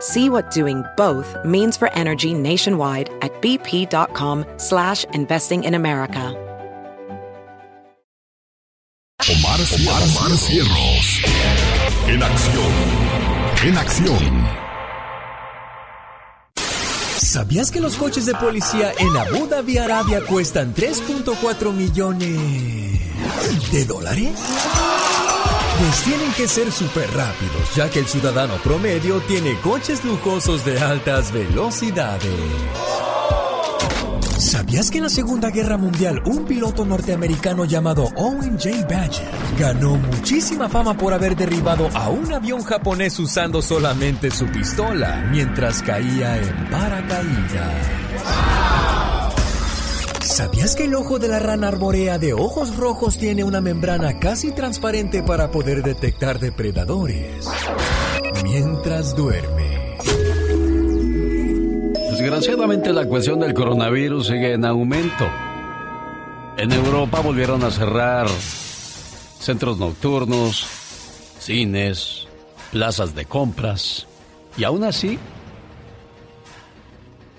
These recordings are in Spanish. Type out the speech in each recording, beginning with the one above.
See what doing both means for energy nationwide at bp.com slash investing in America. Omar, Omar, Omar Cierros. En acción. En acción. ¿Sabías que los coches de policía en Abu Dhabi, Arabia, cuestan 3.4 millones de dólares? Pues tienen que ser súper rápidos, ya que el ciudadano promedio tiene coches lujosos de altas velocidades. ¿Sabías que en la Segunda Guerra Mundial un piloto norteamericano llamado Owen J. Badger ganó muchísima fama por haber derribado a un avión japonés usando solamente su pistola mientras caía en paracaídas? ¿Sabías que el ojo de la rana arborea de ojos rojos tiene una membrana casi transparente para poder detectar depredadores mientras duerme? Desgraciadamente la cuestión del coronavirus sigue en aumento. En Europa volvieron a cerrar centros nocturnos, cines, plazas de compras y aún así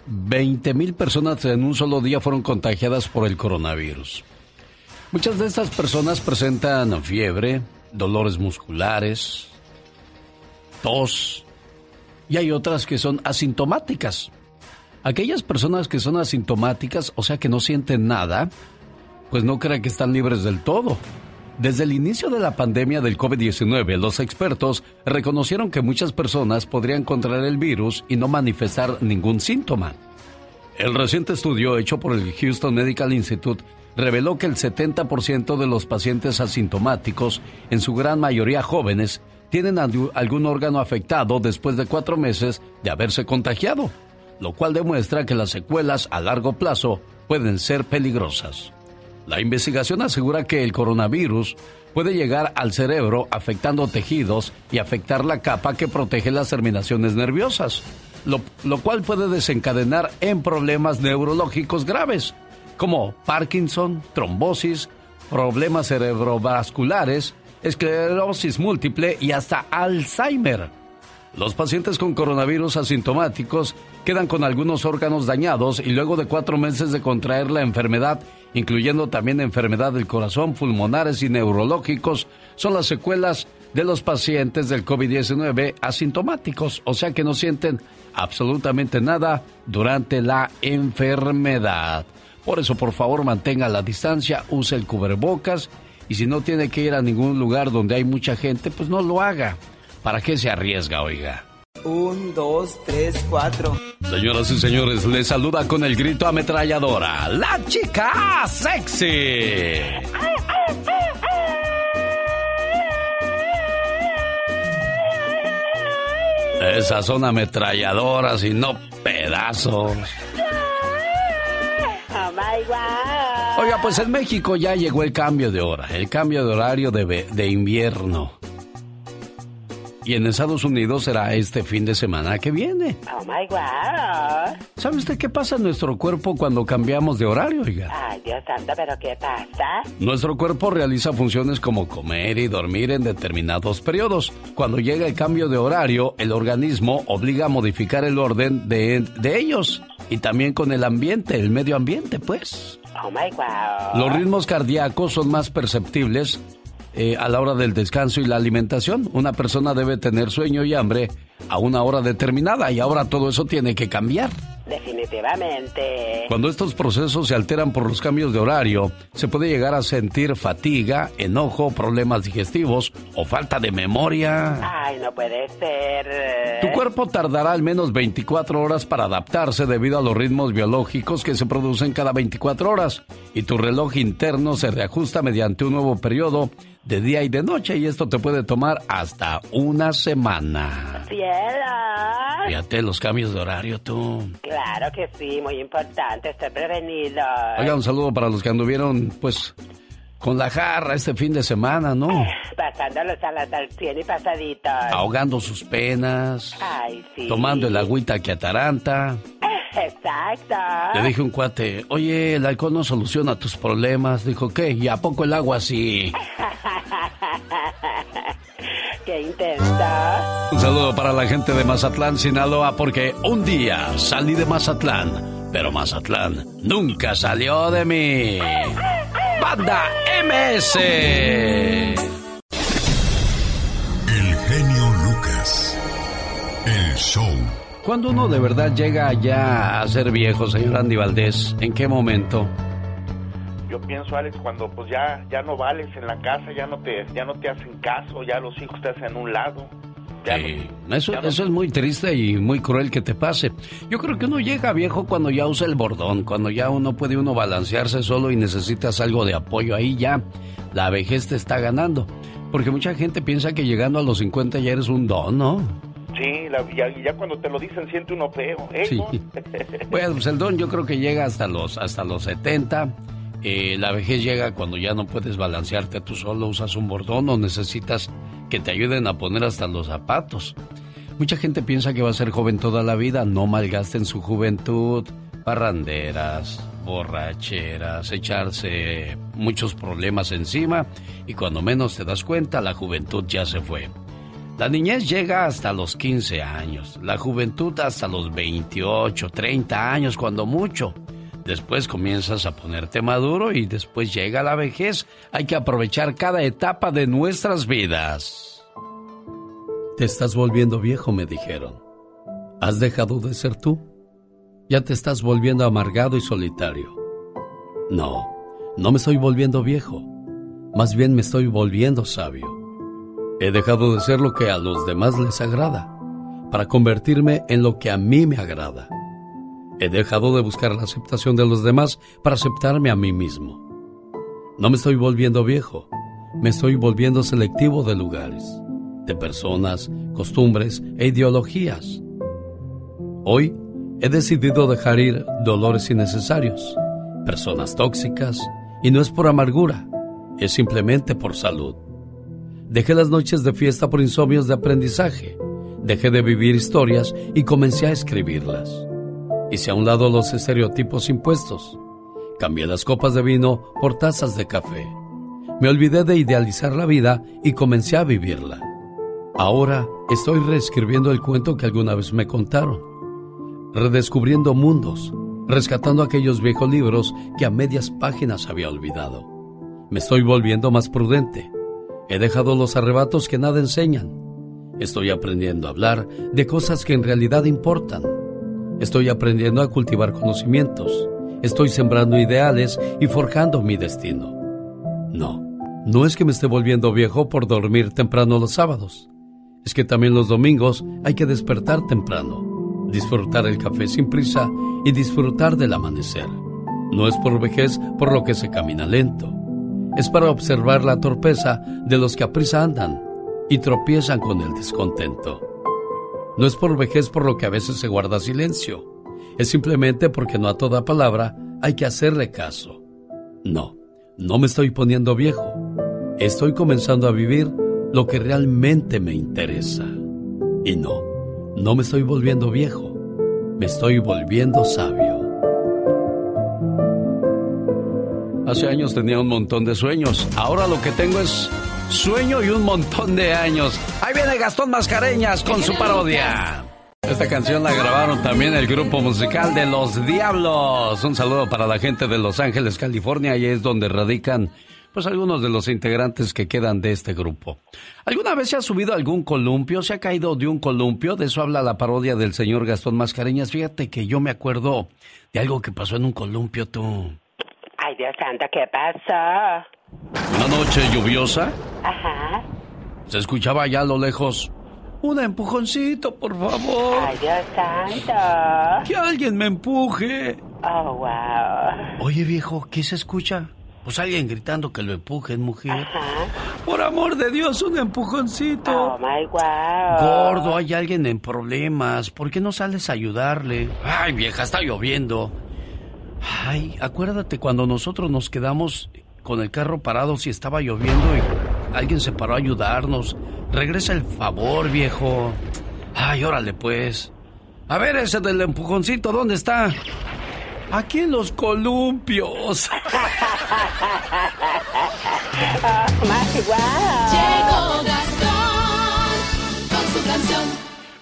20 mil personas en un solo día fueron contagiadas por el coronavirus. Muchas de estas personas presentan fiebre, dolores musculares, tos y hay otras que son asintomáticas. Aquellas personas que son asintomáticas, o sea que no sienten nada, pues no crean que están libres del todo. Desde el inicio de la pandemia del COVID-19, los expertos reconocieron que muchas personas podrían contraer el virus y no manifestar ningún síntoma. El reciente estudio hecho por el Houston Medical Institute reveló que el 70% de los pacientes asintomáticos, en su gran mayoría jóvenes, tienen algún órgano afectado después de cuatro meses de haberse contagiado, lo cual demuestra que las secuelas a largo plazo pueden ser peligrosas. La investigación asegura que el coronavirus puede llegar al cerebro afectando tejidos y afectar la capa que protege las terminaciones nerviosas, lo, lo, cual puede desencadenar en problemas neurológicos graves, como Parkinson, trombosis, problemas cerebrovasculares, esclerosis múltiple y hasta Alzheimer. Los pacientes con coronavirus asintomáticos quedan con algunos órganos dañados y luego de cuatro meses de contraer la enfermedad, incluyendo también enfermedad del corazón, pulmonares y neurológicos, son las secuelas de los pacientes del COVID-19 asintomáticos, o sea que no sienten absolutamente nada durante la enfermedad. Por eso, por favor, mantenga la distancia, use el cubrebocas y si no tiene que ir a ningún lugar donde hay mucha gente, pues no lo haga. ¿Para qué se arriesga, oiga? Un, dos, tres, cuatro. Señoras y señores, les saluda con el grito ametralladora, la chica sexy. Esas son ametralladoras y no pedazos. Oiga, pues en México ya llegó el cambio de hora, el cambio de horario de, de invierno y en Estados Unidos será este fin de semana que viene. Oh my God. ¿Sabe usted qué pasa en nuestro cuerpo cuando cambiamos de horario, oiga? Ay, Dios santo, ¿pero qué pasa? Nuestro cuerpo realiza funciones como comer y dormir en determinados periodos. Cuando llega el cambio de horario, el organismo obliga a modificar el orden de, de ellos. Y también con el ambiente, el medio ambiente, pues. Oh my God. Los ritmos cardíacos son más perceptibles eh, a la hora del descanso y la alimentación. Una persona debe tener sueño y hambre a una hora determinada y ahora todo eso tiene que cambiar. Definitivamente. Cuando estos procesos se alteran por los cambios de horario, se puede llegar a sentir fatiga, enojo, problemas digestivos o falta de memoria. Ay, no puede ser. Tu cuerpo tardará al menos 24 horas para adaptarse debido a los ritmos biológicos que se producen cada 24 horas y tu reloj interno se reajusta mediante un nuevo periodo de día y de noche y esto te puede tomar hasta una semana. Cielo. Fíjate los cambios de horario tú. Claro que sí, muy importante, estar prevenido. Oiga, un saludo para los que anduvieron, pues, con la jarra este fin de semana, ¿no? Pasándolos a las al 100 y pasaditos. Ahogando sus penas. Ay, sí. Tomando el agüita que ataranta. Exacto. Le dije a un cuate, oye, el alcohol no soluciona tus problemas. Dijo, ¿qué? ¿Y a poco el agua sí? Qué intenso. Un saludo para la gente de Mazatlán, Sinaloa, porque un día salí de Mazatlán, pero Mazatlán nunca salió de mí. Banda MS. El genio Lucas. El show. Cuando uno de verdad llega ya a ser viejo, señor Andy Valdés, ¿en qué momento? Yo pienso, Alex, cuando pues ya ya no vales en la casa, ya no te ya no te hacen caso, ya los hijos te hacen un lado. No- eso, eso es muy triste y muy cruel que te pase. Yo creo que uno llega viejo cuando ya usa el bordón, cuando ya uno puede uno balancearse solo y necesitas algo de apoyo. Ahí ya la vejez te está ganando. Porque mucha gente piensa que llegando a los 50 ya eres un don, ¿no? Sí, la- ya, ya cuando te lo dicen siente uno feo. ¿eh? Sí. ¿no? Bueno, pues el don yo creo que llega hasta los, hasta los 70. Eh, la vejez llega cuando ya no puedes balancearte tú solo, usas un bordón o necesitas que te ayuden a poner hasta los zapatos. Mucha gente piensa que va a ser joven toda la vida, no malgasten su juventud, parranderas, borracheras, echarse muchos problemas encima y cuando menos te das cuenta la juventud ya se fue. La niñez llega hasta los 15 años, la juventud hasta los 28, 30 años, cuando mucho. Después comienzas a ponerte maduro y después llega la vejez. Hay que aprovechar cada etapa de nuestras vidas. Te estás volviendo viejo, me dijeron. ¿Has dejado de ser tú? Ya te estás volviendo amargado y solitario. No, no me estoy volviendo viejo. Más bien me estoy volviendo sabio. He dejado de ser lo que a los demás les agrada, para convertirme en lo que a mí me agrada. He dejado de buscar la aceptación de los demás para aceptarme a mí mismo. No me estoy volviendo viejo, me estoy volviendo selectivo de lugares, de personas, costumbres e ideologías. Hoy he decidido dejar ir dolores innecesarios, personas tóxicas, y no es por amargura, es simplemente por salud. Dejé las noches de fiesta por insomnios de aprendizaje. Dejé de vivir historias y comencé a escribirlas. Hice a un lado los estereotipos impuestos. Cambié las copas de vino por tazas de café. Me olvidé de idealizar la vida y comencé a vivirla. Ahora estoy reescribiendo el cuento que alguna vez me contaron. Redescubriendo mundos, rescatando aquellos viejos libros que a medias páginas había olvidado. Me estoy volviendo más prudente. He dejado los arrebatos que nada enseñan. Estoy aprendiendo a hablar de cosas que en realidad importan. Estoy aprendiendo a cultivar conocimientos. Estoy sembrando ideales y forjando mi destino. No, no es que me esté volviendo viejo por dormir temprano los sábados. Es que también los domingos hay que despertar temprano, disfrutar el café sin prisa y disfrutar del amanecer. No es por vejez por lo que se camina lento. Es para observar la torpeza de los que a prisa andan y tropiezan con el descontento. No es por vejez por lo que a veces se guarda silencio. Es simplemente porque no a toda palabra hay que hacerle caso. No, no me estoy poniendo viejo. Estoy comenzando a vivir lo que realmente me interesa. Y no, no me estoy volviendo viejo. Me estoy volviendo sabio. Hace años tenía un montón de sueños. Ahora lo que tengo es sueño y un montón de años. Ahí viene Gastón Mascareñas con su parodia. Esta canción la grabaron también el grupo musical de Los Diablos. Un saludo para la gente de Los Ángeles, California, y es donde radican pues algunos de los integrantes que quedan de este grupo. ¿Alguna vez se ha subido algún columpio? ¿Se ha caído de un columpio? De eso habla la parodia del señor Gastón Mascareñas. Fíjate que yo me acuerdo de algo que pasó en un columpio, tú. Dios santo, ¿qué pasó? Una noche lluviosa. Ajá. Se escuchaba allá a lo lejos. Un empujoncito, por favor. Ay, Dios santo. Que alguien me empuje. Oh, wow. Oye, viejo, ¿qué se escucha? Pues alguien gritando que lo empujen, mujer. Ajá. Por amor de Dios, un empujoncito. Oh, my wow. Gordo, hay alguien en problemas. ¿Por qué no sales a ayudarle? Ay, vieja, está lloviendo. Ay, acuérdate cuando nosotros nos quedamos con el carro parado si estaba lloviendo y alguien se paró a ayudarnos. Regresa el favor, viejo. Ay, órale pues. A ver ese del empujoncito, ¿dónde está? Aquí en los columpios. Llegó Gastón con su canción.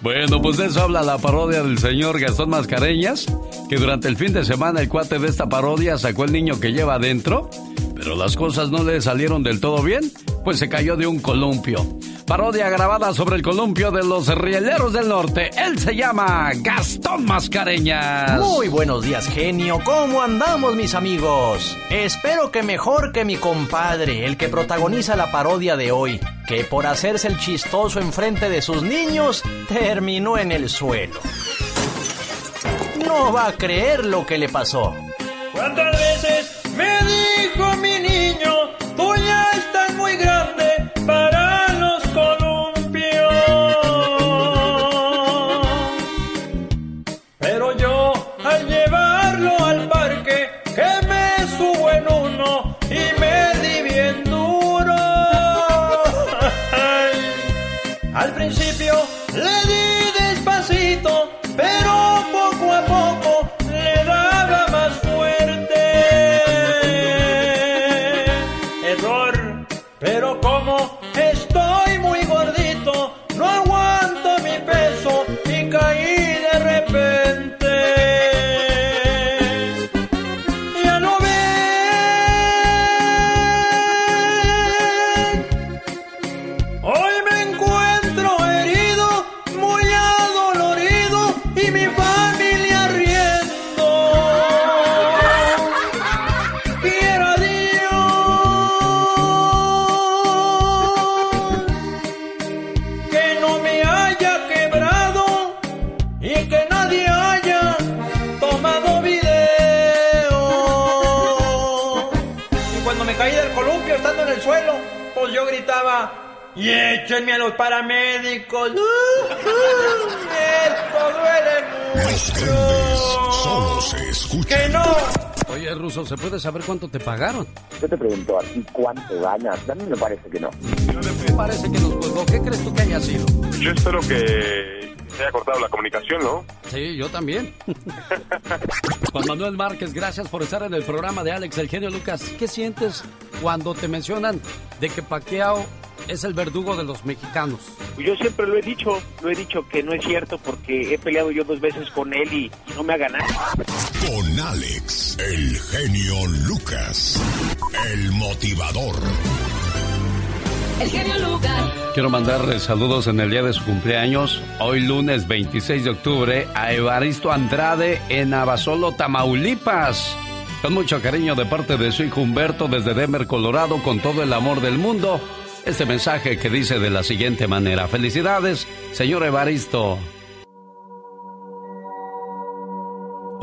Bueno, pues de eso habla la parodia del señor Gastón Mascareñas, que durante el fin de semana el cuate de esta parodia sacó el niño que lleva adentro, pero las cosas no le salieron del todo bien, pues se cayó de un columpio. Parodia grabada sobre el columpio de los rieleros del norte. Él se llama Gastón Mascareñas. Muy buenos días, genio. ¿Cómo andamos, mis amigos? Espero que mejor que mi compadre, el que protagoniza la parodia de hoy, que por hacerse el chistoso enfrente de sus niños, terminó en el suelo. No va a creer lo que le pasó. ¿Cuántas veces me pagaron? Yo te pregunto a ti cuánto ganas. A mí me parece que no. Parece que nos colgó. ¿Qué crees tú que haya sido? Yo espero que se haya cortado la comunicación, ¿no? Sí, yo también. Juan Manuel Márquez, gracias por estar en el programa de Alex, el genio Lucas. ¿Qué sientes cuando te mencionan de que Paquiao es el verdugo de los mexicanos? Yo siempre lo he dicho, lo he dicho que no es cierto porque he peleado yo dos veces con él y, y no me ha ganado. Con Alex, el genio Lucas, el motivador. El genio Lucas. Quiero mandarle saludos en el día de su cumpleaños, hoy lunes 26 de octubre, a Evaristo Andrade en Abasolo, Tamaulipas. Con mucho cariño de parte de su hijo Humberto desde Denver, Colorado, con todo el amor del mundo. Este mensaje que dice de la siguiente manera: Felicidades, señor Evaristo.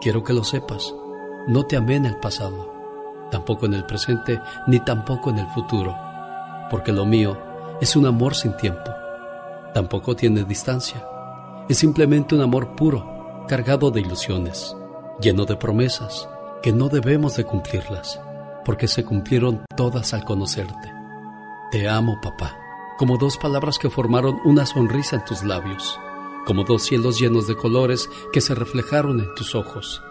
Quiero que lo sepas. No te amé en el pasado, tampoco en el presente, ni tampoco en el futuro, porque lo mío es un amor sin tiempo. Tampoco tiene distancia. Es simplemente un amor puro, cargado de ilusiones, lleno de promesas que no debemos de cumplirlas, porque se cumplieron todas al conocerte. Te amo, papá, como dos palabras que formaron una sonrisa en tus labios, como dos cielos llenos de colores que se reflejaron en tus ojos,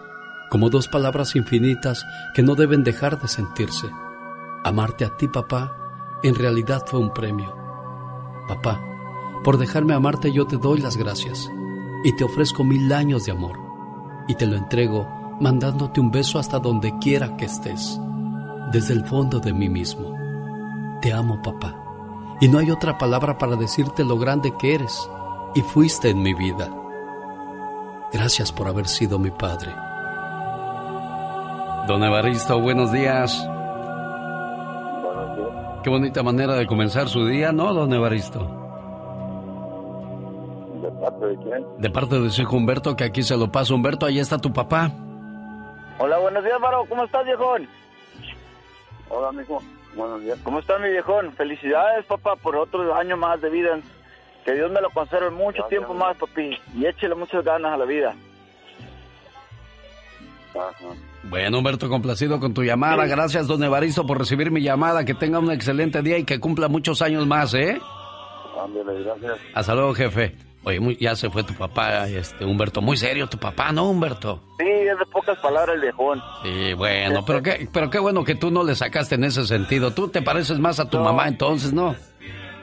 como dos palabras infinitas que no deben dejar de sentirse. Amarte a ti, papá, en realidad fue un premio. Papá, por dejarme amarte yo te doy las gracias y te ofrezco mil años de amor y te lo entrego mandándote un beso hasta donde quiera que estés, desde el fondo de mí mismo. Te amo, papá, y no hay otra palabra para decirte lo grande que eres y fuiste en mi vida. Gracias por haber sido mi padre. Don Evaristo, buenos días. Buenos días. Qué bonita manera de comenzar su día, ¿no, don Evaristo? ¿De parte de quién? De parte de su hijo Humberto, que aquí se lo paso. Humberto, ahí está tu papá. Hola, buenos días, Varo. ¿Cómo estás, viejón? Hola, mijo. Buenos días. ¿Cómo está mi viejón? Felicidades, papá, por otro año más de vida. Que Dios me lo conserve mucho Gracias, tiempo más, papi. Y échele muchas ganas a la vida. Ajá. Bueno, Humberto, complacido con tu llamada. Gracias, don Evaristo, por recibir mi llamada. Que tenga un excelente día y que cumpla muchos años más, ¿eh? Ándale, gracias. Hasta luego, jefe. Oye, muy- ya se fue tu papá, este, Humberto. Muy serio tu papá, ¿no, Humberto? Sí, es de pocas palabras el viejón. Sí, bueno, pero qué, pero qué bueno que tú no le sacaste en ese sentido. Tú te pareces más a tu mamá entonces, ¿no?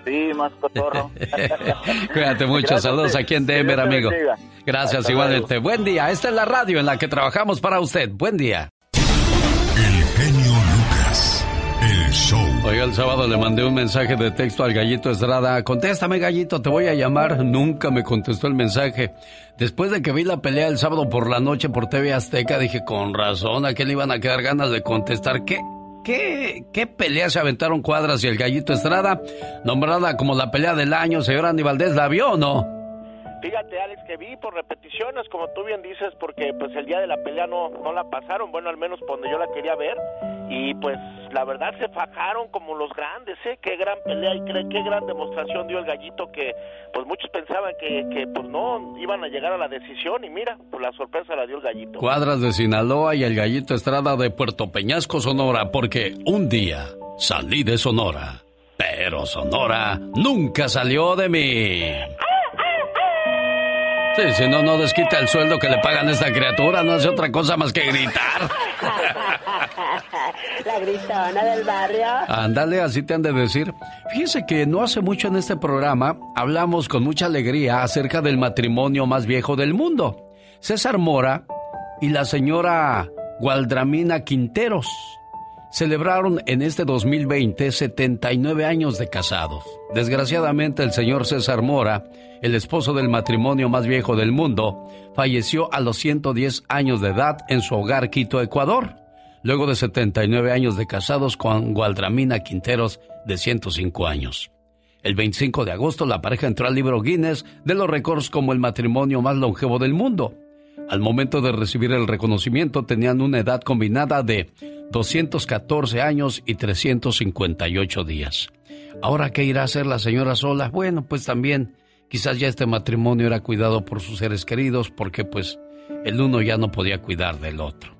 Sí, más cotorro. Cuídate mucho. Gracias, Saludos aquí en Denver, amigo. bendiga. Gracias, Hasta igualmente. Buen día. Esta es la radio en la que trabajamos para usted. Buen día. El genio Lucas. El show. Oiga, el sábado le mandé un mensaje de texto al gallito Estrada. Contéstame, gallito, te voy a llamar. Nunca me contestó el mensaje. Después de que vi la pelea el sábado por la noche por TV Azteca, dije, con razón, ¿a qué le iban a quedar ganas de contestar? ¿Qué, qué, qué pelea se aventaron Cuadras y el gallito Estrada? Nombrada como la pelea del año, señor Andy Valdés, ¿la vio o no? Fíjate, Alex, que vi por repeticiones, como tú bien dices, porque pues el día de la pelea no, no la pasaron, bueno, al menos cuando yo la quería ver, y pues la verdad se fajaron como los grandes, ¿eh? Qué gran pelea y cre- qué gran demostración dio el gallito que pues muchos pensaban que, que pues no iban a llegar a la decisión y mira, pues la sorpresa la dio el gallito. Cuadras de Sinaloa y el gallito Estrada de Puerto Peñasco, Sonora, porque un día salí de Sonora, pero Sonora nunca salió de mí. Sí, si no, no desquita el sueldo que le pagan a esta criatura, no hace otra cosa más que gritar. La gritona del barrio. Ándale, así te han de decir. Fíjese que no hace mucho en este programa hablamos con mucha alegría acerca del matrimonio más viejo del mundo. César Mora y la señora Gualdramina Quinteros celebraron en este 2020 79 años de casados. Desgraciadamente el señor César Mora, el esposo del matrimonio más viejo del mundo, falleció a los 110 años de edad en su hogar Quito, Ecuador luego de 79 años de casados con Gualdramina Quinteros, de 105 años. El 25 de agosto, la pareja entró al libro Guinness de los récords como el matrimonio más longevo del mundo. Al momento de recibir el reconocimiento, tenían una edad combinada de 214 años y 358 días. Ahora, ¿qué irá a hacer la señora sola? Bueno, pues también quizás ya este matrimonio era cuidado por sus seres queridos porque pues el uno ya no podía cuidar del otro.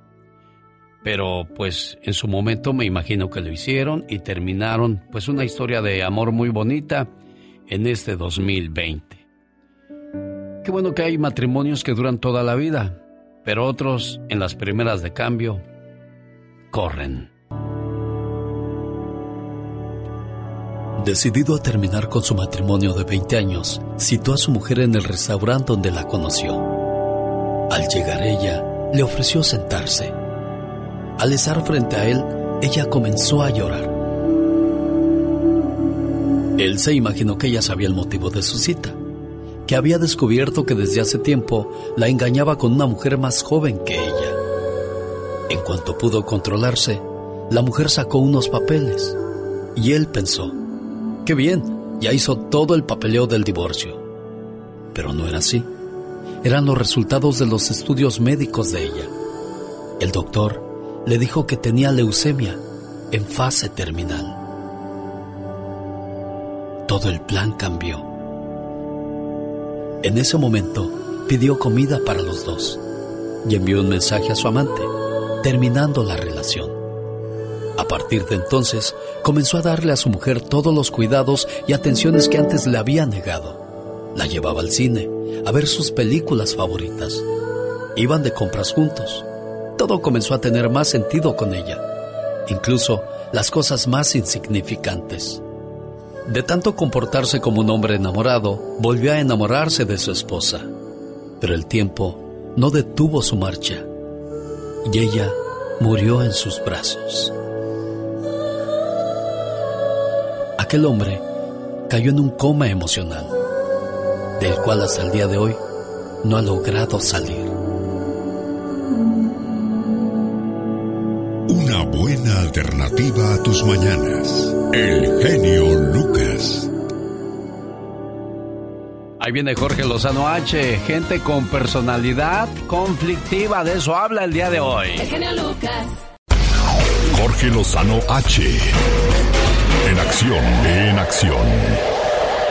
Pero pues en su momento me imagino que lo hicieron y terminaron pues una historia de amor muy bonita en este 2020. Qué bueno que hay matrimonios que duran toda la vida, pero otros en las primeras de cambio corren. Decidido a terminar con su matrimonio de 20 años, citó a su mujer en el restaurante donde la conoció. Al llegar ella, le ofreció sentarse. Al estar frente a él, ella comenzó a llorar. Él se imaginó que ella sabía el motivo de su cita, que había descubierto que desde hace tiempo la engañaba con una mujer más joven que ella. En cuanto pudo controlarse, la mujer sacó unos papeles y él pensó, qué bien, ya hizo todo el papeleo del divorcio. Pero no era así. Eran los resultados de los estudios médicos de ella. El doctor le dijo que tenía leucemia en fase terminal. Todo el plan cambió. En ese momento pidió comida para los dos y envió un mensaje a su amante, terminando la relación. A partir de entonces, comenzó a darle a su mujer todos los cuidados y atenciones que antes le había negado. La llevaba al cine, a ver sus películas favoritas. Iban de compras juntos. Todo comenzó a tener más sentido con ella, incluso las cosas más insignificantes. De tanto comportarse como un hombre enamorado, volvió a enamorarse de su esposa. Pero el tiempo no detuvo su marcha y ella murió en sus brazos. Aquel hombre cayó en un coma emocional, del cual hasta el día de hoy no ha logrado salir. Una buena alternativa a tus mañanas. El genio Lucas. Ahí viene Jorge Lozano H, gente con personalidad conflictiva, de eso habla el día de hoy. El genio Lucas. Jorge Lozano H. En acción, en acción.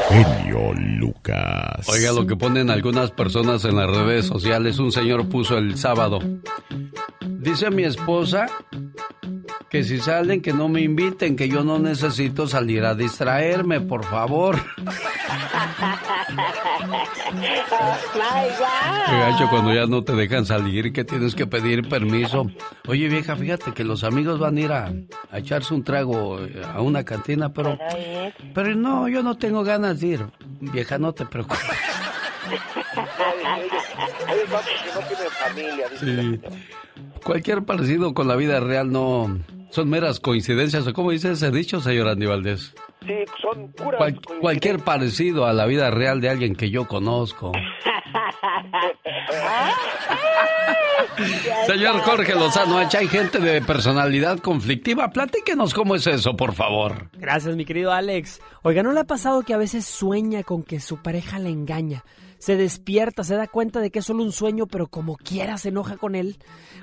Genio Lucas. Oiga lo que ponen algunas personas en las redes sociales. Un señor puso el sábado. Dice mi esposa que si salen que no me inviten, que yo no necesito salir a distraerme, por favor. Qué gacho cuando ya no te dejan salir, que tienes que pedir permiso. Oye vieja, fíjate que los amigos van a ir a, a echarse un trago eh, a una cantina, pero... Pero no, yo no tengo ganas de ir. Vieja, no te preocupes. Sí. Cualquier parecido con la vida real no son meras coincidencias, o como dice ese dicho, señor Andy Valdés. Sí, son puras Cual- cualquier parecido a la vida real de alguien que yo conozco. Señor Jorge Lozano hay gente de personalidad conflictiva. Platíquenos cómo es eso, por favor. Gracias, mi querido Alex. Oiga, ¿no le ha pasado que a veces sueña con que su pareja le engaña? Se despierta, se da cuenta de que es solo un sueño, pero como quiera se enoja con él.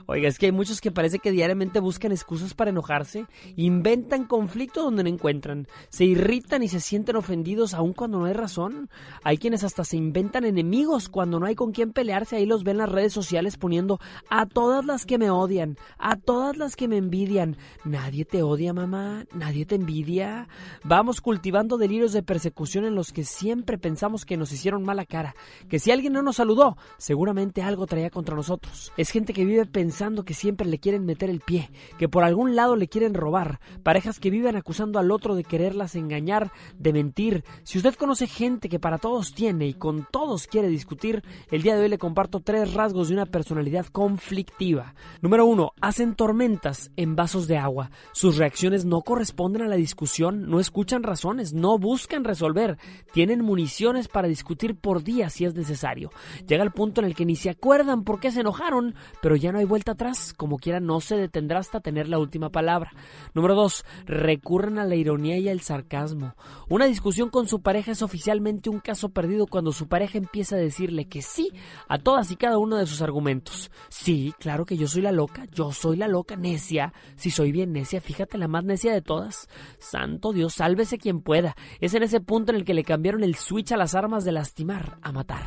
Oiga, es que hay muchos que parece que diariamente buscan excusas para enojarse, inventan conflictos donde no encuentran, se irritan y se sienten ofendidos aun cuando no hay razón. Hay quienes hasta se inventan enemigos cuando no hay con quién pelearse, ahí los ven en las redes sociales poniendo a todas las que me odian, a todas las que me envidian. Nadie te odia, mamá, nadie te envidia. Vamos cultivando delirios de persecución en los que siempre pensamos que nos hicieron mala cara, que si alguien no nos saludó, seguramente algo traía contra nosotros. Es gente que vive pensando que siempre le quieren meter el pie, que por algún lado le quieren robar, parejas que viven acusando al otro de quererlas engañar, de mentir. Si usted conoce gente que para todos tiene y con todos quiere discutir, el día de hoy le comparto tres rasgos de una personalidad conflictiva. Número uno, hacen tormentas en vasos de agua. Sus reacciones no corresponden a la discusión, no escuchan razones, no buscan resolver, tienen municiones para discutir por días si es necesario. Llega el punto en el que ni se acuerdan por qué se enojaron, pero ya no hay vuelta atrás, como quiera no se detendrá hasta tener la última palabra. Número 2. Recurren a la ironía y al sarcasmo. Una discusión con su pareja es oficialmente un caso perdido cuando su pareja empieza a decirle que sí a todas y cada uno de sus argumentos. Sí, claro que yo soy la loca, yo soy la loca necia. Si soy bien necia, fíjate la más necia de todas. Santo Dios, sálvese quien pueda. Es en ese punto en el que le cambiaron el switch a las armas de lastimar a matar.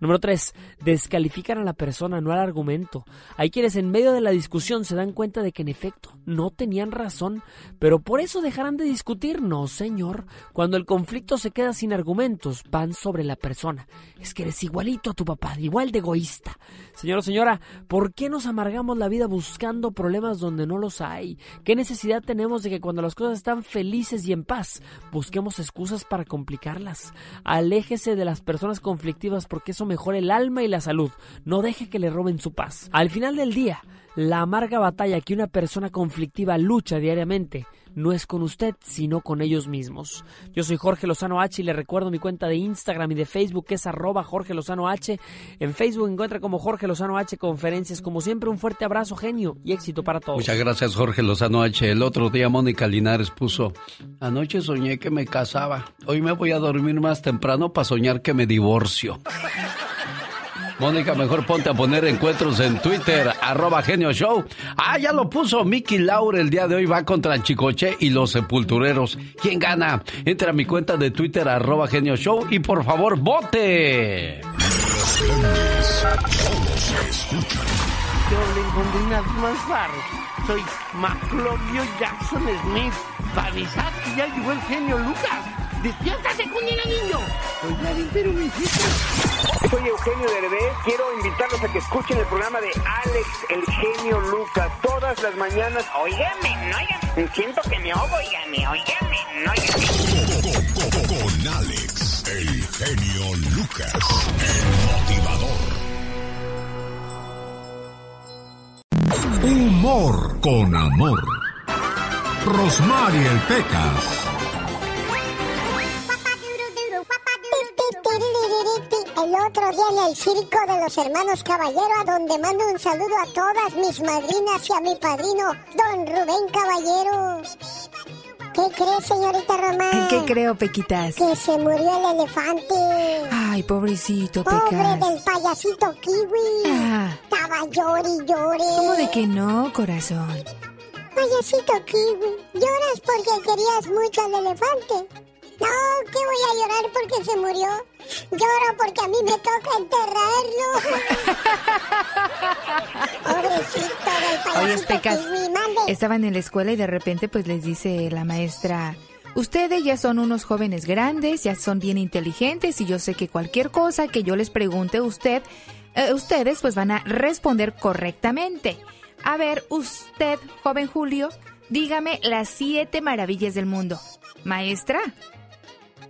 Número 3. Descalifican a la persona, no al argumento. Hay quienes en medio de la discusión se dan cuenta de que en efecto no tenían razón, pero por eso dejarán de discutir. No, señor. Cuando el conflicto se queda sin argumentos, van sobre la persona. Es que eres igualito a tu papá, igual de egoísta. Señor o señora, ¿por qué nos amargamos la vida buscando problemas donde no los hay? ¿Qué necesidad tenemos de que cuando las cosas están felices y en paz, busquemos excusas para complicarlas? Aléjese de las personas conflictivas porque eso mejora el alma y la salud. No deje que le roben su paz. Al final del día, la amarga batalla que una persona conflictiva lucha diariamente no es con usted, sino con ellos mismos. Yo soy Jorge Lozano H y le recuerdo mi cuenta de Instagram y de Facebook que es arroba Jorge Lozano H. En Facebook encuentra como Jorge Lozano H Conferencias. Como siempre, un fuerte abrazo, genio, y éxito para todos. Muchas gracias, Jorge Lozano H. El otro día Mónica Linares puso, anoche soñé que me casaba. Hoy me voy a dormir más temprano para soñar que me divorcio. Mónica, mejor ponte a poner encuentros en Twitter, arroba genio show. Ah, ya lo puso Mickey Laure el día de hoy, va contra Chicoche y los sepultureros. ¿Quién gana? Entra a mi cuenta de Twitter, arroba genio show y por favor, vote. Soy Maclovio Jackson Smith. Para avisar que ya llegó el genio Lucas. ¡Despiértate, Cunina, niño! Oiga, pero me Soy Eugenio Derbez. Quiero invitarlos a que escuchen el programa de Alex, el genio Lucas, todas las mañanas. Óigame, no, óigame. Siento que me ahogo, óigame, óigame, no, óigame. Con Alex, el genio Lucas, el motivador. Humor con amor. Rosmarie el Pecas. El otro día en el circo de los hermanos Caballero, a donde mando un saludo a todas mis madrinas y a mi padrino, don Rubén Caballero. ¿Qué cree, señorita Román? ¿Qué creo, Pequitas? Que se murió el elefante. Ay, pobrecito, Pobre Pecas. del payasito kiwi. Ah. Estaba llore y llore. ¿Cómo de que no, corazón? Payasito kiwi, lloras porque querías mucho al elefante. No, que voy a llorar porque se murió. Lloro porque a mí me toca enterrarlo. Pobrecito del payasito estaban en la escuela y de repente pues les dice la maestra, ustedes ya son unos jóvenes grandes, ya son bien inteligentes y yo sé que cualquier cosa que yo les pregunte a usted, eh, ustedes pues van a responder correctamente. A ver, usted, joven Julio, dígame las siete maravillas del mundo. Maestra,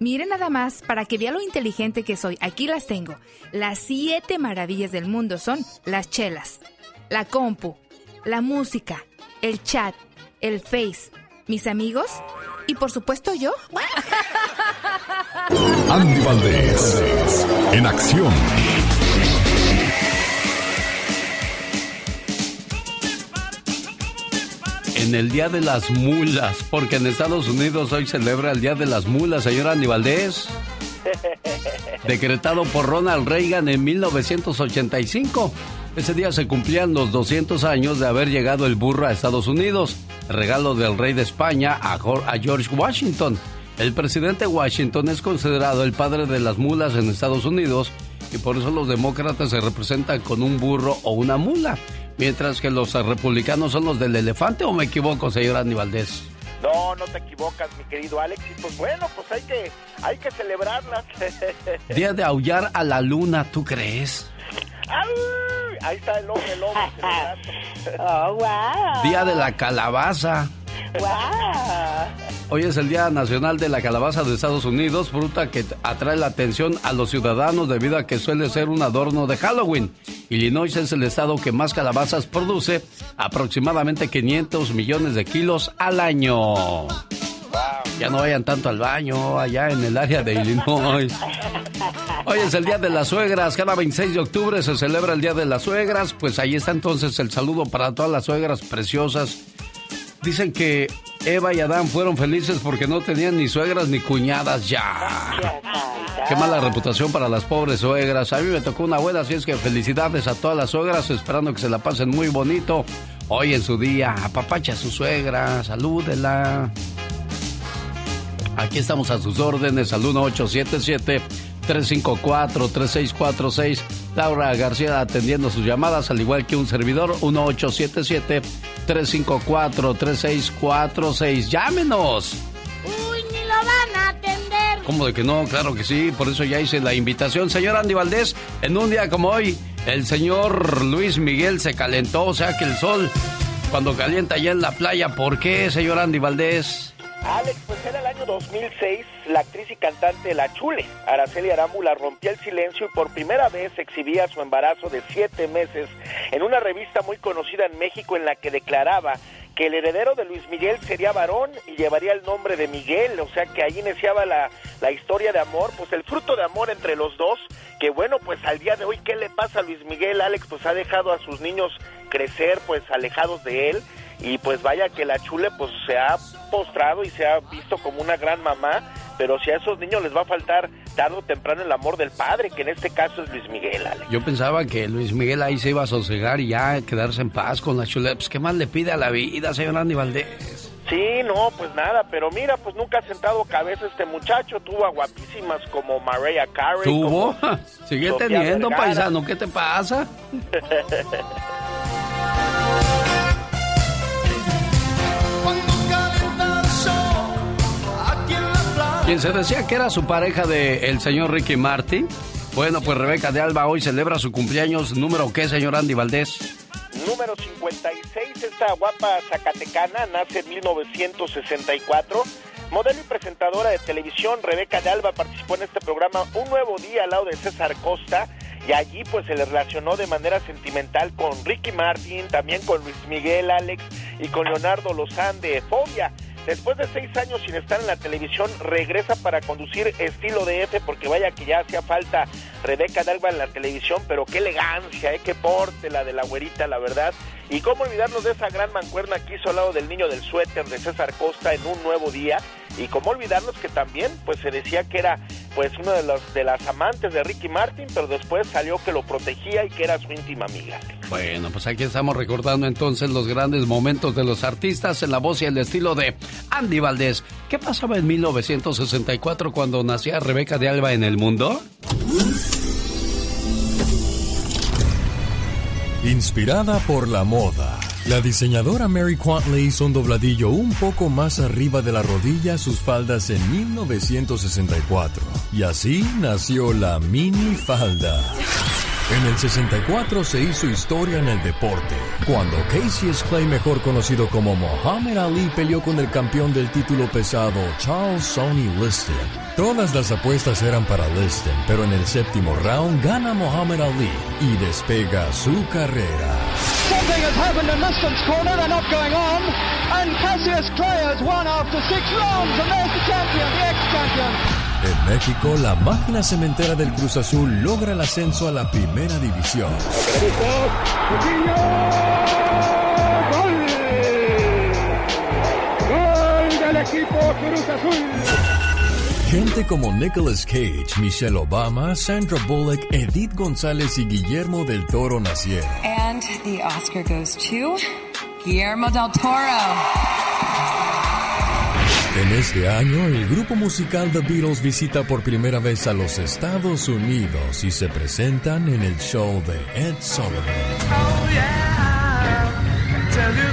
Mire nada más, para que vea lo inteligente que soy, aquí las tengo. Las siete maravillas del mundo son las chelas, la compu, la música, el chat, el face, mis amigos y por supuesto yo. Andy Valdés, en acción. En el Día de las Mulas, porque en Estados Unidos hoy celebra el Día de las Mulas, señor Andy Valdés. Decretado por Ronald Reagan en 1985. Ese día se cumplían los 200 años de haber llegado el burro a Estados Unidos, regalo del rey de España a George Washington. El presidente Washington es considerado el padre de las mulas en Estados Unidos y por eso los demócratas se representan con un burro o una mula, mientras que los republicanos son los del elefante, ¿o me equivoco, señor Andy Valdés? No, no te equivocas, mi querido Alex. Y pues bueno, pues hay que, hay que celebrarlas. Día de aullar a la luna, ¿tú crees? ¡Ay! Ahí está el hombre lobo. Oh, wow. Día de la calabaza. Wow. Hoy es el Día Nacional de la Calabaza de Estados Unidos, fruta que atrae la atención a los ciudadanos debido a que suele ser un adorno de Halloween. Illinois es el estado que más calabazas produce, aproximadamente 500 millones de kilos al año. Ya no vayan tanto al baño allá en el área de Illinois. Hoy es el Día de las Suegras. Cada 26 de octubre se celebra el Día de las Suegras. Pues ahí está entonces el saludo para todas las suegras preciosas. Dicen que Eva y Adán fueron felices porque no tenían ni suegras ni cuñadas ya. Qué mala reputación para las pobres suegras. A mí me tocó una abuela, así es que felicidades a todas las suegras, esperando que se la pasen muy bonito hoy en su día. Apapacha a su suegra, salúdela. Aquí estamos a sus órdenes al 1877-354-3646. Laura García atendiendo sus llamadas, al igual que un servidor, 1877-354-3646. ¡Llámenos! Uy, ni lo van a atender. ¿Cómo de que no? Claro que sí, por eso ya hice la invitación. Señor Andy Valdés, en un día como hoy, el señor Luis Miguel se calentó, o sea que el sol, cuando calienta allá en la playa, ¿por qué, señor Andy Valdés? Alex, pues era el año 2006, la actriz y cantante La Chule, Araceli Arámbula, rompía el silencio y por primera vez exhibía su embarazo de siete meses en una revista muy conocida en México en la que declaraba que el heredero de Luis Miguel sería varón y llevaría el nombre de Miguel, o sea que ahí iniciaba la, la historia de amor, pues el fruto de amor entre los dos, que bueno, pues al día de hoy, ¿qué le pasa a Luis Miguel? Alex pues ha dejado a sus niños crecer pues alejados de él y pues vaya que la chule pues se ha postrado y se ha visto como una gran mamá, pero si a esos niños les va a faltar tarde o temprano el amor del padre, que en este caso es Luis Miguel, Alex. Yo pensaba que Luis Miguel ahí se iba a sosegar y ya quedarse en paz con la chule. Pues, ¿qué más le pide a la vida, señor Andy Valdés? Sí, no, pues nada, pero mira, pues nunca ha sentado cabeza este muchacho, tuvo a guapísimas como Mariah Carey. ¿Tuvo? Sigue Sofía teniendo, Vergara. paisano, ¿qué te pasa? Quien se decía que era su pareja de el señor Ricky Martin. Bueno, pues Rebeca de Alba hoy celebra su cumpleaños número qué, señor Andy Valdés. Número 56, esta guapa zacatecana nace en 1964. Modelo y presentadora de televisión, Rebeca de Alba participó en este programa Un Nuevo Día al lado de César Costa y allí pues se le relacionó de manera sentimental con Ricky Martin, también con Luis Miguel, Alex y con Leonardo Lozán de Fobia. Después de seis años sin estar en la televisión, regresa para conducir estilo de F, porque vaya que ya hacía falta Rebeca Dalba en la televisión, pero qué elegancia, ¿eh? qué porte la de la güerita, la verdad. Y cómo olvidarnos de esa gran mancuerna que hizo al lado del niño del suéter de César Costa en un nuevo día. Y cómo olvidarnos que también, pues se decía que era pues uno de los de las amantes de Ricky Martin, pero después salió que lo protegía y que era su íntima amiga. Bueno, pues aquí estamos recordando entonces los grandes momentos de los artistas en la voz y el estilo de Andy Valdés. ¿Qué pasaba en 1964 cuando nacía Rebeca de Alba en el mundo? Inspirada por la moda, la diseñadora Mary Quant le hizo un dobladillo un poco más arriba de la rodilla a sus faldas en 1964. Y así nació la mini falda. En el 64 se hizo historia en el deporte, cuando Cassius Clay, mejor conocido como Muhammad Ali, peleó con el campeón del título pesado, Charles Sonny Liston. Todas las apuestas eran para Liston, pero en el séptimo round gana Muhammad Ali y despega su carrera. Something has happened in Liston's corner, they're not going on, and Cassius Clay has won after six rounds, and there's the champion, the ex-champion. En México, la máquina cementera del Cruz Azul logra el ascenso a la primera división. ¡Gol! ¡Gol del equipo Cruz Azul! Gente como Nicolas Cage, Michelle Obama, Sandra Bullock, Edith González y Guillermo del Toro nacieron. And the Oscar goes to Guillermo del Toro. En este año, el grupo musical The Beatles visita por primera vez a los Estados Unidos y se presentan en el show de Ed Sullivan. Oh yeah, tell you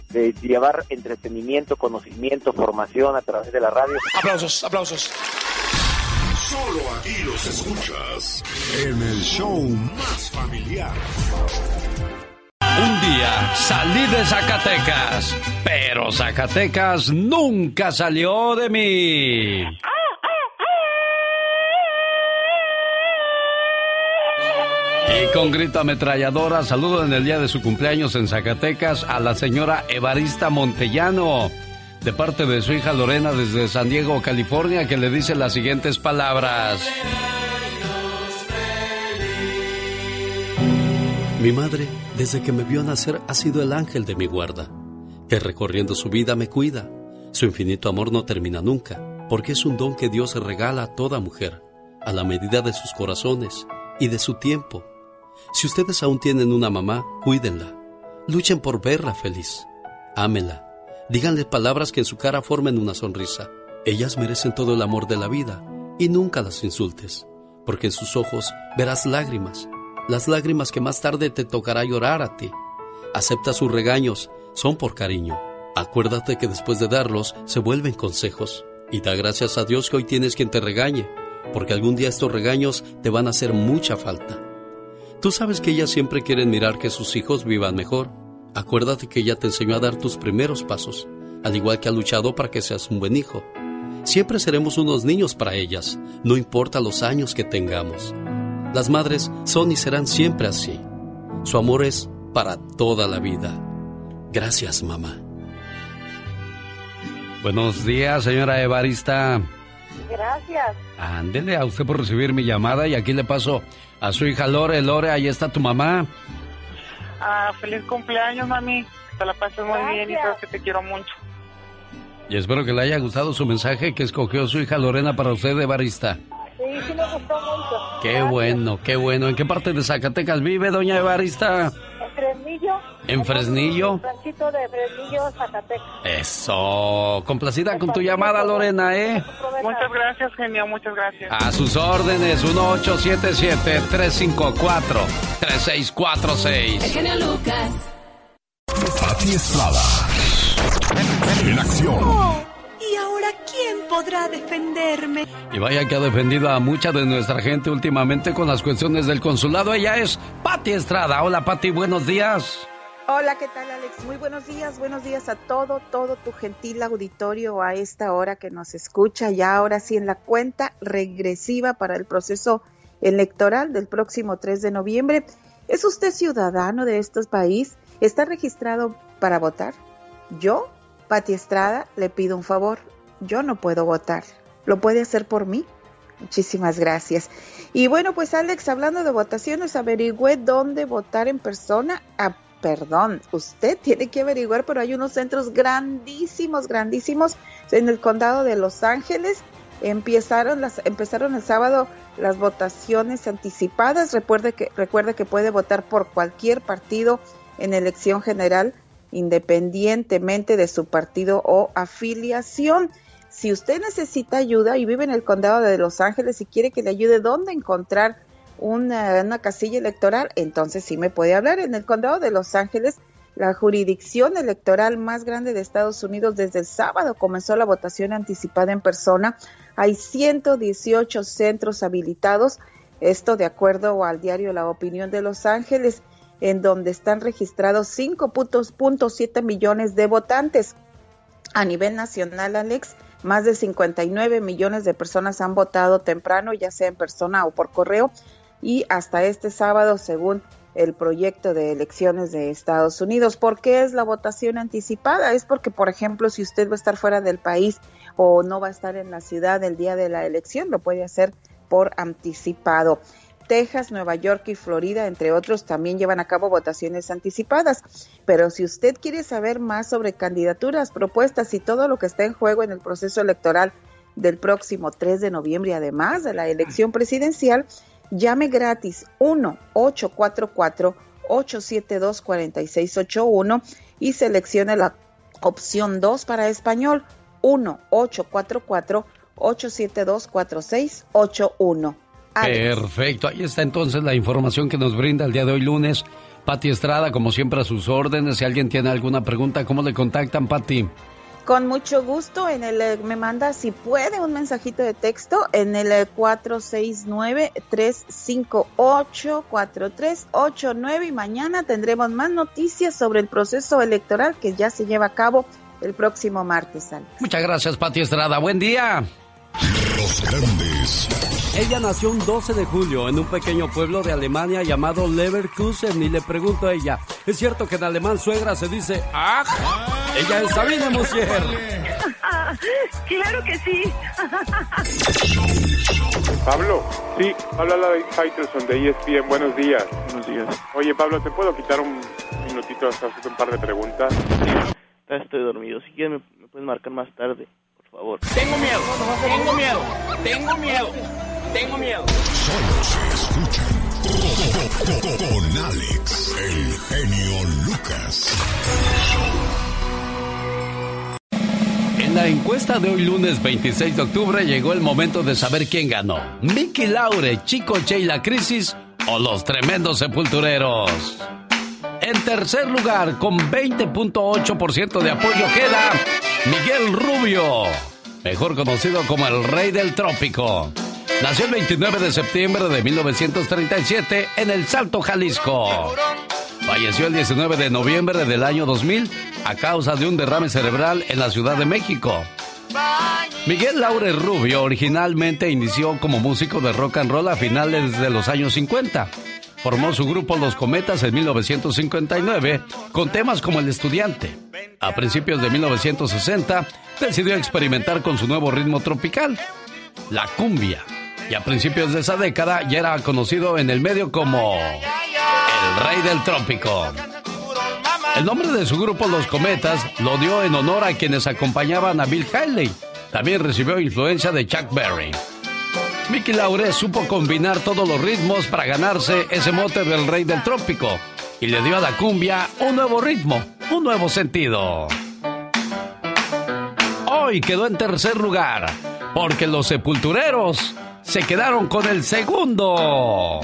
de llevar entretenimiento, conocimiento, formación a través de la radio. Aplausos, aplausos. Solo aquí los escuchas en el show más familiar. Un día salí de Zacatecas, pero Zacatecas nunca salió de mí. Y con grito ametralladora saludo en el día de su cumpleaños en Zacatecas a la señora Evarista Montellano, de parte de su hija Lorena desde San Diego, California, que le dice las siguientes palabras. Mi madre, desde que me vio nacer, ha sido el ángel de mi guarda, que recorriendo su vida me cuida. Su infinito amor no termina nunca, porque es un don que Dios regala a toda mujer, a la medida de sus corazones y de su tiempo. Si ustedes aún tienen una mamá, cuídenla. Luchen por verla feliz. Ámenla. Díganle palabras que en su cara formen una sonrisa. Ellas merecen todo el amor de la vida y nunca las insultes, porque en sus ojos verás lágrimas, las lágrimas que más tarde te tocará llorar a ti. Acepta sus regaños, son por cariño. Acuérdate que después de darlos se vuelven consejos. Y da gracias a Dios que hoy tienes quien te regañe, porque algún día estos regaños te van a hacer mucha falta. Tú sabes que ellas siempre quieren mirar que sus hijos vivan mejor. Acuérdate que ella te enseñó a dar tus primeros pasos, al igual que ha luchado para que seas un buen hijo. Siempre seremos unos niños para ellas, no importa los años que tengamos. Las madres son y serán siempre así. Su amor es para toda la vida. Gracias, mamá. Buenos días, señora Evarista. Gracias. Ándele a usted por recibir mi llamada y aquí le paso a su hija Lore. Lore, ahí está tu mamá. Ah, feliz cumpleaños, mami. te la pases muy bien y sabes que te quiero mucho. Y espero que le haya gustado su mensaje que escogió su hija Lorena para usted de barista. Sí, sí me gustó mucho. Qué bueno, qué bueno. ¿En qué parte de Zacatecas vive, doña Evarista? En Fresnillo. Ranchito de Fresnillo, Zacatecas. Eso. Complacida con tu llamada, Lorena, ¿eh? Muchas gracias, genio, muchas gracias. A sus órdenes, 1877-354-3646. El genio Lucas. Pati Estrada. En acción. ¿Y ahora quién podrá defenderme? Y vaya que ha defendido a mucha de nuestra gente últimamente con las cuestiones del consulado. Ella es Pati Estrada. Hola, Pati, buenos días. Hola, ¿qué tal Alex? Muy buenos días, buenos días a todo, todo tu gentil auditorio a esta hora que nos escucha, ya ahora sí en la cuenta regresiva para el proceso electoral del próximo 3 de noviembre. ¿Es usted ciudadano de este país? ¿Está registrado para votar? Yo, Pati Estrada, le pido un favor. Yo no puedo votar. ¿Lo puede hacer por mí? Muchísimas gracias. Y bueno, pues Alex, hablando de votaciones, averigüé dónde votar en persona. Ah, perdón, usted tiene que averiguar, pero hay unos centros grandísimos, grandísimos en el condado de Los Ángeles. Empezaron, las, empezaron el sábado las votaciones anticipadas. Recuerde que, recuerde que puede votar por cualquier partido en elección general, independientemente de su partido o afiliación. Si usted necesita ayuda y vive en el condado de Los Ángeles y quiere que le ayude dónde encontrar una, casilla electoral, entonces sí me puede hablar. En el condado de Los Ángeles, la jurisdicción electoral más grande de Estados Unidos, desde el sábado comenzó la votación anticipada en persona. Hay 118 centros habilitados, esto de acuerdo al diario La Opinión de Los Ángeles, en donde están registrados 5.7 millones de votantes. A nivel nacional, Alex, más de 59 millones de personas han votado temprano, ya sea en persona o por correo, y hasta este sábado, según el proyecto de elecciones de Estados Unidos. ¿Por qué es la votación anticipada? Es porque, por ejemplo, si usted va a estar fuera del país o no va a estar en la ciudad el día de la elección, lo puede hacer por anticipado. Texas, Nueva York y Florida, entre otros, también llevan a cabo votaciones anticipadas. Pero si usted quiere saber más sobre candidaturas, propuestas y todo lo que está en juego en el proceso electoral del próximo 3 de noviembre, además de la elección presidencial, llame gratis 1-844-872-4681 y seleccione la opción 2 para español 1-844-872-4681. Perfecto, ahí está entonces la información que nos brinda el día de hoy lunes. Pati Estrada, como siempre, a sus órdenes. Si alguien tiene alguna pregunta, ¿cómo le contactan, Pati? Con mucho gusto, en el eh, me manda si puede un mensajito de texto en el eh, 469-358-4389 y mañana tendremos más noticias sobre el proceso electoral que ya se lleva a cabo el próximo martes. Alex. Muchas gracias, Pati Estrada. Buen día. Los grandes. Ella nació un 12 de julio en un pequeño pueblo de Alemania llamado Leverkusen y le pregunto a ella, ¿es cierto que en alemán suegra se dice ¡Ah! Ella es Sabine Musier. claro que sí. Pablo, sí, habla la de Faitelson de ESPN. Buenos días. Buenos días. Oye, Pablo, ¿te puedo quitar un minutito hasta hacerte un par de preguntas? Ya estoy dormido. Si quieres, me, me puedes marcar más tarde, por favor. Tengo miedo, tengo miedo, tengo miedo, tengo miedo. Solo se escuchan con, con Alex, el genio Lucas. En la encuesta de hoy lunes 26 de octubre llegó el momento de saber quién ganó. Mickey Laure, Chico Che y la Crisis o los tremendos sepultureros. En tercer lugar, con 20.8% de apoyo queda Miguel Rubio, mejor conocido como el Rey del Trópico. Nació el 29 de septiembre de 1937 en El Salto, Jalisco. Falleció el 19 de noviembre del año 2000 a causa de un derrame cerebral en la Ciudad de México. Miguel Laure Rubio originalmente inició como músico de rock and roll a finales de los años 50. Formó su grupo Los Cometas en 1959 con temas como El Estudiante. A principios de 1960 decidió experimentar con su nuevo ritmo tropical, la cumbia. Y a principios de esa década ya era conocido en el medio como el rey del trópico. El nombre de su grupo Los Cometas lo dio en honor a quienes acompañaban a Bill Haley. También recibió influencia de Chuck Berry. Mickey Laure supo combinar todos los ritmos para ganarse ese mote del rey del trópico y le dio a la cumbia un nuevo ritmo, un nuevo sentido. Hoy quedó en tercer lugar porque los sepultureros se quedaron con el segundo.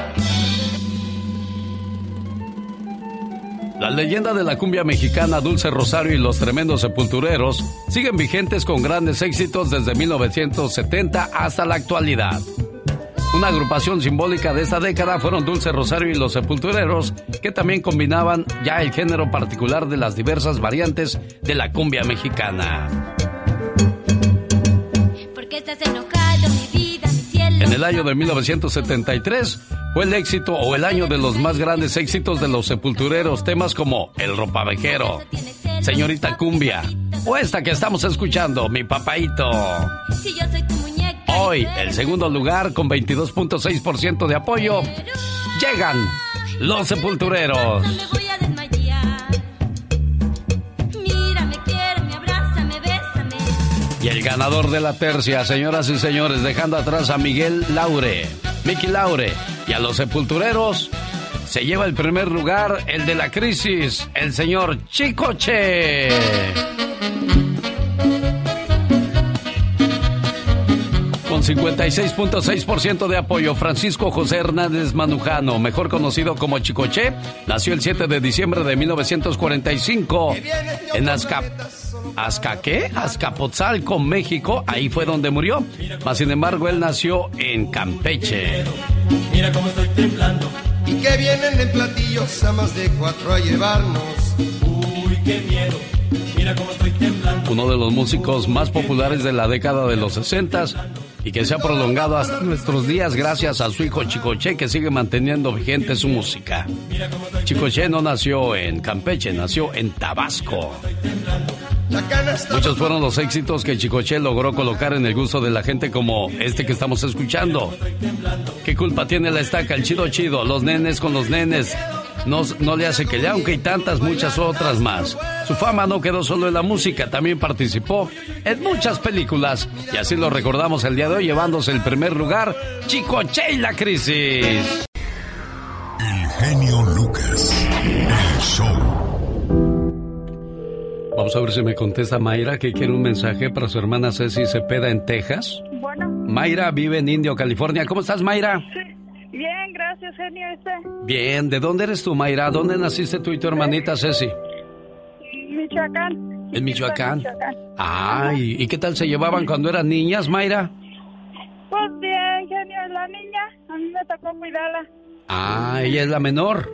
La leyenda de la cumbia mexicana Dulce Rosario y los tremendos sepultureros siguen vigentes con grandes éxitos desde 1970 hasta la actualidad. Una agrupación simbólica de esta década fueron Dulce Rosario y los Sepultureros, que también combinaban ya el género particular de las diversas variantes de la cumbia mexicana. En el año de 1973 fue el éxito o el año de los más grandes éxitos de los sepultureros, temas como El ropavejero, Señorita Cumbia o esta que estamos escuchando, Mi Papaito. Hoy, el segundo lugar con 22.6% de apoyo, llegan los sepultureros. Y el ganador de la tercia, señoras y señores, dejando atrás a Miguel Laure, Mickey Laure y a los sepultureros, se lleva el primer lugar el de la crisis, el señor Chicoche. 56.6% de apoyo, Francisco José Hernández Manujano, mejor conocido como Chicoche, nació el 7 de diciembre de 1945 en Azcap ¿Azcaqué? Azcapotzalco, México. Ahí fue donde murió. Mas, sin embargo, él nació en Campeche. Mira cómo estoy temblando. Y que vienen en platillos a más de cuatro a llevarnos. Uy, qué miedo. Mira cómo estoy temblando. Uno de los músicos más populares de la década de los 60 y que se ha prolongado hasta nuestros días gracias a su hijo Chicoche que sigue manteniendo vigente su música. Chicoche no nació en Campeche, nació en Tabasco. Muchos fueron los éxitos que Chicoche logró colocar en el gusto de la gente como este que estamos escuchando. ¿Qué culpa tiene la estaca, el chido chido, los nenes con los nenes? No, no le hace que le aunque hay tantas muchas otras más. Su fama no quedó solo en la música, también participó en muchas películas y así lo recordamos el día de hoy llevándose el primer lugar, Chicoche y la crisis. El genio Lucas, el show. Vamos a ver si me contesta Mayra, que quiere un mensaje para su hermana Ceci Cepeda en Texas. Bueno. Mayra vive en Indio, California. ¿Cómo estás, Mayra? Sí. Bien, gracias, genio. ¿Este? Bien. ¿De dónde eres tú, Mayra? ¿Dónde naciste tú y tu hermanita Ceci? Michoacán. ¿En Michoacán? Ay, ¿y qué tal se llevaban cuando eran niñas, Mayra? Pues bien, genio, es la niña. A mí me tocó cuidarla. Ah, ella es la menor.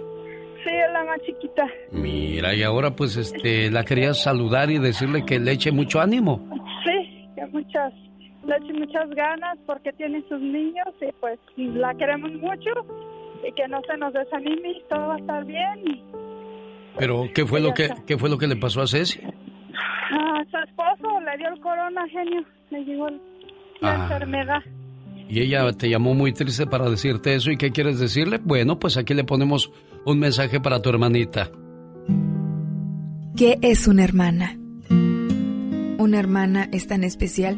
Sí, es la más chiquita. Mira, y ahora pues este la quería saludar y decirle que le eche mucho ánimo. Sí, que muchas, le eche muchas ganas porque tiene sus niños y pues la queremos mucho y que no se nos desanime y todo va a estar bien. Pero ¿qué fue lo que qué fue lo que le pasó a Ceci? A su esposo le dio el corona, genio, le llegó la Ah. enfermedad. Y ella te llamó muy triste para decirte eso. ¿Y qué quieres decirle? Bueno, pues aquí le ponemos un mensaje para tu hermanita. ¿Qué es una hermana? Una hermana es tan especial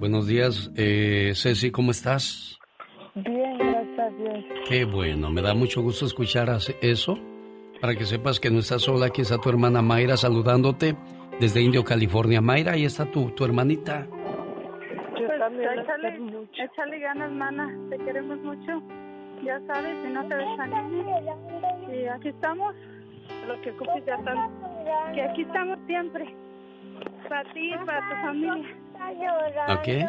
Buenos días, eh, Ceci, ¿cómo estás? Bien, gracias a Dios. Qué bueno, me da mucho gusto escuchar eso. Para que sepas que no estás sola, aquí está tu hermana Mayra saludándote desde Indio, California. Mayra, ahí está tu, tu hermanita. Pues, échale, échale ganas, hermana. Te queremos mucho. Ya sabes, y no te desanimes. Y aquí estamos. Lo que ocupes ya sabes. Que aquí estamos siempre. Para ti, para tu familia. ¿A qué?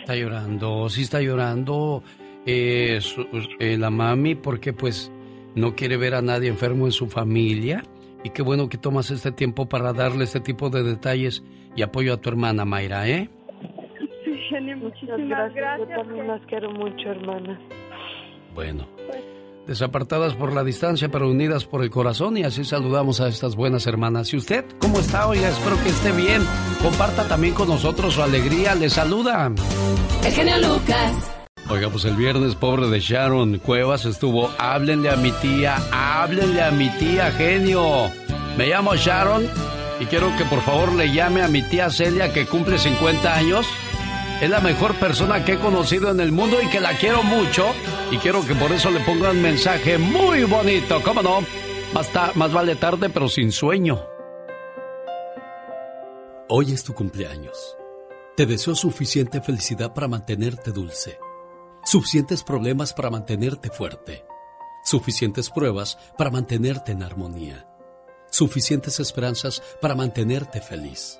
Está llorando, sí está llorando eh, su- eh, la mami porque pues no quiere ver a nadie enfermo en su familia Y qué bueno que tomas este tiempo para darle este tipo de detalles y apoyo a tu hermana Mayra, ¿eh? Sí, Genio, muchísimas gracias. Yo también las quiero mucho, hermana. Bueno. Desapartadas por la distancia, pero unidas por el corazón y así saludamos a estas buenas hermanas. ¿Y usted cómo está? Oiga, espero que esté bien. Comparta también con nosotros su alegría. Le saluda. El genio Lucas. Oiga, pues el viernes, pobre de Sharon Cuevas estuvo, háblenle a mi tía, háblenle a mi tía, genio. Me llamo Sharon y quiero que por favor le llame a mi tía Celia que cumple 50 años. Es la mejor persona que he conocido en el mundo y que la quiero mucho. Y quiero que por eso le ponga un mensaje muy bonito, ¿cómo no? Más, más vale tarde, pero sin sueño. Hoy es tu cumpleaños. Te deseo suficiente felicidad para mantenerte dulce Suficientes problemas para mantenerte fuerte. Suficientes pruebas para mantenerte en armonía. Suficientes esperanzas para mantenerte feliz.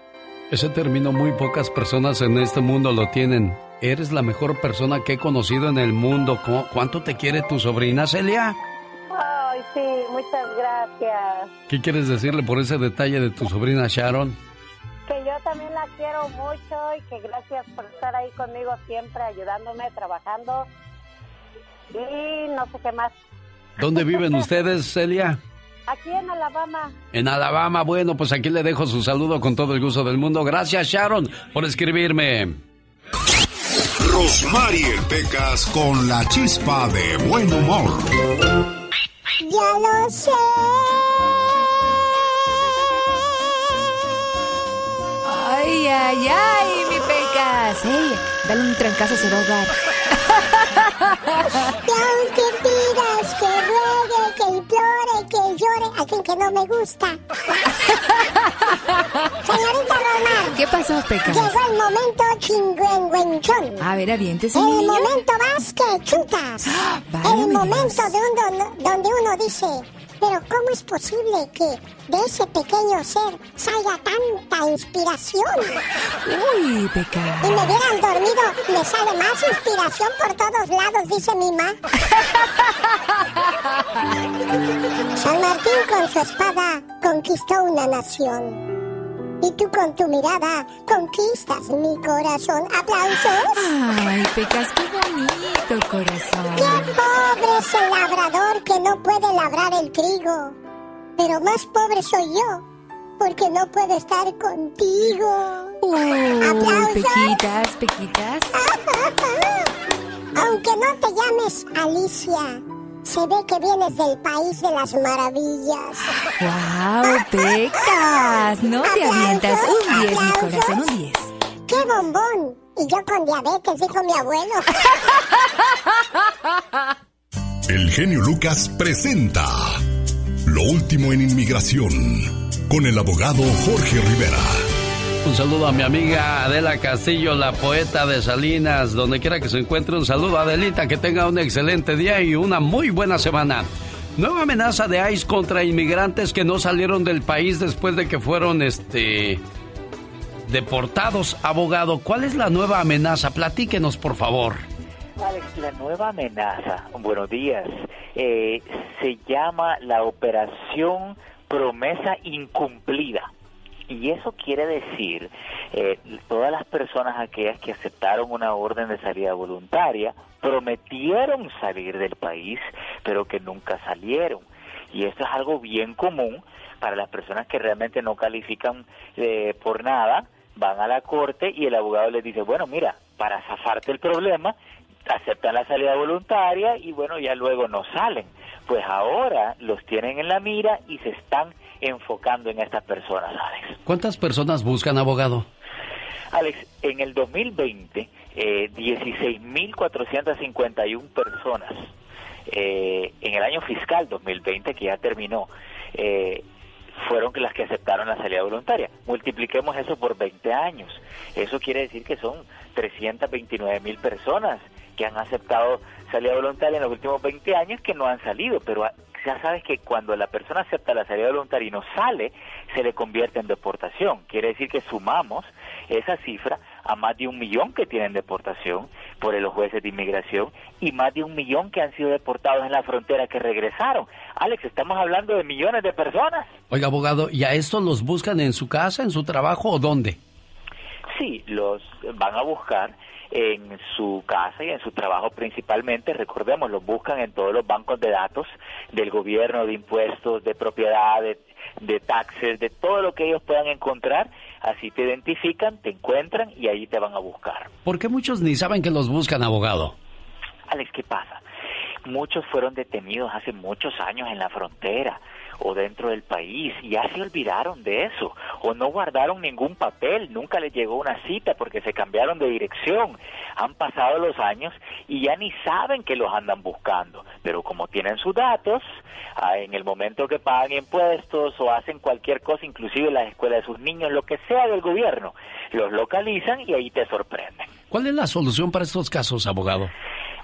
Ese término muy pocas personas en este mundo lo tienen. Eres la mejor persona que he conocido en el mundo. ¿Cuánto te quiere tu sobrina Celia? Ay, sí, muchas gracias. ¿Qué quieres decirle por ese detalle de tu sobrina Sharon? que yo también la quiero mucho y que gracias por estar ahí conmigo siempre, ayudándome, trabajando y no sé qué más. ¿Dónde viven ustedes, Celia? Aquí en Alabama. En Alabama, bueno, pues aquí le dejo su saludo con todo el gusto del mundo. Gracias, Sharon, por escribirme. Rosmarie Pecas con la chispa de buen humor. Ya lo sé. Ay, ay, ay, mi pecas. Dale un trancazo, se va a ahogar. Fin que no me gusta. Señorita Román. ¿Qué pasó, Pecas? Llegó el momento chingüengüenchón. A ver, aviéntese, El niño. momento más que chutas. vaya, el momento de un don- donde uno dice, pero ¿cómo es posible que de ese pequeño ser salga tanta inspiración? Uy, Pecas. Y me hubieran dormido, me sale más inspiración por todos lados, dice mi ma. San Martín con su espada conquistó una nación. Y tú con tu mirada conquistas mi corazón. ¿Aplausos? Ay, Pecas, qué bonito, corazón. ¡Qué pobre es el labrador que no puede labrar el trigo! Pero más pobre soy yo, porque no puedo estar contigo. Uy, ¡Aplausos! Pequitas, Pequitas. Aunque no te llames Alicia, se ve que vienes del país de las maravillas. Wow, Pecas. No te avientas. Un 10, mi corazón, un 10. ¡Qué bombón! Y yo con diabetes, dijo mi abuelo. El genio Lucas presenta Lo último en inmigración con el abogado Jorge Rivera. Un saludo a mi amiga Adela Castillo, la poeta de Salinas, donde quiera que se encuentre. Un saludo a Adelita, que tenga un excelente día y una muy buena semana. Nueva amenaza de ICE contra inmigrantes que no salieron del país después de que fueron, este, deportados. Abogado, ¿cuál es la nueva amenaza? Platíquenos, por favor. Alex, la nueva amenaza, buenos días, eh, se llama la Operación Promesa Incumplida. Y eso quiere decir, eh, todas las personas aquellas que aceptaron una orden de salida voluntaria, prometieron salir del país, pero que nunca salieron. Y esto es algo bien común para las personas que realmente no califican eh, por nada, van a la corte y el abogado les dice, bueno, mira, para zafarte el problema, aceptan la salida voluntaria y bueno, ya luego no salen. Pues ahora los tienen en la mira y se están enfocando en estas personas, Alex. ¿Cuántas personas buscan abogado? Alex, en el 2020, eh, 16.451 personas, eh, en el año fiscal 2020 que ya terminó, eh, fueron las que aceptaron la salida voluntaria. Multipliquemos eso por 20 años. Eso quiere decir que son 329 mil personas que han aceptado salida voluntaria en los últimos 20 años que no han salido, pero ya sabes que cuando la persona acepta la salida voluntaria y no sale, se le convierte en deportación. Quiere decir que sumamos esa cifra a más de un millón que tienen deportación por los jueces de inmigración y más de un millón que han sido deportados en la frontera que regresaron. Alex, estamos hablando de millones de personas. Oiga, abogado, ¿y a estos los buscan en su casa, en su trabajo o dónde? Sí, los van a buscar en su casa y en su trabajo principalmente. Recordemos, los buscan en todos los bancos de datos del gobierno, de impuestos, de propiedad, de, taxes, de todo lo que ellos puedan encontrar. Así te identifican, te encuentran y ahí te van a buscar. ¿Por qué muchos ni saben que los buscan, abogado? Alex, ¿qué pasa? Muchos fueron detenidos hace muchos años en la frontera o dentro del país ya se olvidaron de eso o no guardaron ningún papel, nunca les llegó una cita porque se cambiaron de dirección. Han pasado los años y ya ni saben que los andan buscando, pero como tienen sus datos, ah, en el momento que pagan impuestos o hacen cualquier cosa, inclusive la escuela de sus niños, lo que sea del gobierno, los localizan y ahí te sorprenden. ¿Cuál es la solución para estos casos, abogado?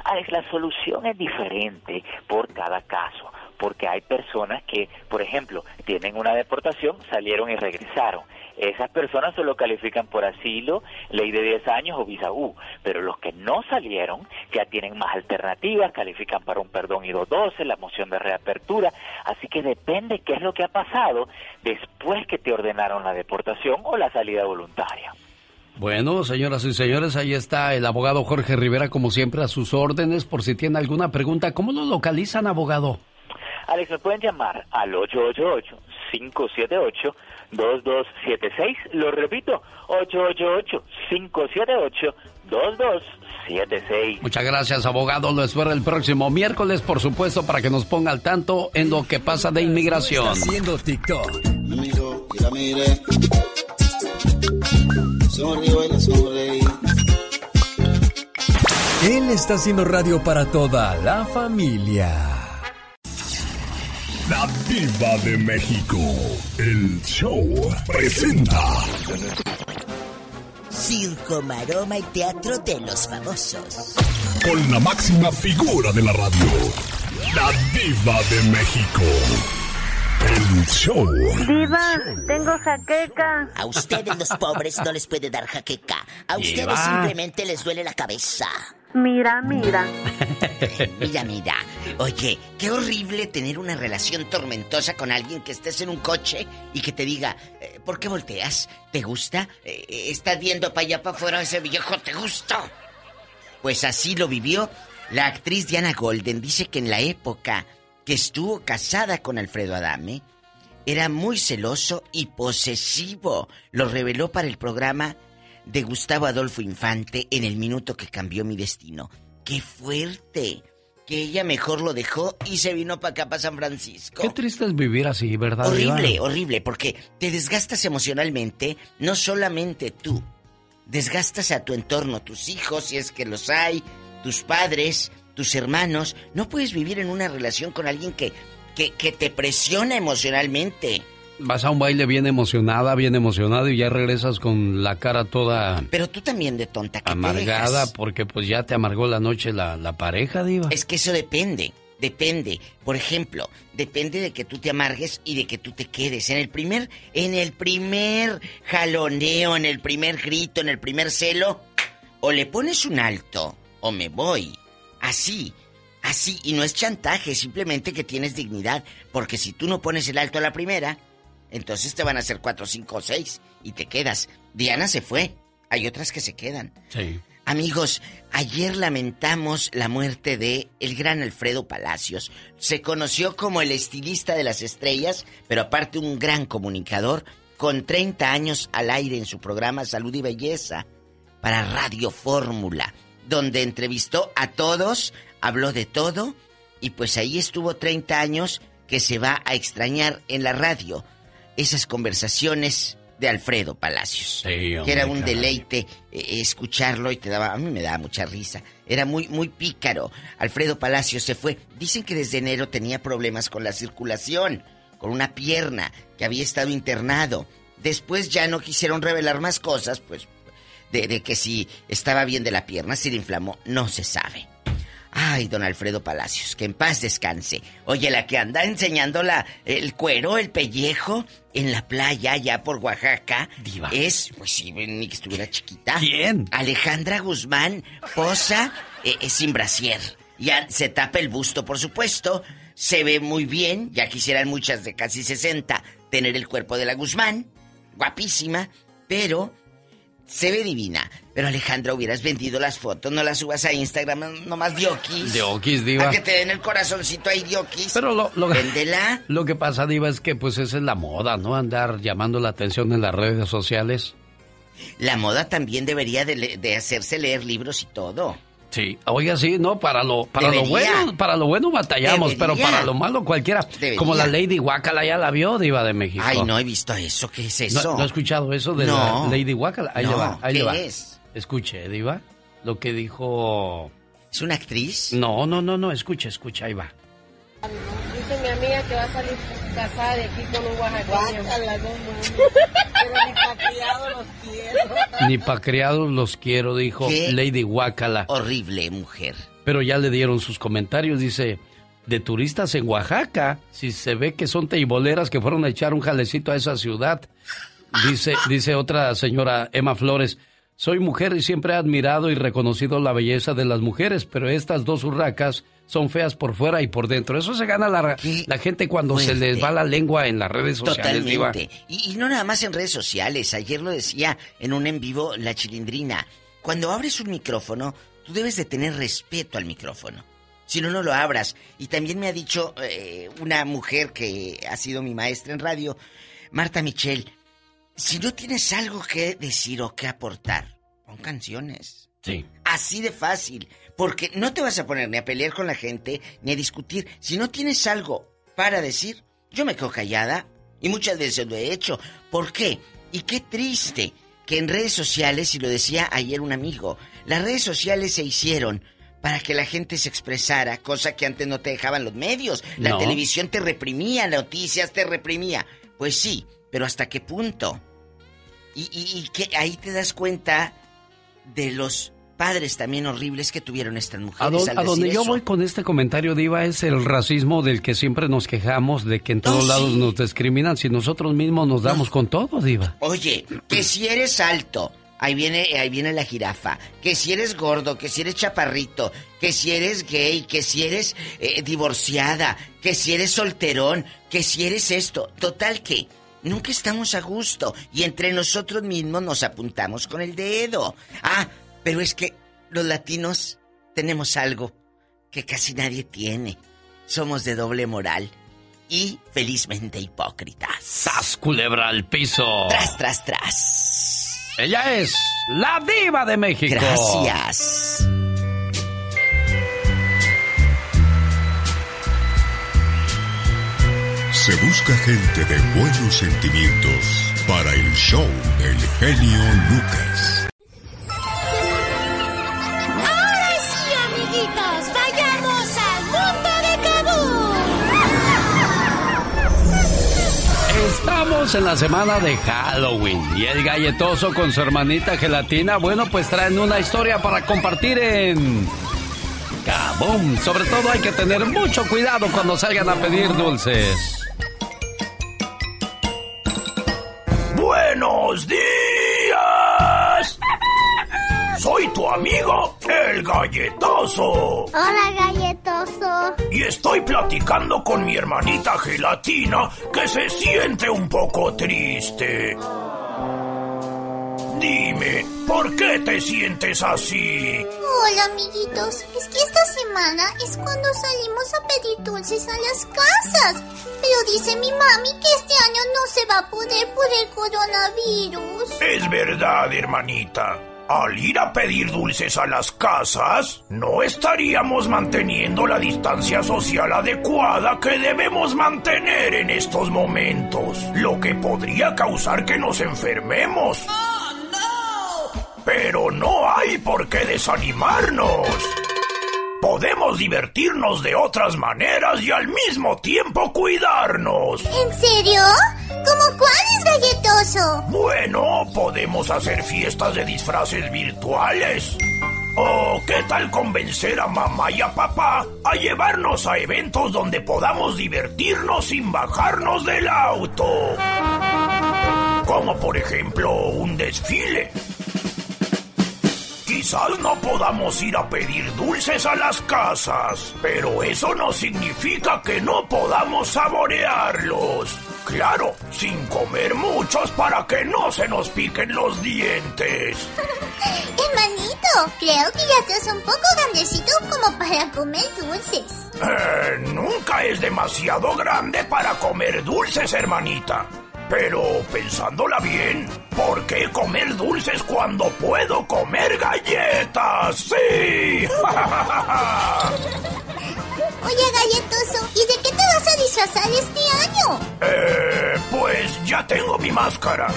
Alex, la solución es diferente por cada caso porque hay personas que, por ejemplo, tienen una deportación, salieron y regresaron. Esas personas solo califican por asilo, ley de 10 años o visa U, pero los que no salieron ya tienen más alternativas, califican para un perdón y 212, la moción de reapertura, así que depende qué es lo que ha pasado después que te ordenaron la deportación o la salida voluntaria. Bueno, señoras y señores, ahí está el abogado Jorge Rivera, como siempre, a sus órdenes, por si tiene alguna pregunta. ¿Cómo lo localizan, abogado? Alex, me pueden llamar al 888-578-2276. Lo repito, 888-578-2276. Muchas gracias, abogado. Lo espero el próximo miércoles, por supuesto, para que nos ponga al tanto en lo que pasa de inmigración. haciendo TikTok. Él está haciendo radio para toda la familia. La Diva de México. El show presenta. Circo, maroma y teatro de los famosos. Con la máxima figura de la radio. La Diva de México. El show. Diva, tengo jaqueca. A ustedes los pobres no les puede dar jaqueca. A ustedes simplemente les duele la cabeza. Mira, mira. mira, mira. Oye, qué horrible tener una relación tormentosa con alguien que estés en un coche y que te diga, eh, ¿por qué volteas? ¿Te gusta? Eh, ¿Estás viendo para allá para afuera ese viejo? ¿Te gusta? Pues así lo vivió la actriz Diana Golden. Dice que en la época que estuvo casada con Alfredo Adame, era muy celoso y posesivo. Lo reveló para el programa de Gustavo Adolfo Infante en el minuto que cambió mi destino. ¡Qué fuerte! Que ella mejor lo dejó y se vino para acá, para San Francisco. Qué triste es vivir así, ¿verdad? Horrible, horrible, porque te desgastas emocionalmente, no solamente tú. Desgastas a tu entorno, tus hijos, si es que los hay, tus padres, tus hermanos. No puedes vivir en una relación con alguien que, que, que te presiona emocionalmente. Vas a un baile bien emocionada, bien emocionado y ya regresas con la cara toda... Pero tú también de tonta que Amargada porque pues ya te amargó la noche la, la pareja, diva. Es que eso depende, depende. Por ejemplo, depende de que tú te amargues y de que tú te quedes. En el primer, en el primer jaloneo, en el primer grito, en el primer celo, o le pones un alto o me voy. Así, así, y no es chantaje, simplemente que tienes dignidad, porque si tú no pones el alto a la primera, entonces te van a hacer cuatro, cinco o seis y te quedas. Diana se fue. Hay otras que se quedan. Sí. Amigos, ayer lamentamos la muerte de el gran Alfredo Palacios. Se conoció como el estilista de las estrellas, pero aparte un gran comunicador con 30 años al aire en su programa Salud y Belleza para Radio Fórmula, donde entrevistó a todos, habló de todo y pues ahí estuvo 30 años que se va a extrañar en la radio esas conversaciones de Alfredo Palacios. que era un deleite eh, escucharlo y te daba, a mí me daba mucha risa. Era muy, muy pícaro. Alfredo Palacios se fue. Dicen que desde enero tenía problemas con la circulación. con una pierna, que había estado internado. Después ya no quisieron revelar más cosas, pues, de, de que si estaba bien de la pierna, si le inflamó, no se sabe. Ay, don Alfredo Palacios, que en paz descanse. Oye, la que anda enseñando la, el cuero, el pellejo, en la playa, allá por Oaxaca, Diva. es, pues sí, ni que estuviera chiquita. ¿Quién? Alejandra Guzmán posa eh, eh, sin brasier. Ya se tapa el busto, por supuesto. Se ve muy bien, ya quisieran muchas de casi 60 tener el cuerpo de la Guzmán. Guapísima, pero se ve divina. Pero Alejandra, hubieras vendido las fotos, no las subas a Instagram, nomás diokis. Diokis, diva. A que te den el corazoncito ahí, diokis. Pero lo, lo, Véndela. lo que pasa, Diva, es que pues esa es la moda, ¿no? Andar llamando la atención en las redes sociales. La moda también debería de, le- de hacerse leer libros y todo. Sí, oiga, sí, no, para lo, para lo bueno, para lo bueno batallamos, Debería. pero para lo malo cualquiera. Debería. Como la Lady Guacala ya la vio, Diva de México. Ay, no he visto eso. ¿Qué es ¿No, eso? no ha escuchado eso de No. la Lady Guacala? Ahí le No, va, ahí ¿qué le va. es? Escuche, Diva, lo que dijo... ¿Es una actriz? No, no, no, no, escuche, escuche, ahí va. Dice mi amiga que va a salir casada de aquí con un oaxaqueño. Pero ni pa' criado los quiero. Ni pa' criados los quiero, dijo ¿Qué? Lady Guacala. Horrible mujer. Pero ya le dieron sus comentarios, dice, de turistas en Oaxaca, si se ve que son teiboleras que fueron a echar un jalecito a esa ciudad. Dice, dice otra señora Emma Flores, soy mujer y siempre he admirado y reconocido la belleza de las mujeres, pero estas dos urracas son feas por fuera y por dentro. Eso se gana la, la gente cuando se les va la lengua en las redes sociales. Totalmente. Y, y no nada más en redes sociales. Ayer lo decía en un en vivo la chilindrina. Cuando abres un micrófono, tú debes de tener respeto al micrófono. Si no, no lo abras. Y también me ha dicho eh, una mujer que ha sido mi maestra en radio, Marta Michel, si no tienes algo que decir o que aportar, pon canciones. Sí. Así de fácil. Porque no te vas a poner ni a pelear con la gente, ni a discutir. Si no tienes algo para decir, yo me quedo callada. Y muchas veces lo he hecho. ¿Por qué? Y qué triste que en redes sociales, y lo decía ayer un amigo, las redes sociales se hicieron para que la gente se expresara, cosa que antes no te dejaban los medios. La No. televisión te reprimía, noticias te reprimía. Pues sí, pero ¿hasta qué punto? Y, y- y que ahí te das cuenta de los padres también horribles que tuvieron estas A, mujeres. do- al a donde yo eso. voy con este comentario, Diva, es el racismo del que siempre nos quejamos, de que en todos Oh, lados sí. nos discriminan, si nosotros mismos nos damos con todo, Diva. Oye, que si eres alto, ahí viene, ahí viene la jirafa. Que si eres gordo, que si eres chaparrito, que si eres gay, que si eres eh, divorciada, que si eres solterón, que si eres esto. Total que nunca estamos a gusto y entre nosotros mismos nos apuntamos con el dedo. Ah, pero es que los latinos tenemos algo que casi nadie tiene. Somos de doble moral y felizmente hipócritas. ¡Sas, culebra al piso! Tras, tras, tras. Ella es la diva de México. Gracias. Se busca gente de buenos sentimientos para el show del genio Lucas. Ahora sí, amiguitos, vayamos al mundo de Kabul. Estamos en la semana de Halloween y el galletoso con su hermanita gelatina, bueno, pues traen una historia para compartir en Kaboom. Sobre todo hay que tener mucho cuidado cuando salgan a pedir dulces. ¡Buenos días! Soy tu amigo, el galletoso. Hola, galletoso. Y estoy platicando con mi hermanita gelatina que se siente un poco triste. Dime, ¿por qué te sientes así? Hola amiguitos, es que esta semana es cuando salimos a pedir dulces a las casas. Pero dice mi mami que este año no se va a poder por el coronavirus. Es verdad, hermanita. Al ir a pedir dulces a las casas, no estaríamos manteniendo la distancia social adecuada que debemos mantener en estos momentos, lo que podría causar que nos enfermemos. Pero no hay por qué desanimarnos. podemos divertirnos de otras maneras y al mismo tiempo cuidarnos. ¿En serio? ¿Cómo cuáles, galletoso? Bueno, podemos hacer fiestas de disfraces virtuales. ¿O qué tal convencer a mamá y a papá a llevarnos a eventos donde podamos divertirnos sin bajarnos del auto? Como por ejemplo un desfile. Quizás no podamos ir a pedir dulces a las casas, pero eso no significa que no podamos saborearlos. Claro, sin comer muchos para que no se nos piquen los dientes. Hermanito, creo que ya estás un poco grandecito como para comer dulces. Eh, nunca es demasiado grande para comer dulces, hermanita. Pero pensándola bien, ¿por qué comer dulces cuando puedo comer galletas? ¡Sí! Oye, galletoso, ¿y de qué te vas a disfrazar este año? Eh, pues ya tengo mi máscara.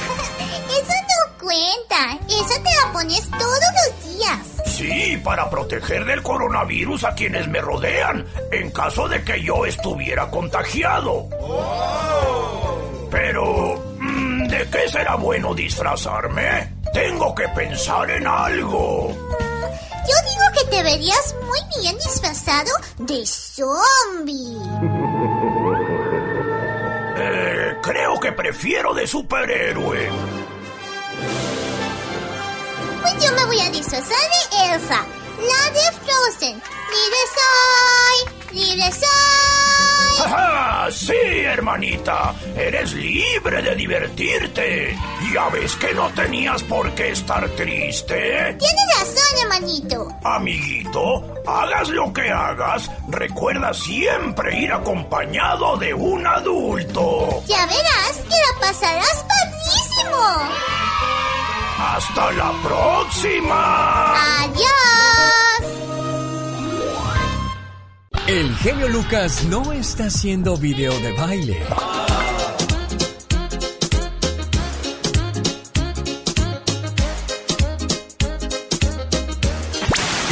Eso no cuenta. Eso te la pones todos los días. Sí, para proteger del coronavirus a quienes me rodean, en caso de que yo estuviera contagiado. Pero, mm, ¿de qué será bueno disfrazarme? Tengo que pensar en algo. Yo digo que te verías muy bien disfrazado de zombie. Eh, creo que prefiero de superhéroe. Pues yo me voy a disfrazar de Elsa, la de Frozen. ¡Libre soy! ¡Libre soy! ¡Ajá! Sí, hermanita. Eres libre de divertirte. Ya ves que no tenías por qué estar triste. Tienes razón, hermanito. Amiguito, hagas lo que hagas, recuerda siempre ir acompañado de un adulto. Ya verás que la pasarás padrísimo. ¡Hasta la próxima! ¡Adiós! El genio Lucas no está haciendo video de baile.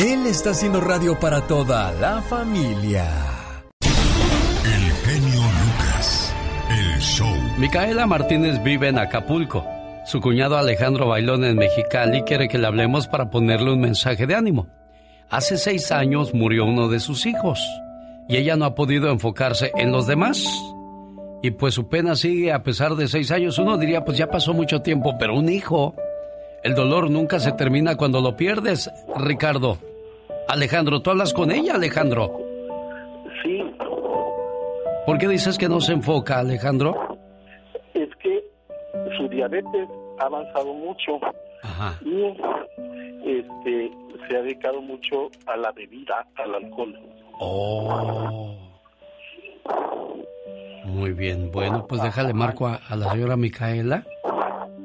Él está haciendo radio para toda la familia. El genio Lucas. El show. Micaela Martínez vive en Acapulco. Su cuñado Alejandro Bailón en Mexicali quiere que le hablemos para ponerle un mensaje de ánimo. Hace seis años murió uno de sus hijos y ella no ha podido enfocarse en los demás. Y pues su pena sigue a pesar de seis años. Uno diría, pues ya pasó mucho tiempo, pero un hijo, el dolor nunca se termina cuando lo pierdes, Ricardo. Alejandro, ¿tú hablas con ella, Alejandro? Sí. ¿Por qué dices que no se enfoca, Alejandro? Es que su diabetes ha avanzado mucho Ajá. y este se ha dedicado mucho a la bebida, al alcohol. Oh. Muy bien, bueno, pues déjale marco a, a la señora Micaela,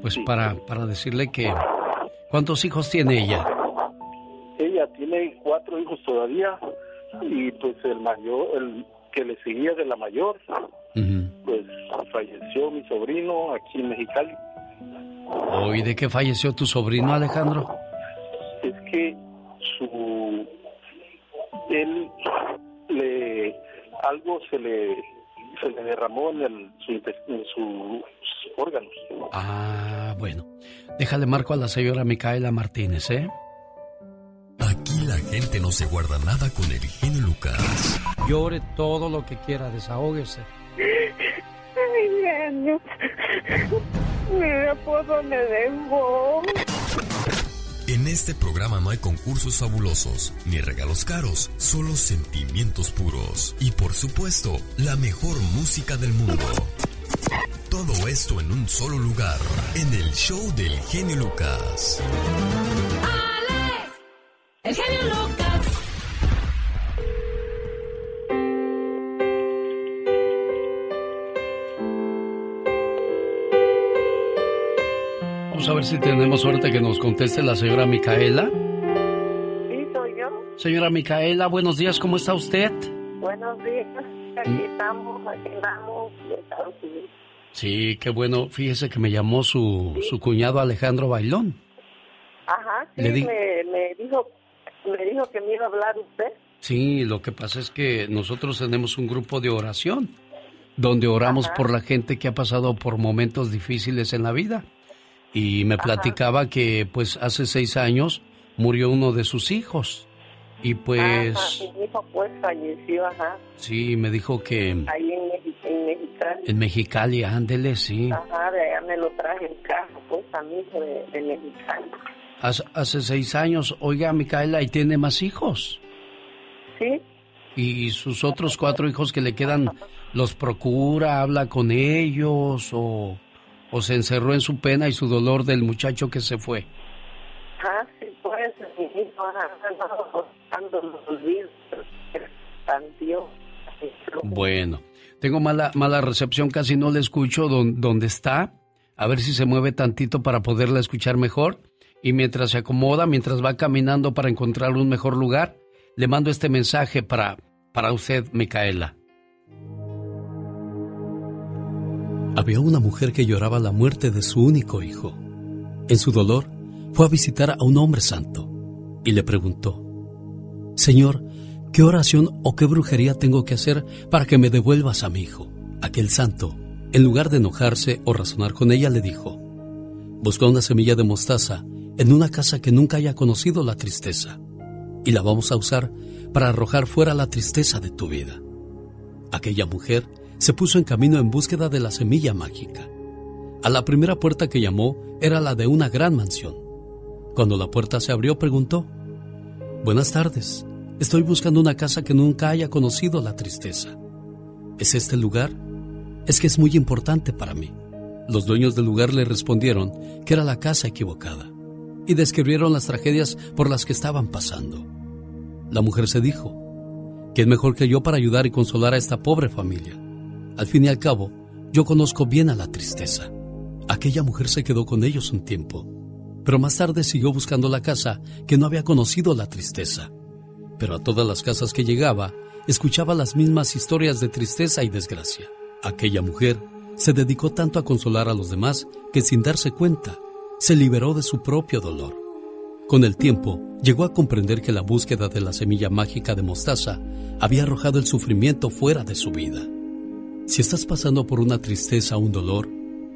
pues para, para decirle que... ¿Cuántos hijos tiene ella? Ella tiene cuatro hijos todavía y pues el mayor, el que le seguía de la mayor, pues falleció mi sobrino aquí en Mexicali. Oh, ¿y de qué falleció tu sobrino, Alejandro? Es que su él le algo se le se le derramó en el su, en sus órganos. Ah, bueno. Déjale marco a la señora Micaela Martínez, ¿eh? Aquí la gente no se guarda nada con el genio Lucas. Llore todo lo que quiera, desahógese. Ay, genio. Mira por dónde dejó. En este programa no hay concursos fabulosos ni regalos caros, solo sentimientos puros y por supuesto la mejor música del mundo. Todo esto en un solo lugar, en el show del genio Lucas. El genio Lucas. Vamos a ver si tenemos suerte que nos conteste la señora Micaela. Sí, soy yo. Señora Micaela, buenos días, ¿cómo está usted? Buenos días. Aquí estamos, aquí Estados Unidos. Sí, qué bueno. Fíjese que me llamó su, su cuñado Alejandro Bailón. Ajá, sí, di- me, me dijo me dijo que me iba a hablar usted. Sí, lo que pasa es que nosotros tenemos un grupo de oración donde oramos por la gente que ha pasado por momentos difíciles en la vida. Y me platicaba que pues hace seis años murió uno de sus hijos. Y pues... Ajá, mi hijo pues falleció, ajá. Sí, me dijo que... Ahí en, en Mexicali. En Mexicali, ándele, sí. Ajá, de allá me lo traje en carro, pues a mi hijo de, de Mexicali. Hace, hace seis años, oiga, Micaela, ¿y tiene más hijos? Sí. ¿Y sus otros cuatro hijos que le quedan, los procura, habla con ellos o, o se encerró en su pena y su dolor del muchacho que se fue? Ah, sí, pues, mi hijo, Dios. Bueno, tengo mala, mala recepción, casi no le escucho don- donde está. A ver si se mueve tantito para poderla escuchar mejor. Y mientras se acomoda, mientras va caminando para encontrar un mejor lugar, le mando este mensaje para, para usted, Micaela. Había una mujer que lloraba la muerte de su único hijo. En su dolor, fue a visitar a un hombre santo y le preguntó, Señor, ¿qué oración o qué brujería tengo que hacer para que me devuelvas a mi hijo? Aquel santo, en lugar de enojarse o razonar con ella, le dijo, Busca una semilla de mostaza en una casa que nunca haya conocido la tristeza y la vamos a usar para arrojar fuera la tristeza de tu vida. Aquella mujer se puso en camino en búsqueda de la semilla mágica. A la primera puerta que llamó era la de una gran mansión. Cuando la puerta se abrió preguntó, Buenas tardes, estoy buscando una casa que nunca haya conocido la tristeza. ¿Es este el lugar? Es que es muy importante para mí. Los dueños del lugar le respondieron que era la casa equivocada y describieron las tragedias por las que estaban pasando. La mujer se dijo, ¿quién mejor que yo para ayudar y consolar a esta pobre familia? Al fin y al cabo, yo conozco bien a la tristeza. Aquella mujer se quedó con ellos un tiempo, pero más tarde siguió buscando la casa que no había conocido la tristeza. Pero a todas las casas que llegaba, escuchaba las mismas historias de tristeza y desgracia. Aquella mujer se dedicó tanto a consolar a los demás que sin darse cuenta, se liberó de su propio dolor. Con el tiempo, llegó a comprender que la búsqueda de la semilla mágica de mostaza había arrojado el sufrimiento fuera de su vida. Si estás pasando por una tristeza o un dolor,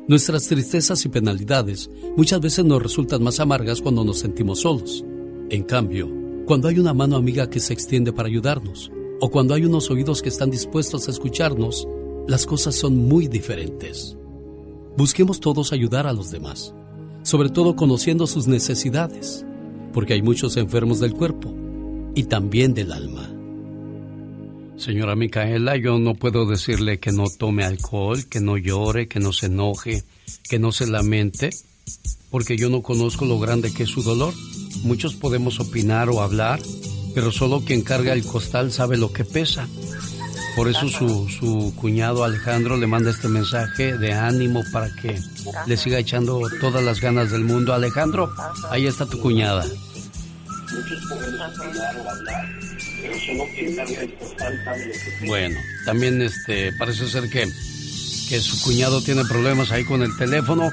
nuestras tristezas y penalidades muchas veces nos resultan más amargas cuando nos sentimos solos. En cambio, cuando hay una mano amiga que se extiende para ayudarnos, o cuando hay unos oídos que están dispuestos a escucharnos, las cosas son muy diferentes. Busquemos todos ayudar a los demás, sobre todo conociendo sus necesidades, porque hay muchos enfermos del cuerpo y también del alma. Señora Micaela, yo no puedo decirle que no tome alcohol, que no llore, que no se enoje, que no se lamente, porque yo no conozco lo grande que es su dolor. Muchos podemos opinar o hablar, pero solo quien carga el costal sabe lo que pesa. Por eso su, su cuñado Alejandro le manda este mensaje de ánimo para que le siga echando todas las ganas del mundo. Alejandro, ahí está tu cuñada. Bueno, también este parece ser que, que su cuñado tiene problemas ahí con el teléfono.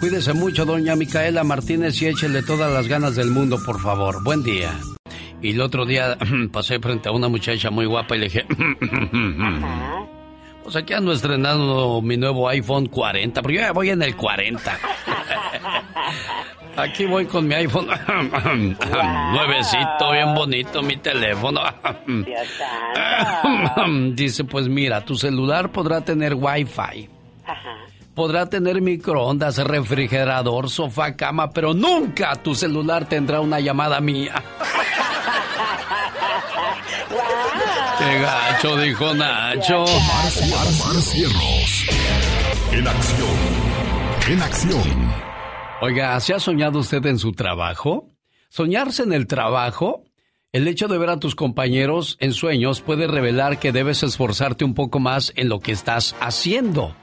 Cuídese mucho, doña Micaela Martínez, y échele todas las ganas del mundo, por favor. Buen día. Y el otro día pasé frente a una muchacha muy guapa y le dije, pues aquí ando estrenando mi nuevo iPhone 40, pero yo ya voy en el 40. Aquí voy con mi iPhone nuevecito, bien bonito mi teléfono. Dice, pues mira, tu celular podrá tener Wi-Fi. Podrá tener microondas, refrigerador, sofá, cama, pero nunca tu celular tendrá una llamada mía. Qué gacho, dijo Nacho. Omar Cierros. En acción. En acción. Oiga, ¿se ha soñado usted en su trabajo? Soñarse en el trabajo, el hecho de ver a tus compañeros en sueños puede revelar que debes esforzarte un poco más en lo que estás haciendo.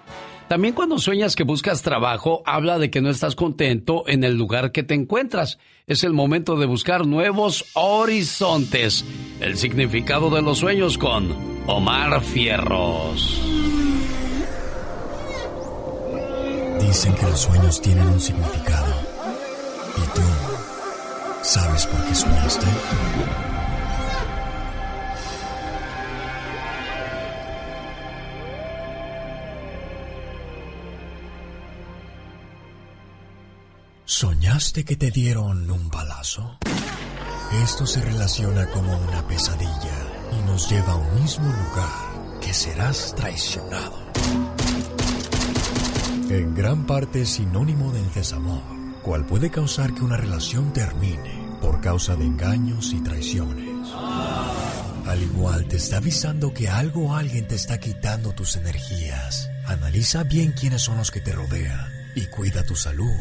También cuando sueñas que buscas trabajo, habla de que no estás contento en el lugar que te encuentras. Es el momento de buscar nuevos horizontes. El significado de los sueños con Omar Fierros. Dicen que los sueños tienen un significado. ¿Y tú sabes por qué soñaste? ¿Soñaste que te dieron un balazo? Esto se relaciona como una pesadilla y nos lleva a un mismo lugar que serás traicionado. En gran parte sinónimo del desamor, cual puede causar que una relación termine por causa de engaños y traiciones. Al igual te está avisando que algo o alguien te está quitando tus energías. Analiza bien quiénes son los que te rodean y cuida tu salud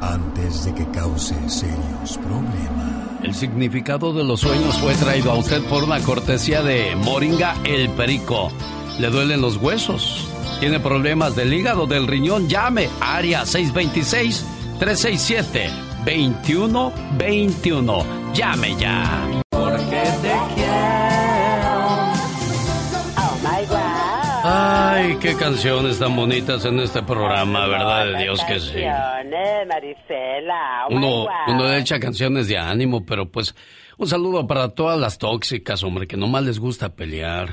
antes de que cause serios problemas. El significado de los sueños fue traído a usted por una cortesía de Moringa el Perico. ¿Le duelen los huesos? ¿Tiene problemas del hígado, del riñón? Llame Área 626-367-2121. Llame ya. Porque te Ay, qué canciones tan bonitas en este programa, ¿verdad de Dios que sí? Marisela. Oh uno, uno echa canciones de ánimo, pero pues un saludo para todas las tóxicas, hombre, que nomás les gusta pelear.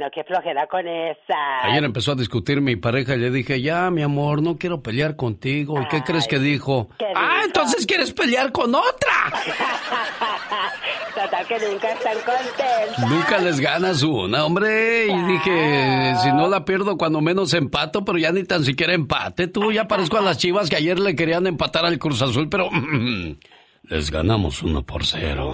No, qué flojera con esa. Ayer empezó a discutir mi pareja y le dije, ya, mi amor, no quiero pelear contigo. ¿Y qué crees que dijo? ah, entonces quieres pelear con otra. Total que nunca están contentos. Nunca les ganas una, hombre. Y dije, si no la pierdo, cuando menos empato, pero ya ni tan siquiera empate. Tú ya parezco a las chivas que ayer le querían empatar al Cruz Azul, pero les ganamos uno por cero.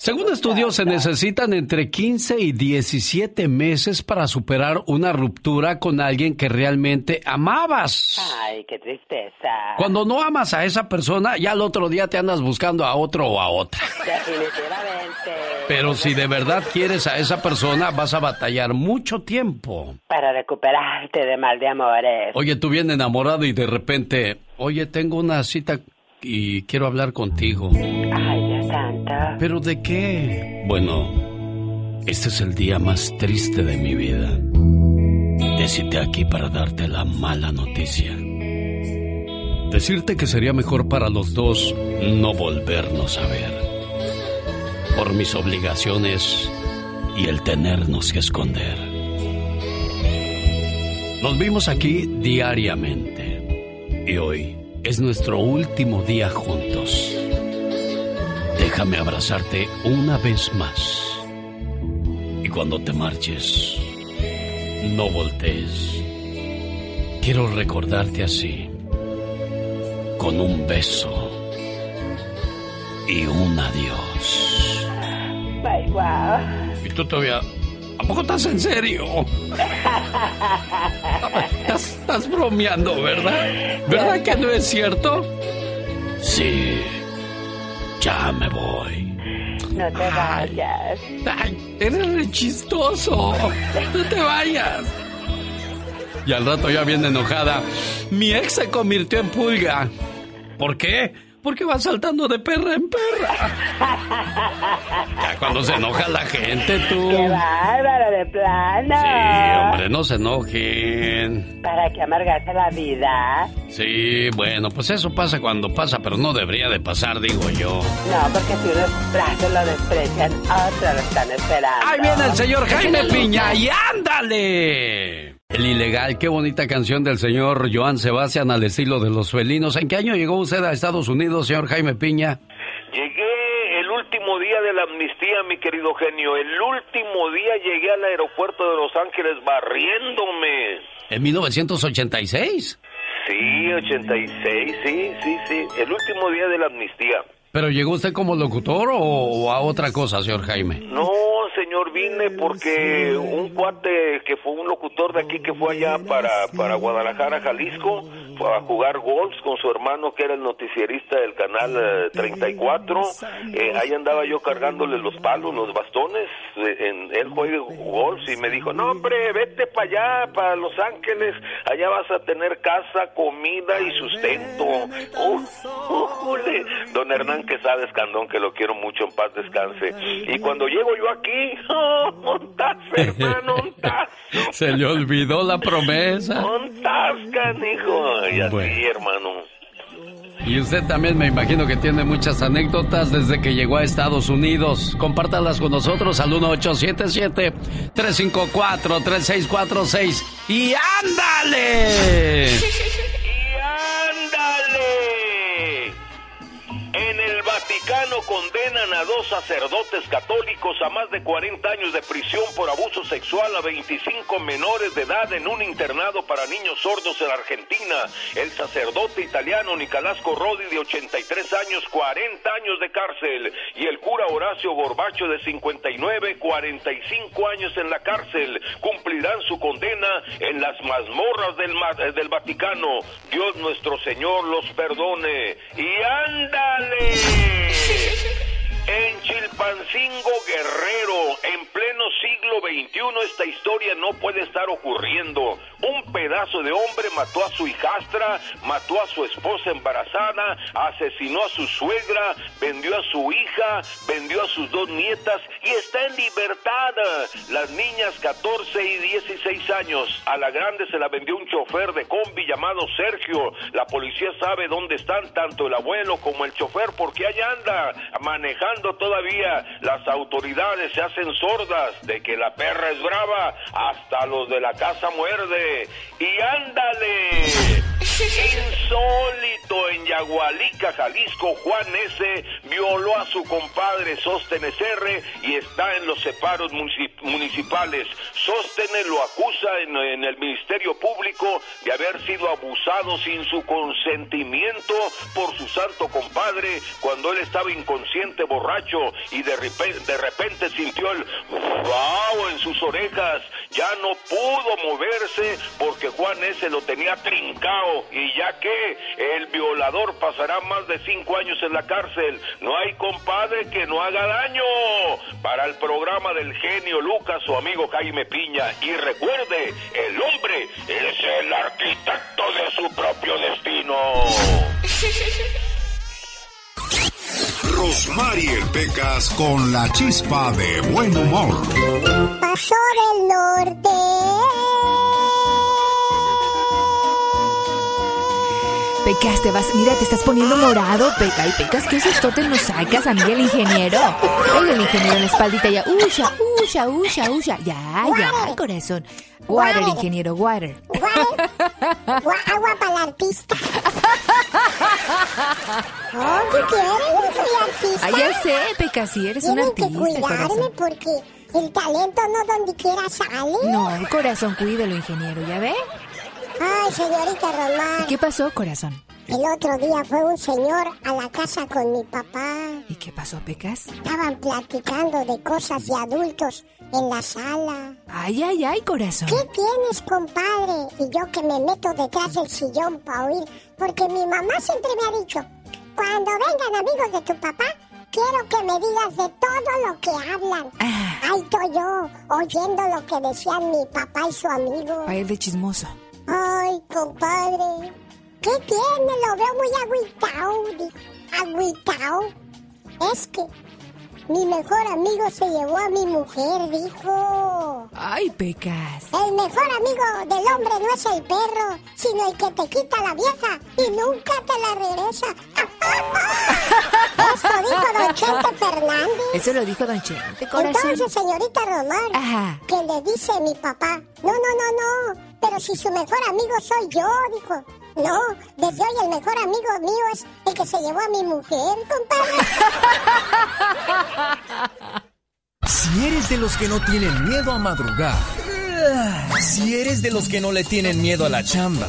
Según estudios, se necesitan entre 15 y 17 meses para superar una ruptura con alguien que realmente amabas. Ay, qué tristeza. Cuando no amas a esa persona, ya el otro día te andas buscando a otro o a otra. Definitivamente. Pero si de verdad quieres a esa persona, vas a batallar mucho tiempo. Para recuperarte de mal de amores. Oye, tú vienes enamorado y de repente, oye, tengo una cita y quiero hablar contigo. Ay, ¿Pero de qué? Bueno, este es el día más triste de mi vida. Decirte aquí para darte la mala noticia. Decirte que sería mejor para los dos no volvernos a ver. Por mis obligaciones y el tenernos que esconder. Nos vimos aquí diariamente. Y hoy es nuestro último día juntos. Déjame abrazarte una vez más. Y cuando te marches, no voltees. Quiero recordarte así, con un beso y un adiós. Bye, wow. Y tú todavía ¿A poco estás en serio? Estás, bromeando, ¿verdad? ¿Verdad que no es cierto? Sí. Ya me voy. No te vayas. Ay, eres re chistoso. No te vayas. Y al rato ya viene enojada. Mi ex se convirtió en pulga. ¿Por qué? Porque va saltando de perra en perra. Ya cuando se enoja la gente, tú. ¡Qué bárbaro de plano! Sí, hombre, no se enojen. ¿Para qué amargarse la vida? Sí, bueno, pues eso pasa cuando pasa, pero no debería de pasar, digo yo. No, porque si unos brazos lo desprecian, otros lo están esperando. ¡Ahí viene el señor Jaime Piña! ¡Y ándale! El ilegal, qué bonita canción del señor Joan Sebastián al estilo de los felinos. ¿En qué año llegó usted a Estados Unidos, señor Jaime Piña? Llegué el último día de la amnistía, mi querido genio. El último día llegué al aeropuerto de Los Ángeles barriéndome. ¿En 1986? Sí, 86, sí, sí, sí. El último día de la amnistía. ¿Pero llegó usted como locutor o, a otra cosa, señor Jaime? No, señor, vine porque un cuate que fue un locutor de aquí que fue allá para, para Guadalajara, Jalisco, fue a jugar golf con su hermano que era el noticierista del canal 34. Eh, eh, ahí andaba yo cargándole los palos, los bastones. Eh, en, él juega golf y me dijo, no hombre, vete para allá, para Los Ángeles. Allá vas a tener casa, comida y sustento. Don Hernán que sabe Escandón, que lo quiero mucho, en paz descanse. Y cuando llego yo aquí, ¡oh, montaz, hermano, montaz! Se le olvidó la promesa. Montaz, canijo. Y así, hermano. Y usted también me imagino que tiene muchas anécdotas desde que llegó a Estados Unidos. Compártalas con nosotros al 1877-354-3646. ¡Y ándale! ¡Y condenan a dos sacerdotes católicos a más de 40 años de prisión por abuso sexual a 25 menores de edad en un internado para niños sordos en Argentina. El sacerdote italiano Nicolás Corrodi de 83 años, 40 años de cárcel. Y el cura Horacio Gorbacho de 59, 45 años en la cárcel. Cumplirán su condena en las mazmorras del, Vaticano. Dios nuestro Señor los perdone. Y ándale. En Chilpancingo Guerrero, en pleno siglo XXI, esta historia no puede estar ocurriendo. Un pedazo de hombre mató a su hijastra, mató a su esposa embarazada, asesinó a su suegra, vendió a su hija, vendió a sus dos nietas y está en libertad. Las niñas 14 y 16 años. A la grande se la vendió un chofer de combi llamado Sergio. La policía sabe dónde están tanto el abuelo como el chofer porque allá anda manejando todavía. Las autoridades se hacen sordas de que la perra es brava. Hasta los de la casa muerde. Y ándale. Insólito en Yagualica, Jalisco, Juan S. violó a su compadre Sóstenes R y está en los separos munici- municipales. Sóstenes lo acusa en, el Ministerio Público de haber sido abusado sin su consentimiento por su santo compadre cuando él estaba inconsciente, borracho y de repente, de repente sintió el wow en sus orejas. Ya no pudo moverse porque Juan S. lo tenía trincado y ya que el violador pasará más de cinco años en la cárcel. No hay compadre que no haga daño. Para el programa del genio Lucas, su amigo Jaime Piña. Y recuerde, el hombre es el arquitecto de su propio destino. Rosmarie Pecas con la chispa de buen humor. Pasó del norte. Pecas, te vas, mira, te estás poniendo morado, Peca. Y Pecas, ¿qué esos te nos sacas, a mí el ingeniero? El ingeniero en la espaldita ya, usha, usha, usha, usha. Ya, ya, corazón. Water, ingeniero, water. Gua- agua para el artista. Oh, ¿qué quieres? Yo soy artista. Ah, ya sé, Pecas, sí, eres un Tienen que artista, cuidarme corazón. porque el talento no donde quiera sale. No, corazón, cuídelo, ingeniero, ¿ya ve? Ay, señorita ¿Y Román. qué pasó, corazón? El otro día fue un señor a la casa con mi papá. ¿Y qué pasó, Pecas? Estaban platicando de cosas de adultos en la sala. Ay, ay, ay, corazón. ¿Qué tienes, compadre? Y yo que me meto detrás del sillón para oír, porque mi mamá siempre me ha dicho, cuando vengan amigos de tu papá, quiero que me digas de todo lo que hablan. Ahí estoy yo, oyendo lo que decían mi papá y su amigo. Va a ir de chismoso. Ay, compadre, ¿qué tiene? Lo veo muy agüitao. Agüitao. Es que mi mejor amigo se llevó a mi mujer, dijo. Ay, Pecas. El mejor amigo del hombre no es el perro, sino el que te quita la vieja y nunca te la regresa. Eso dijo Don Chente Fernández. Eso lo dijo Don Chente, corazón. Entonces, señorita Román, Ajá. que le dice mi papá, no, no, no, no, pero si su mejor amigo soy yo, dijo. No, desde hoy el mejor amigo mío es el que se llevó a mi mujer, compadre. Si eres de los que no tienen miedo a madrugar, si eres de los que no le tienen miedo a la chamba,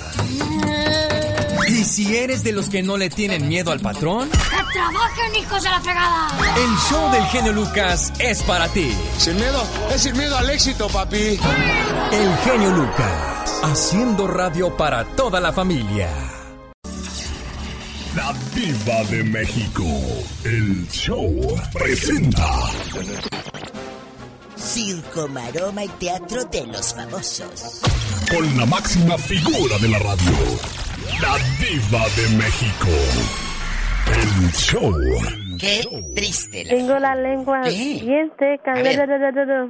y si eres de los que no le tienen miedo al patrón, ¡Que trabajen, hijos de la fregada! el show del genio Lucas es para ti. Sin miedo, es sin miedo al éxito, papi. El genio Lucas, haciendo radio para toda la familia. La Diva de México. El show presenta. Circo, maroma y teatro de los famosos. Con la máxima figura de la radio. La Diva de México. El show. Qué triste. La... Tengo la lengua ¿Qué? bien seca. A ver.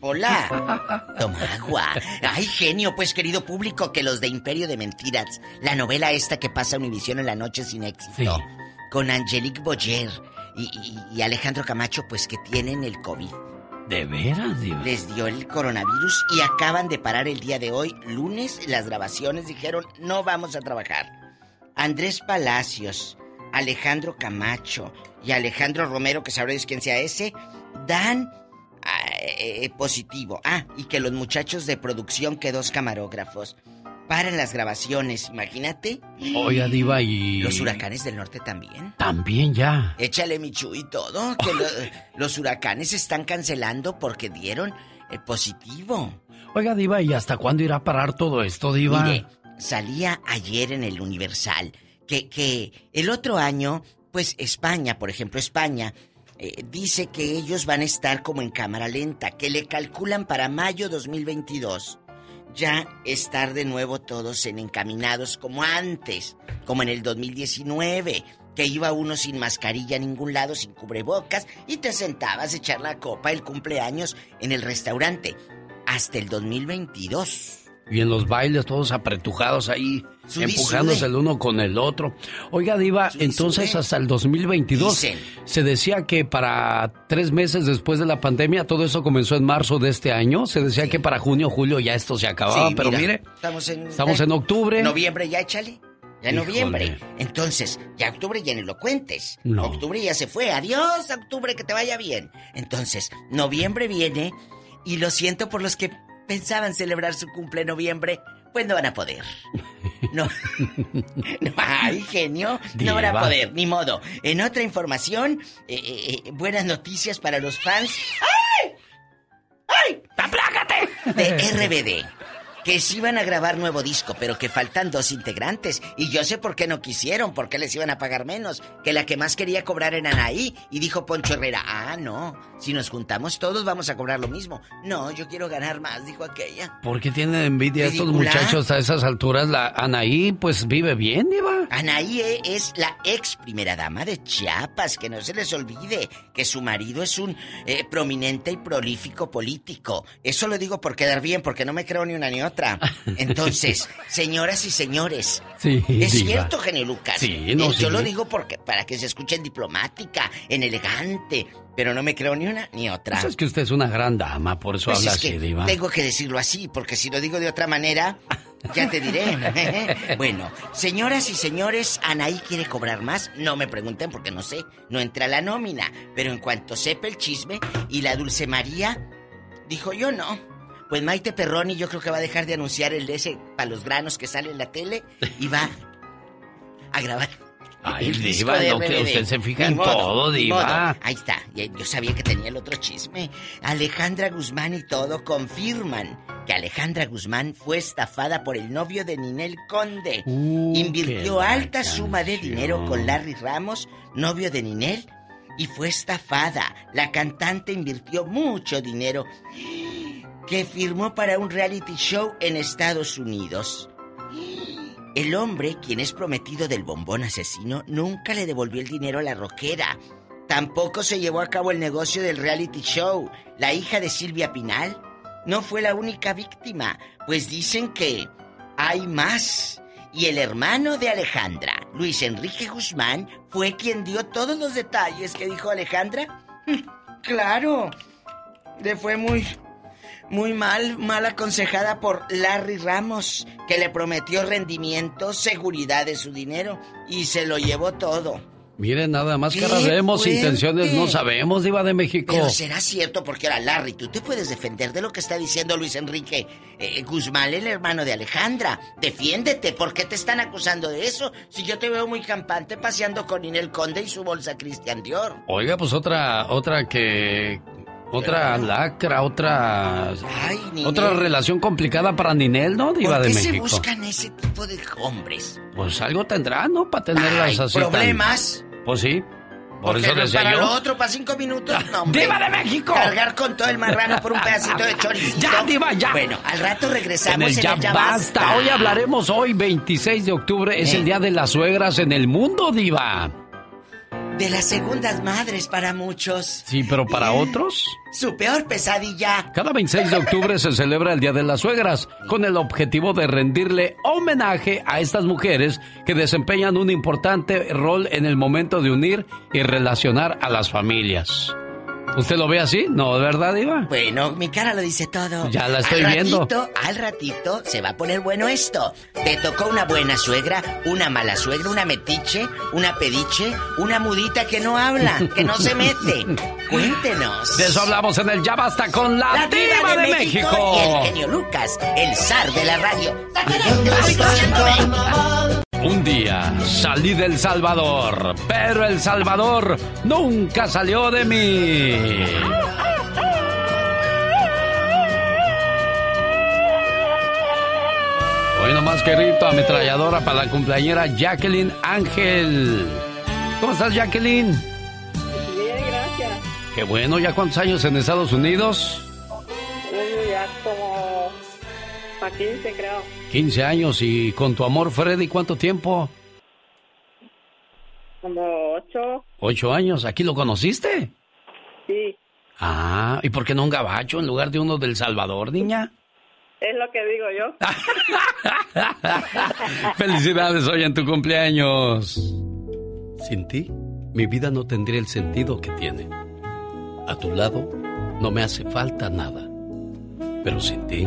Hola. Toma agua. Ay, genio, pues querido público, que los de Imperio de Mentiras, la novela esta que pasa a Univisión en la noche sin éxito, con Angelique Boyer y, y- y Alejandro Camacho, pues que tienen el COVID. ¿De veras, Diva? Les dio el coronavirus y acaban de parar el día de hoy, lunes, las grabaciones dijeron no vamos a trabajar. Andrés Palacios, Alejandro Camacho y Alejandro Romero, que sabréis quién sea ese, dan ah, eh, positivo. Ah, y que los muchachos de producción, que dos camarógrafos, paran las grabaciones, imagínate. Oiga, Diva, y. Los huracanes del norte también. También ya. Échale Michu y todo, que lo- los huracanes se están cancelando porque dieron eh, positivo. Oiga, Diva, ¿y hasta cuándo irá a parar todo esto, Diva? Mire, salía ayer en el Universal que, que el otro año, pues España, por ejemplo, España, eh, dice que ellos van a estar como en cámara lenta, que le calculan para mayo 2022 ya estar de nuevo todos en encaminados como antes, como en el 2019, que iba uno sin mascarilla a ningún lado, sin cubrebocas, y te sentabas a echar la copa el cumpleaños en el restaurante. Hasta el 2022. Y en los bailes todos apretujados ahí, Sube empujándose sube. el uno con el otro. Oiga, Diva, entonces hasta el 2022 Dicen. se decía que para tres meses después de la pandemia, todo eso comenzó en marzo de este año. Se decía que para junio, julio ya esto se acababa, Sí, pero mira, mire, Estamos en, estamos en octubre. Noviembre ya, échale. Ya noviembre. Entonces, ya octubre ya ni lo cuentes. No. Octubre ya se fue. Adiós, octubre, que te vaya bien. Entonces, noviembre viene y lo siento por los que pensaban celebrar su cumple en noviembre, pues no van a poder. No. no ay, genio. No van a poder, ni modo. En otra información, eh, eh, eh, buenas noticias para los fans. ¡Ay! ¡Ay! ¡Aplágate! De RBD. Que sí iban a grabar nuevo disco, pero que faltan dos integrantes. Y yo sé por qué no quisieron, por qué les iban a pagar menos. Que la que más quería cobrar era Anaí. Y dijo Poncho Herrera, ah, no. Si nos juntamos todos vamos a cobrar lo mismo. No, yo quiero ganar más, dijo aquella. ¿Por qué tienen envidia estos Ridícula. muchachos a esas alturas? La Anaí, pues vive bien, Diva. Anaí eh, es la ex primera dama de Chiapas, que no se les olvide que su marido es un eh, prominente y prolífico político. Eso lo digo por quedar bien, porque no me creo ni una ni otra. Entonces, señoras y señores, Sí, es Diva. cierto, genio Lucas. Sí, no, Eh, Yo sí. lo digo porque para que se escuche en diplomática, en elegante, pero no me creo ni una ni otra. Pues es que usted es una gran dama, por eso Pues habla es así, que Diva. tengo que decirlo así, porque si lo digo de otra manera, ya te diré. bueno, señoras y señores, Anaí quiere cobrar más. No me pregunten porque no sé, no entra la nómina. Pero en cuanto sepa el chisme y la Dulce María, dijo yo no. Pues Maite Perroni yo creo que va a dejar de anunciar el de ese para los granos que sale en la tele y va a grabar. Ay, el Diva, lo que usted se fija en modo, todo, Diva. Ahí está. Yo sabía que tenía el otro chisme. Alejandra Guzmán y todo confirman que Alejandra Guzmán fue estafada por el novio de Ninel Conde. Uh, Invirtió alta suma de dinero con Larry Ramos, novio de Ninel, y fue estafada. La cantante invirtió mucho dinero que firmó para un reality show en Estados Unidos. El hombre, quien es prometido del bombón asesino, nunca le devolvió el dinero a la roquera. Tampoco se llevó a cabo el negocio del reality show. La hija de Silvia Pinal no fue la única víctima, pues dicen que hay más. Y el hermano de Alejandra, Luis Enrique Guzmán, fue quien dio todos los detalles que dijo Alejandra. Claro, le fue muy, muy mal, mal aconsejada por Larry Ramos, que le prometió rendimiento, seguridad de su dinero y se lo llevó todo. Mire, nada más ¡Qué que fuerte! intenciones no sabemos, Diva de México. Pero será cierto porque ahora Larry, tú te puedes defender de lo que está diciendo Luis Enrique eh, Guzmán, el hermano de Alejandra. Defiéndete, ¿por qué te están acusando de eso? Si yo te veo muy campante paseando con Inel Conde y su bolsa Christian Dior. Oiga, pues otra, otra que... Otra lacra, otra... Ninel. Otra relación complicada para Ninel, ¿no, Diva ¿Por de qué se México? buscan ese tipo de hombres? Pues algo tendrá, ¿no? Para tenerlas Ay, así tan- ¿problemas? Pues sí. Por Porque eso decía para yo. lo otro, para cinco minutos, no, hombre. ¡Diva de México! Cargar con todo el marrano por un pedacito de choricito. Ya, Diva, ya. Bueno, al rato En regresamos el en ya, el Ya basta. Hoy hablaremos hoy, 26 de octubre, es Eh. el Día de las Suegras en el mundo, Diva. De las segundas madres para muchos. Sí, pero para otros... Su peor pesadilla. Cada 26 de octubre se celebra el Día de las Suegras, con el objetivo de rendirle homenaje a estas mujeres que desempeñan un importante rol en el momento de unir y relacionar a las familias. ¿Usted lo ve así? No, ¿de verdad, Iba? Bueno, mi cara lo dice todo. Ya la estoy al viendo. Ratito, al ratito se va a poner bueno esto. Te tocó una buena suegra, una mala suegra, una metiche, una pediche, una mudita que no habla, que no se mete. Cuéntenos. De eso hablamos en el Ya Basta con la, Diva, de, México. Y el genio Lucas, el zar de la radio. Un día salí del Salvador, pero el Salvador nunca salió de mí. Hoy nomás que grito ametralladora para la cumpleañera Jacqueline Ángel. ¿Cómo estás, Jacqueline? Bien, gracias. Qué bueno, ¿ya cuántos años en Estados Unidos? A 15 creo. 15 años y con tu amor Freddy, ¿cuánto tiempo? Como 8. Ocho años. ¿Aquí lo conociste? Sí. Ah, ¿y por qué no un gabacho en lugar de uno del Salvador, niña? Es lo que digo yo. Felicidades hoy en tu cumpleaños. Sin ti, mi vida no tendría el sentido que tiene. A tu lado, no me hace falta nada. Pero sin ti,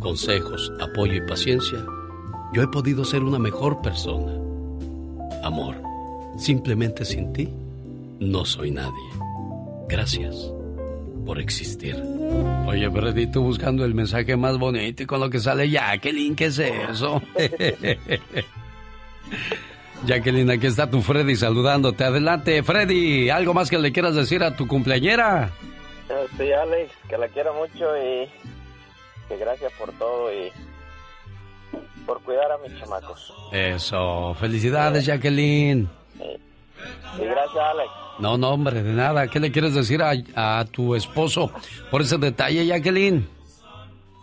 consejos, apoyo y paciencia, yo he podido ser una mejor persona. Amor, simplemente sin ti, no soy nadie. Gracias por existir. Oye, Freddy, tú buscando el mensaje más bonito y con lo que sale Jacqueline, ¿qué es eso? Jacqueline, aquí está tu Freddy saludándote. Adelante, Freddy, ¿algo más que le quieras decir a tu cumpleañera? Eh, Sí, Alex, que la quiero mucho y que gracias por todo y por cuidar a mis chamacos. Eso, felicidades, Jacqueline. Y gracias, Alex. No, no, hombre, de nada. ¿Qué le quieres decir a, a tu esposo por ese detalle, Jacqueline?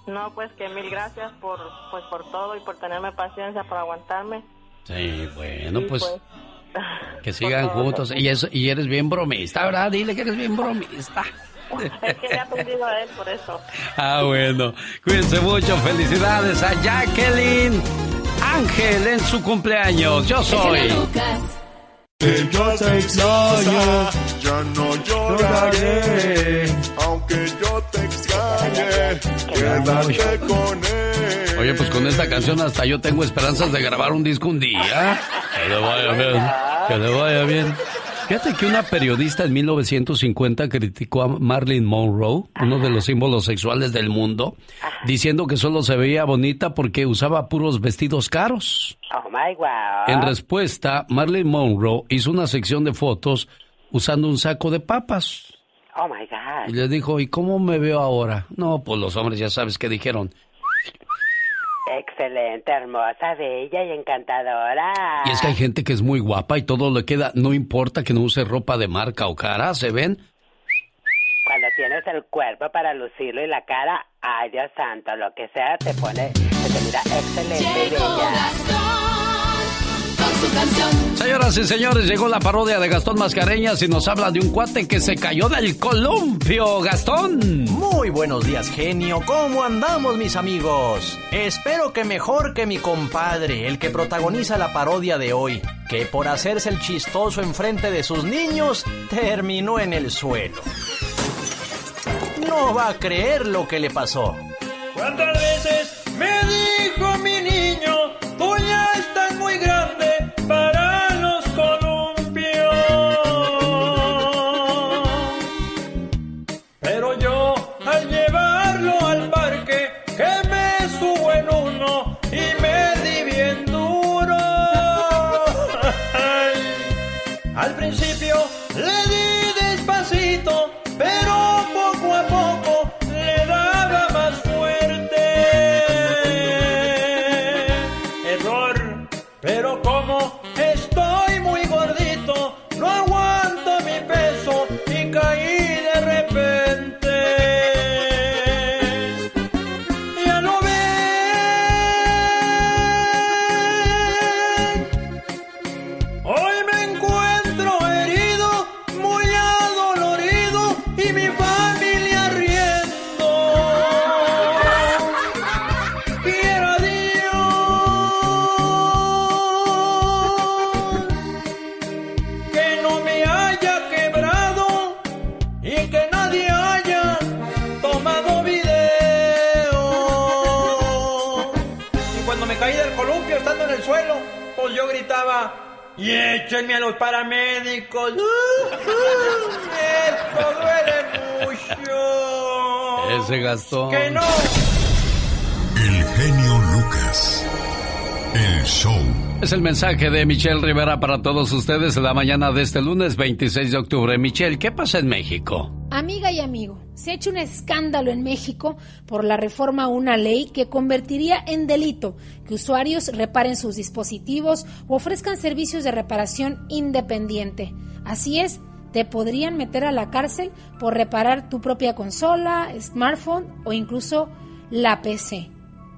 No, pues que mil gracias por, pues, por todo y por tenerme paciencia, por aguantarme. Sí, bueno, pues pues, que sigan juntos. Y, eso, y eres bien bromista, ¿verdad? Dile que eres bien bromista. Es que le he aprendido a él por eso. Ah, bueno. Cuídense mucho. Felicidades a Jacqueline Ángel en su cumpleaños. Yo soy. Que yo te extraño, ya no lloraré, aunque yo te extrañe, quédate con él. Oye, pues con esta canción hasta yo tengo esperanzas de grabar un disco un día. Que le vaya bien. Que le vaya bien. Fíjate que una periodista en 1950 criticó a Marilyn Monroe, uno de los símbolos sexuales del mundo, diciendo que solo se veía bonita porque usaba puros vestidos caros. Oh my wow. En respuesta, Marilyn Monroe hizo una sección de fotos usando un saco de papas. Oh my God. Y le dijo, ¿y cómo me veo ahora? No, pues los hombres ya sabes qué dijeron. Excelente, hermosa, bella y encantadora. Y es que hay gente que es muy guapa y todo le queda, no importa que no use ropa de marca o cara, ¿se ven? Cuando tienes el cuerpo para lucirlo y la cara, ay Dios santo, lo que sea te pone, se te mira excelente y bella. Señoras y señores, llegó la parodia de Gastón Mascareñas y nos habla de un cuate que se cayó del columpio. Gastón. Muy buenos días, genio. ¿Cómo andamos, mis amigos? Espero que mejor que mi compadre, el que protagoniza la parodia de hoy, que por hacerse el chistoso enfrente de sus niños, terminó en el suelo. No va a creer lo que le pasó. ¿Cuántas veces me dijo mi niño, tú ya estás muy grande para mensaje de Michelle Rivera para todos ustedes la mañana de este lunes 26 de octubre. Michelle, ¿qué pasa en México? Amiga y amigo, se ha hecho un escándalo en México por la reforma a una ley que convertiría en delito que usuarios reparen sus dispositivos o ofrezcan servicios de reparación independiente. Así es, te podrían meter a la cárcel por reparar tu propia consola, smartphone o incluso la PC.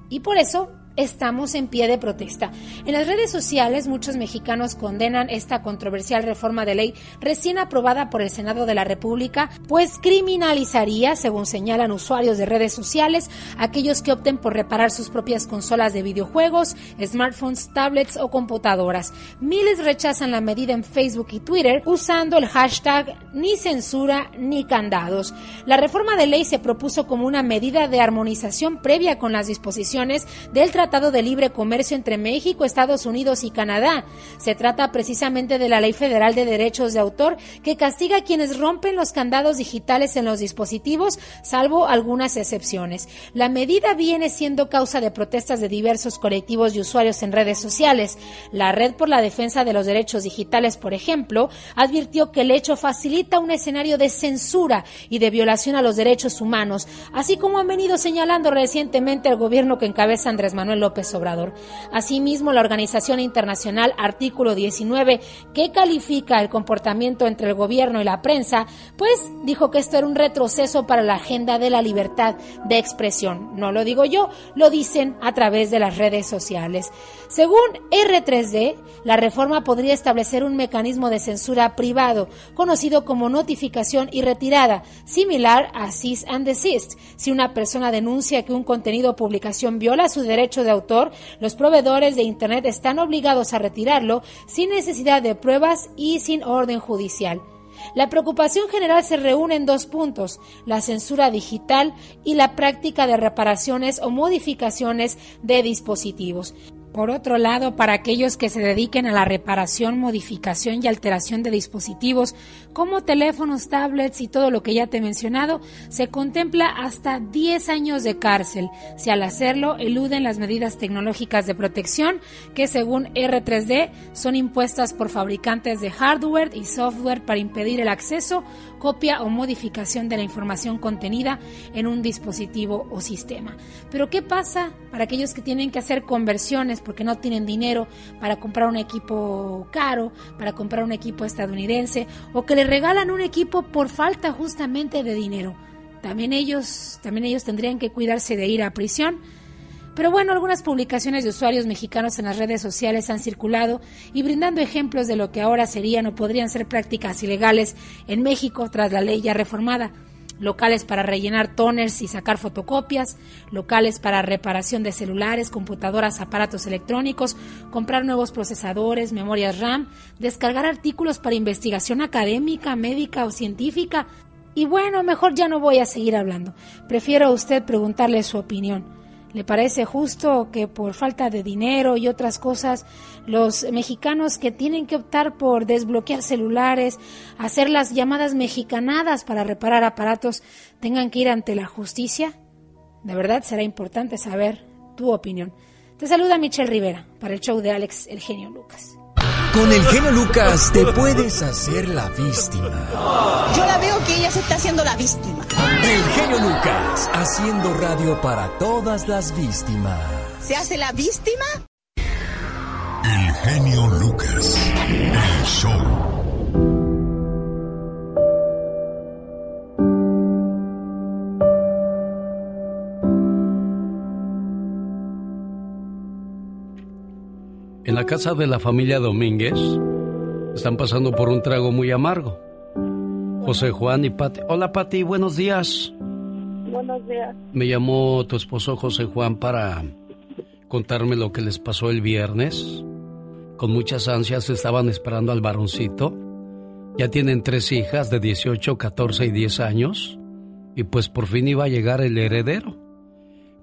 Y por eso estamos en pie de protesta. En las redes sociales muchos mexicanos condenan esta controversial reforma de ley recién aprobada por el Senado de la República, pues criminalizaría, según señalan usuarios de redes sociales, aquellos que opten por reparar sus propias consolas de videojuegos, smartphones, tablets o computadoras. Miles rechazan la medida en Facebook y Twitter usando el hashtag ni censura ni candados. La reforma de ley se propuso como una medida de armonización previa con las disposiciones del Tratado de Libre Comercio entre México, Estados Unidos y Canadá. Se trata precisamente de la Ley Federal de Derechos de Autor que castiga a quienes rompen los candados digitales en los dispositivos, salvo algunas excepciones. La medida viene siendo causa de protestas de diversos colectivos y usuarios en redes sociales. La Red por la Defensa de los Derechos Digitales, por ejemplo, advirtió que el hecho facilita un escenario de censura y de violación a los derechos humanos, así como han venido señalando recientemente el gobierno que encabeza Andrés Manuel López Obrador. Asimismo, la organización internacional Artículo 19, que califica el comportamiento entre el gobierno y la prensa, pues dijo que esto era un retroceso para la agenda de la libertad de expresión. No lo digo yo, lo dicen a través de las redes sociales. Según R3D, la reforma podría establecer un mecanismo de censura privado, conocido como notificación y retirada, similar a cease and desist. Si una persona denuncia que un contenido o publicación viola su derecho de autor, los proveedores de Internet están obligados a retirarlo sin necesidad de pruebas y sin orden judicial. La preocupación general se reúne en dos puntos, la censura digital y la práctica de reparaciones o modificaciones de dispositivos. Por otro lado, para aquellos que se dediquen a la reparación, modificación y alteración de dispositivos como teléfonos, tablets y todo lo que ya te he mencionado, se contempla hasta 10 años de cárcel. Si al hacerlo eluden las medidas tecnológicas de protección que según R3D son impuestas por fabricantes de hardware y software para impedir el acceso, copia o modificación de la información contenida en un dispositivo o sistema. Pero ¿qué pasa para aquellos que tienen que hacer conversiones porque no tienen dinero para comprar un equipo caro, para comprar un equipo estadounidense o que le regalan un equipo por falta justamente de dinero? También ellos, también ellos tendrían que cuidarse de ir a prisión. Pero bueno, algunas publicaciones de usuarios mexicanos en las redes sociales han circulado y brindando ejemplos de lo que ahora serían o podrían ser prácticas ilegales en México tras la ley ya reformada. Locales para rellenar toners y sacar fotocopias, locales para reparación de celulares, computadoras, aparatos electrónicos, comprar nuevos procesadores, memorias RAM, descargar artículos para investigación académica, médica o científica. Y bueno, mejor ya no voy a seguir hablando. Prefiero a usted preguntarle su opinión. ¿Le parece justo que por falta de dinero y otras cosas los mexicanos que tienen que optar por desbloquear celulares, hacer las llamadas mexicanadas para reparar aparatos, tengan que ir ante la justicia? De verdad será importante saber tu opinión. Te saluda Michelle Rivera para el show de Alex El Genio Lucas. Con el genio Lucas te puedes hacer la víctima. Yo la veo que ella se está haciendo la víctima. El genio Lucas, haciendo radio para todas las víctimas. ¿Se hace la víctima? El genio Lucas. El show. En la casa de la familia Domínguez están pasando por un trago muy amargo. José Juan y Pati. Hola Pati, buenos días. Buenos días. Me llamó tu esposo José Juan para contarme lo que les pasó el viernes. Con muchas ansias estaban esperando al varoncito. Ya tienen tres hijas de 18, 14 y 10 años. Y pues por fin iba a llegar el heredero.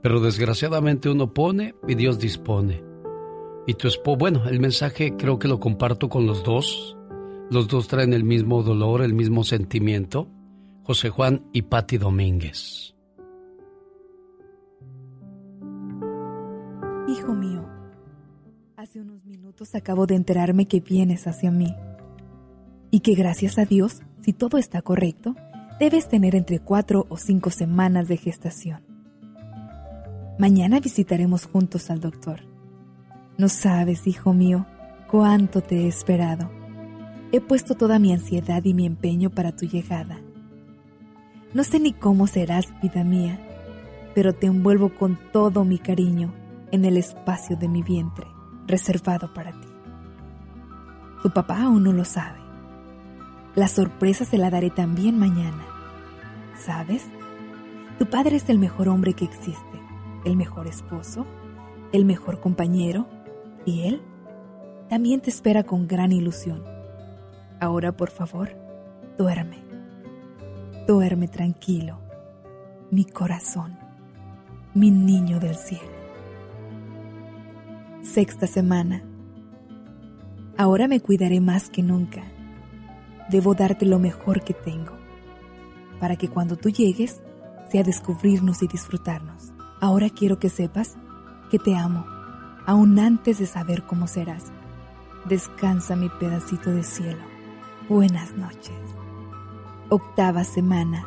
Pero desgraciadamente uno pone y Dios dispone. Y tu esposo, bueno, el mensaje creo que lo comparto con los dos. Los dos traen el mismo dolor, el mismo sentimiento. José Juan y Patti Domínguez. Hijo mío, hace unos minutos acabo de enterarme que vienes hacia mí y que gracias a Dios, si todo está correcto, debes tener entre cuatro o cinco semanas de gestación. Mañana visitaremos juntos al doctor. No sabes, hijo mío, cuánto te he esperado. He puesto toda mi ansiedad y mi empeño para tu llegada. No sé ni cómo serás, vida mía, pero te envuelvo con todo mi cariño en el espacio de mi vientre, reservado para ti. Tu papá aún no lo sabe. La sorpresa se la daré también mañana. ¿Sabes? Tu padre es el mejor hombre que existe, el mejor esposo, el mejor compañero, y él también te espera con gran ilusión. Ahora, por favor, duerme. Duerme tranquilo, mi corazón, mi niño del cielo. Sexta semana. Ahora me cuidaré más que nunca. Debo darte lo mejor que tengo, para que cuando tú llegues sea descubrirnos y disfrutarnos. Ahora quiero que sepas que te amo, aún antes de saber cómo serás. Descansa mi pedacito de cielo. Buenas noches. Octava semana.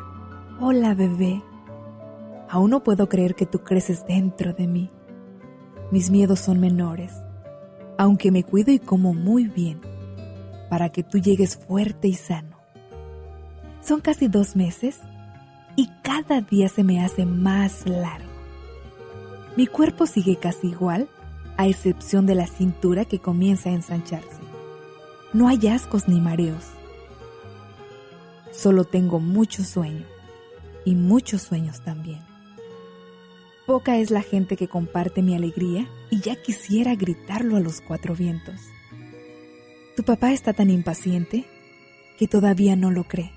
Hola bebé. Aún no puedo creer que tú creces dentro de mí. Mis miedos son menores, aunque me cuido y como muy bien, para que tú llegues fuerte y sano. Son casi dos meses y cada día se me hace más largo. Mi cuerpo sigue casi igual, a excepción de la cintura que comienza a ensancharse. No hay ascos ni mareos. Solo tengo mucho sueño y muchos sueños también. Poca es la gente que comparte mi alegría y ya quisiera gritarlo a los cuatro vientos. Tu papá está tan impaciente que todavía no lo cree.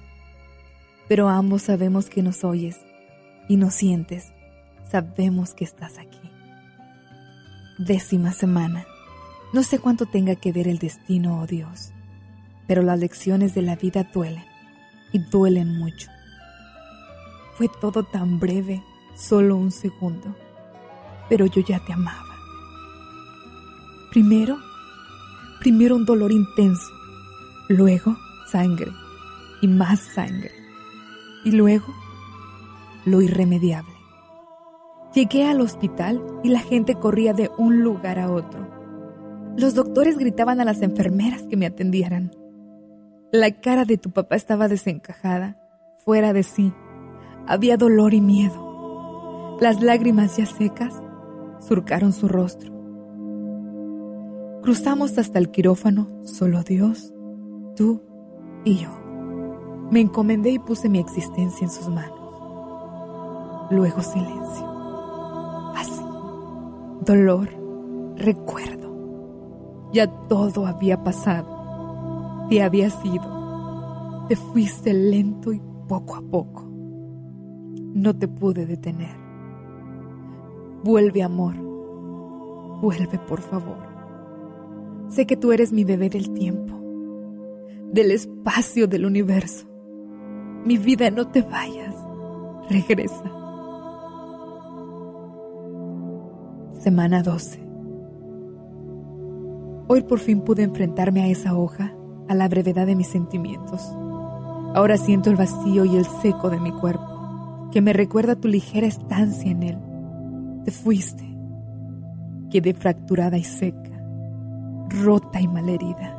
Pero ambos sabemos que nos oyes y nos sientes. Sabemos que estás aquí. Décima semana. No sé cuánto tenga que ver el destino, oh Dios, pero las lecciones de la vida duelen y duelen mucho. Fue todo tan breve solo un segundo, pero yo ya te amaba. Primero, primero un dolor intenso, luego sangre y más sangre, y luego lo irremediable. Llegué al hospital y la gente corría de un lugar a otro. Los doctores gritaban a las enfermeras que me atendieran. La cara de tu papá estaba desencajada, fuera de sí. Había dolor y miedo. Las lágrimas ya secas surcaron su rostro. Cruzamos hasta el quirófano, solo Dios, tú y yo. Me encomendé y puse mi existencia en sus manos. Luego silencio. Dolor. Recuerdo. Ya todo había pasado. Te había sido. Te fuiste lento y poco a poco. No te pude detener. Vuelve, amor. Vuelve, por favor. Sé que tú eres mi bebé del tiempo, del espacio del universo. Mi vida, no te vayas. Regresa. Semana 12. Hoy por fin pude enfrentarme a esa hoja, a la brevedad de mis sentimientos. Ahora siento el vacío y el seco de mi cuerpo, que me recuerda tu ligera estancia en él te fuiste. Quedé fracturada y seca, rota y malherida.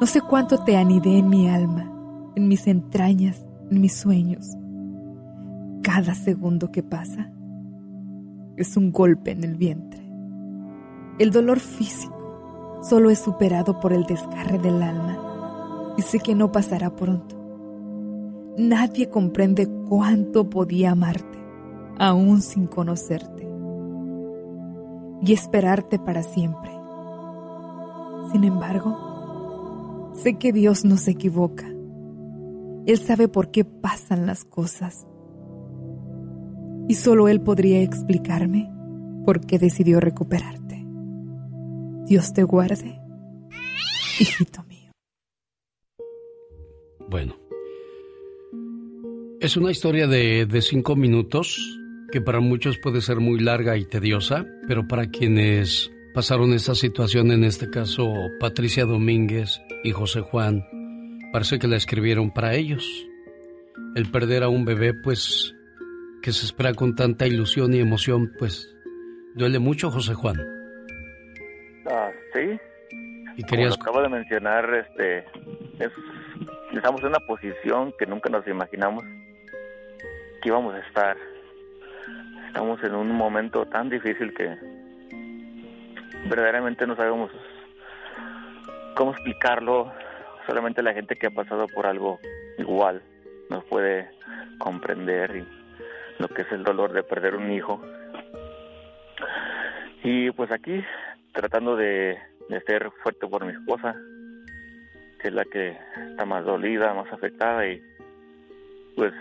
No sé cuánto te anidé en mi alma, en mis entrañas, en mis sueños. Cada segundo que pasa es un golpe en el vientre. El dolor físico solo es superado por el desgarre del alma y sé que no pasará pronto. Nadie comprende cuánto podía amarte aún sin conocerte y esperarte para siempre. Sin embargo, sé que Dios no se equivoca. Él sabe por qué pasan las cosas. Y solo Él podría explicarme por qué decidió recuperarte. Dios te guarde, hijito mío. Bueno, es una historia de, de cinco minutos que para muchos puede ser muy larga y tediosa, pero para quienes pasaron esta situación, en este caso Patricia Domínguez y José Juan, parece que la escribieron para ellos. El perder a un bebé, pues, que se espera con tanta ilusión y emoción, pues, duele mucho, José Juan. Ah, sí. Y querías... Como acabo de mencionar, este, es, estamos en una posición que nunca nos imaginamos que íbamos a estar. Estamos en un momento tan difícil que verdaderamente no sabemos cómo explicarlo. Solamente la gente que ha pasado por algo igual nos puede comprender y lo que es el dolor de perder un hijo. Y pues aquí tratando de, de ser fuerte por mi esposa, que es la que está más dolida, más afectada y pues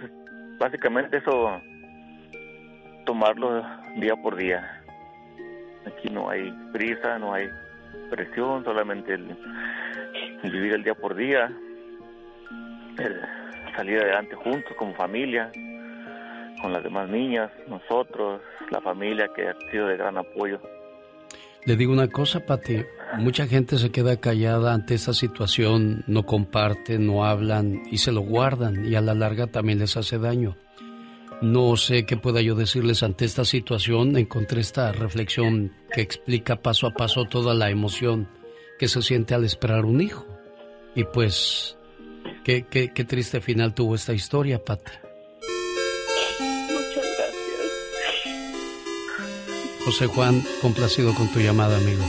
básicamente eso tomarlo día por día. Aquí no hay prisa, no hay presión, solamente el, vivir el día por día, salir adelante juntos como familia, con las demás niñas, nosotros, la familia que ha sido de gran apoyo. Le digo una cosa, Pati. Mucha gente se queda callada ante esta situación, no comparten, no hablan y se lo guardan y a la larga también les hace daño. No sé qué pueda yo decirles ante esta situación. Encontré esta reflexión que explica paso a paso toda la emoción que se siente al esperar un hijo. Y pues, qué, qué, qué triste final tuvo esta historia, Pati. José Juan, complacido con tu llamada, amigo.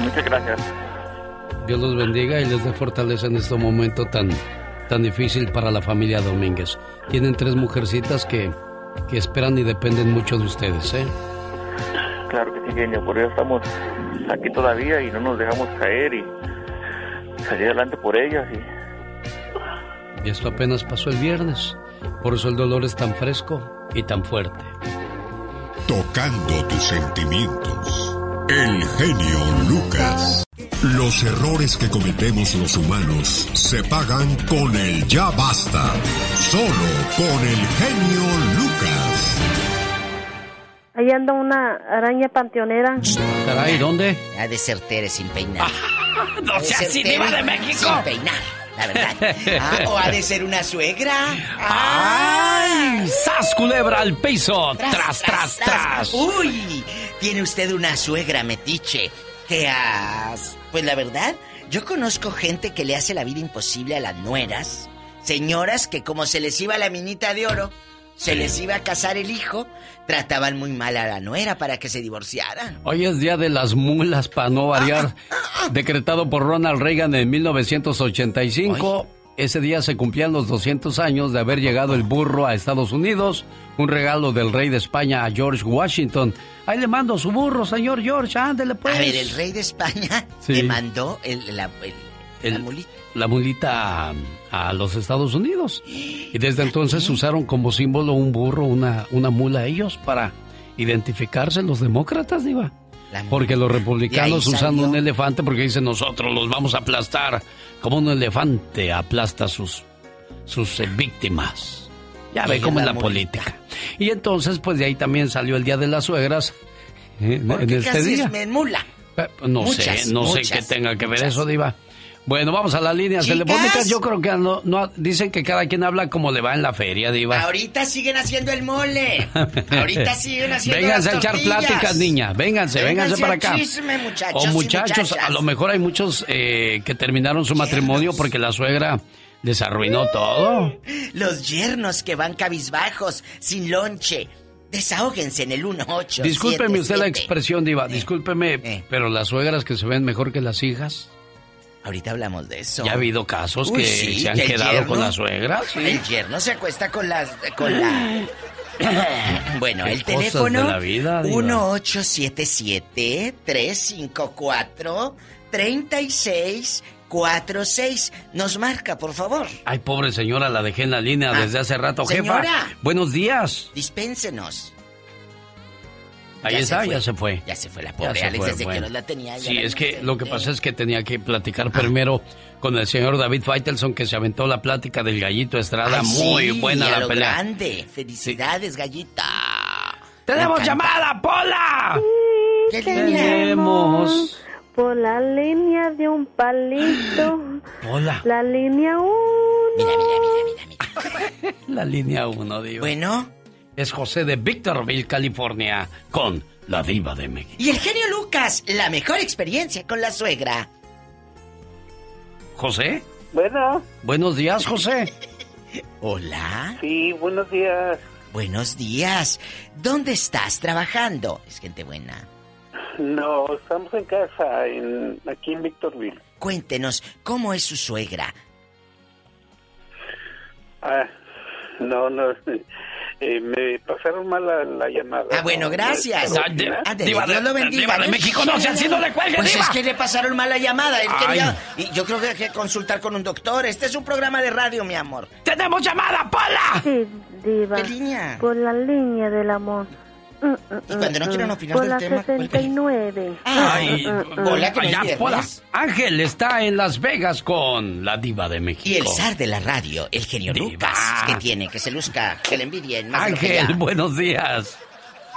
Muchas gracias. Dios los bendiga y les dé fortaleza en este momento tan, tan difícil para la familia Domínguez. Tienen tres mujercitas que, que esperan y dependen mucho de ustedes, ¿eh? Claro que sí, genio, por eso estamos aquí todavía y no nos dejamos caer y salir adelante por ellas. Y... Y esto apenas pasó el viernes. Por eso el dolor es tan fresco y tan fuerte. Tocando tus sentimientos. El genio Lucas. Los errores que cometemos los humanos se pagan con el ya basta. Solo con el genio Lucas. Ahí anda una araña panteonera. Caray, ¿dónde? Ha de ser Tere sin peinar. no Ha de seas de México. Sin peinar, la verdad. Ah, o ha de ser una suegra. ¡Ay! ¡Sas, culebra al piso! ¡Tras, tras, tras! Uy, tiene usted una suegra metiche. Que has... Pues la verdad, yo conozco gente que le hace la vida imposible a las nueras. Señoras que como se les iba la minita de oro, se les iba a casar el hijo, trataban muy mal a la nuera para que se divorciaran. Hoy es día de las mulas, para no variar. Decretado por Ronald Reagan en 1985. Ese día se cumplían los 200 años de haber llegado el burro a Estados Unidos. Un regalo del rey de España a George Washington. Ahí le mando su burro, señor George, ándele pues. A ver, el rey de España Sí. le mandó el, la, el- la mulita. la mulita a, los Estados Unidos. Y desde entonces usaron como símbolo un burro, una, una mula ellos para identificarse los demócratas, Diva. Porque los republicanos De ahí usan salió. un elefante porque dicen nosotros los vamos a aplastar como un elefante aplasta sus, sus eh, víctimas. Ya ve cómo es la política. Y entonces pues de ahí también salió el Día de las Suegras eh, en este casi día. es men- mula. No Muchas, sé, no sé qué tenga que ver muchas. eso, Diva. Bueno, vamos a las líneas Chicas. telefónicas. Yo creo que no, no- dicen que cada quien habla como le va en la feria, Diva. Ahorita siguen haciendo el mole. Ahorita siguen haciendo Vénganse a las echar tortillas. pláticas, niña. Vénganse, vénganse, Vénganse para acá. chisme, muchachos o muchachos, a lo mejor hay muchos eh, que terminaron su matrimonio porque la suegra les arruinó todo. Los yernos que van cabizbajos, sin lonche. Desahóguense en el 18. Discúlpeme usted la expresión, Diva. Discúlpeme, pero las suegras que se ven mejor que las hijas. Ahorita hablamos de eso. Ya ha habido casos Uy, que sí, se han que quedado con las suegras. ¿sí? El yerno se acuesta con las con la Bueno, el teléfono de la vida, Diva. 1877 354 3646 nos marca, por favor. Ay, pobre señora, la dejé en la línea Ah, desde hace rato, señora. jefa. Buenos días. Dispénsenos. Ahí Ya está, ya se fue. Ya se fue la pobre se Alex fue, desde bueno. que nos la tenía. ya Sí, la es que lo que pasa es que tenía que platicar primero con el señor David Faitelson que se aventó la plática del gallito Estrada. Ay, Muy sí, buena a la lo pelea. grande. Felicidades, gallita. ¡Tenemos llamada, Pola! ¿Qué Tenemos. Por la línea de un palito. Hola. La línea 1. Mira, mira, mira, mira. La línea 1, digo. Bueno. Es José de Victorville, California, con la diva de México. Y el genio Lucas, la mejor experiencia con la suegra. ¿José? Bueno. Buenos días, José. Hola. Sí, buenos días. Buenos días. ¿Dónde estás trabajando? Es gente buena. No, estamos en casa, en, aquí en Victorville. Cuéntenos, ¿cómo es su suegra? Ah, no, no, eh, me pasaron mal la, la llamada. Ah, bueno, gracias. ¿Pero Ah, de- ah, de- Dios lo bendiga. Diva de México, no, si así no le cuelgue, Pues diva. es que le pasaron mal la llamada. Él quería, y yo creo que hay que consultar con un doctor. Este es un programa de radio, mi amor. ¡Tenemos llamada, Pola! Sí, diva. ¿Qué línea? Por la línea del amor. Y cuando no quieran opinar Por del tema, 69. Ay. Hola, que no es allá, viernes. Pola. Ángel está en Las Vegas con la diva de México. Y el zar de la radio, el genio Lucas, que tiene, que se luzca, que le envidien más Ángel, buenos días.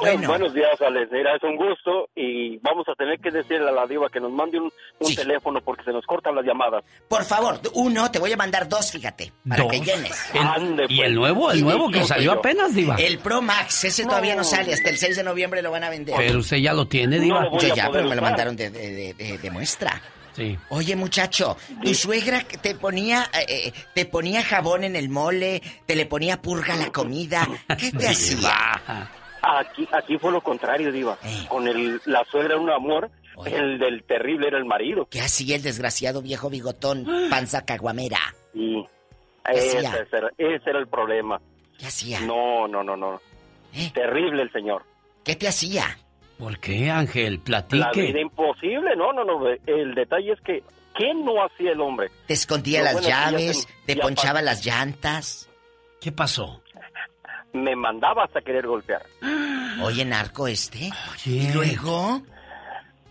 Bueno. Buenos días, Alex. Mira, es un gusto y vamos a tener que decirle a la diva que nos mande un, un teléfono porque se nos cortan las llamadas. Por favor, uno, te voy a mandar dos, fíjate, para Dos. que llenes. El- Ande, y pues. el nuevo, el nuevo que salió yo. apenas, diva. El Pro Max, ese todavía no sale, hasta el 6 de noviembre lo van a vender. Pero usted ya lo tiene, diva. lo Yo ya, pero me lo mandaron de, de- de- de- de muestra. Sí. Oye, muchacho, tu suegra te ponía, eh, eh, te ponía jabón en el mole, te le ponía purga a la comida. ¿Qué te hacía? Aquí, aquí fue lo contrario, diva. Eh. Con el, la suegra era un amor, el del terrible era el marido. ¿Qué hacía el desgraciado viejo bigotón, panza caguamera? Y ¿Qué ese, era, ese era el problema. ¿Qué hacía? No, no, no, no. Terrible el señor. ¿Qué te hacía? ¿Por qué, Ángel? La vida Platique. imposible. No, no, no. El detalle es que, ¿qué no hacía el hombre? Te escondía las bueno llaves, te ponchaba las llantas. ¿Qué pasó? Me mandaba hasta querer golpear. Oye, narco este. ¿Y luego?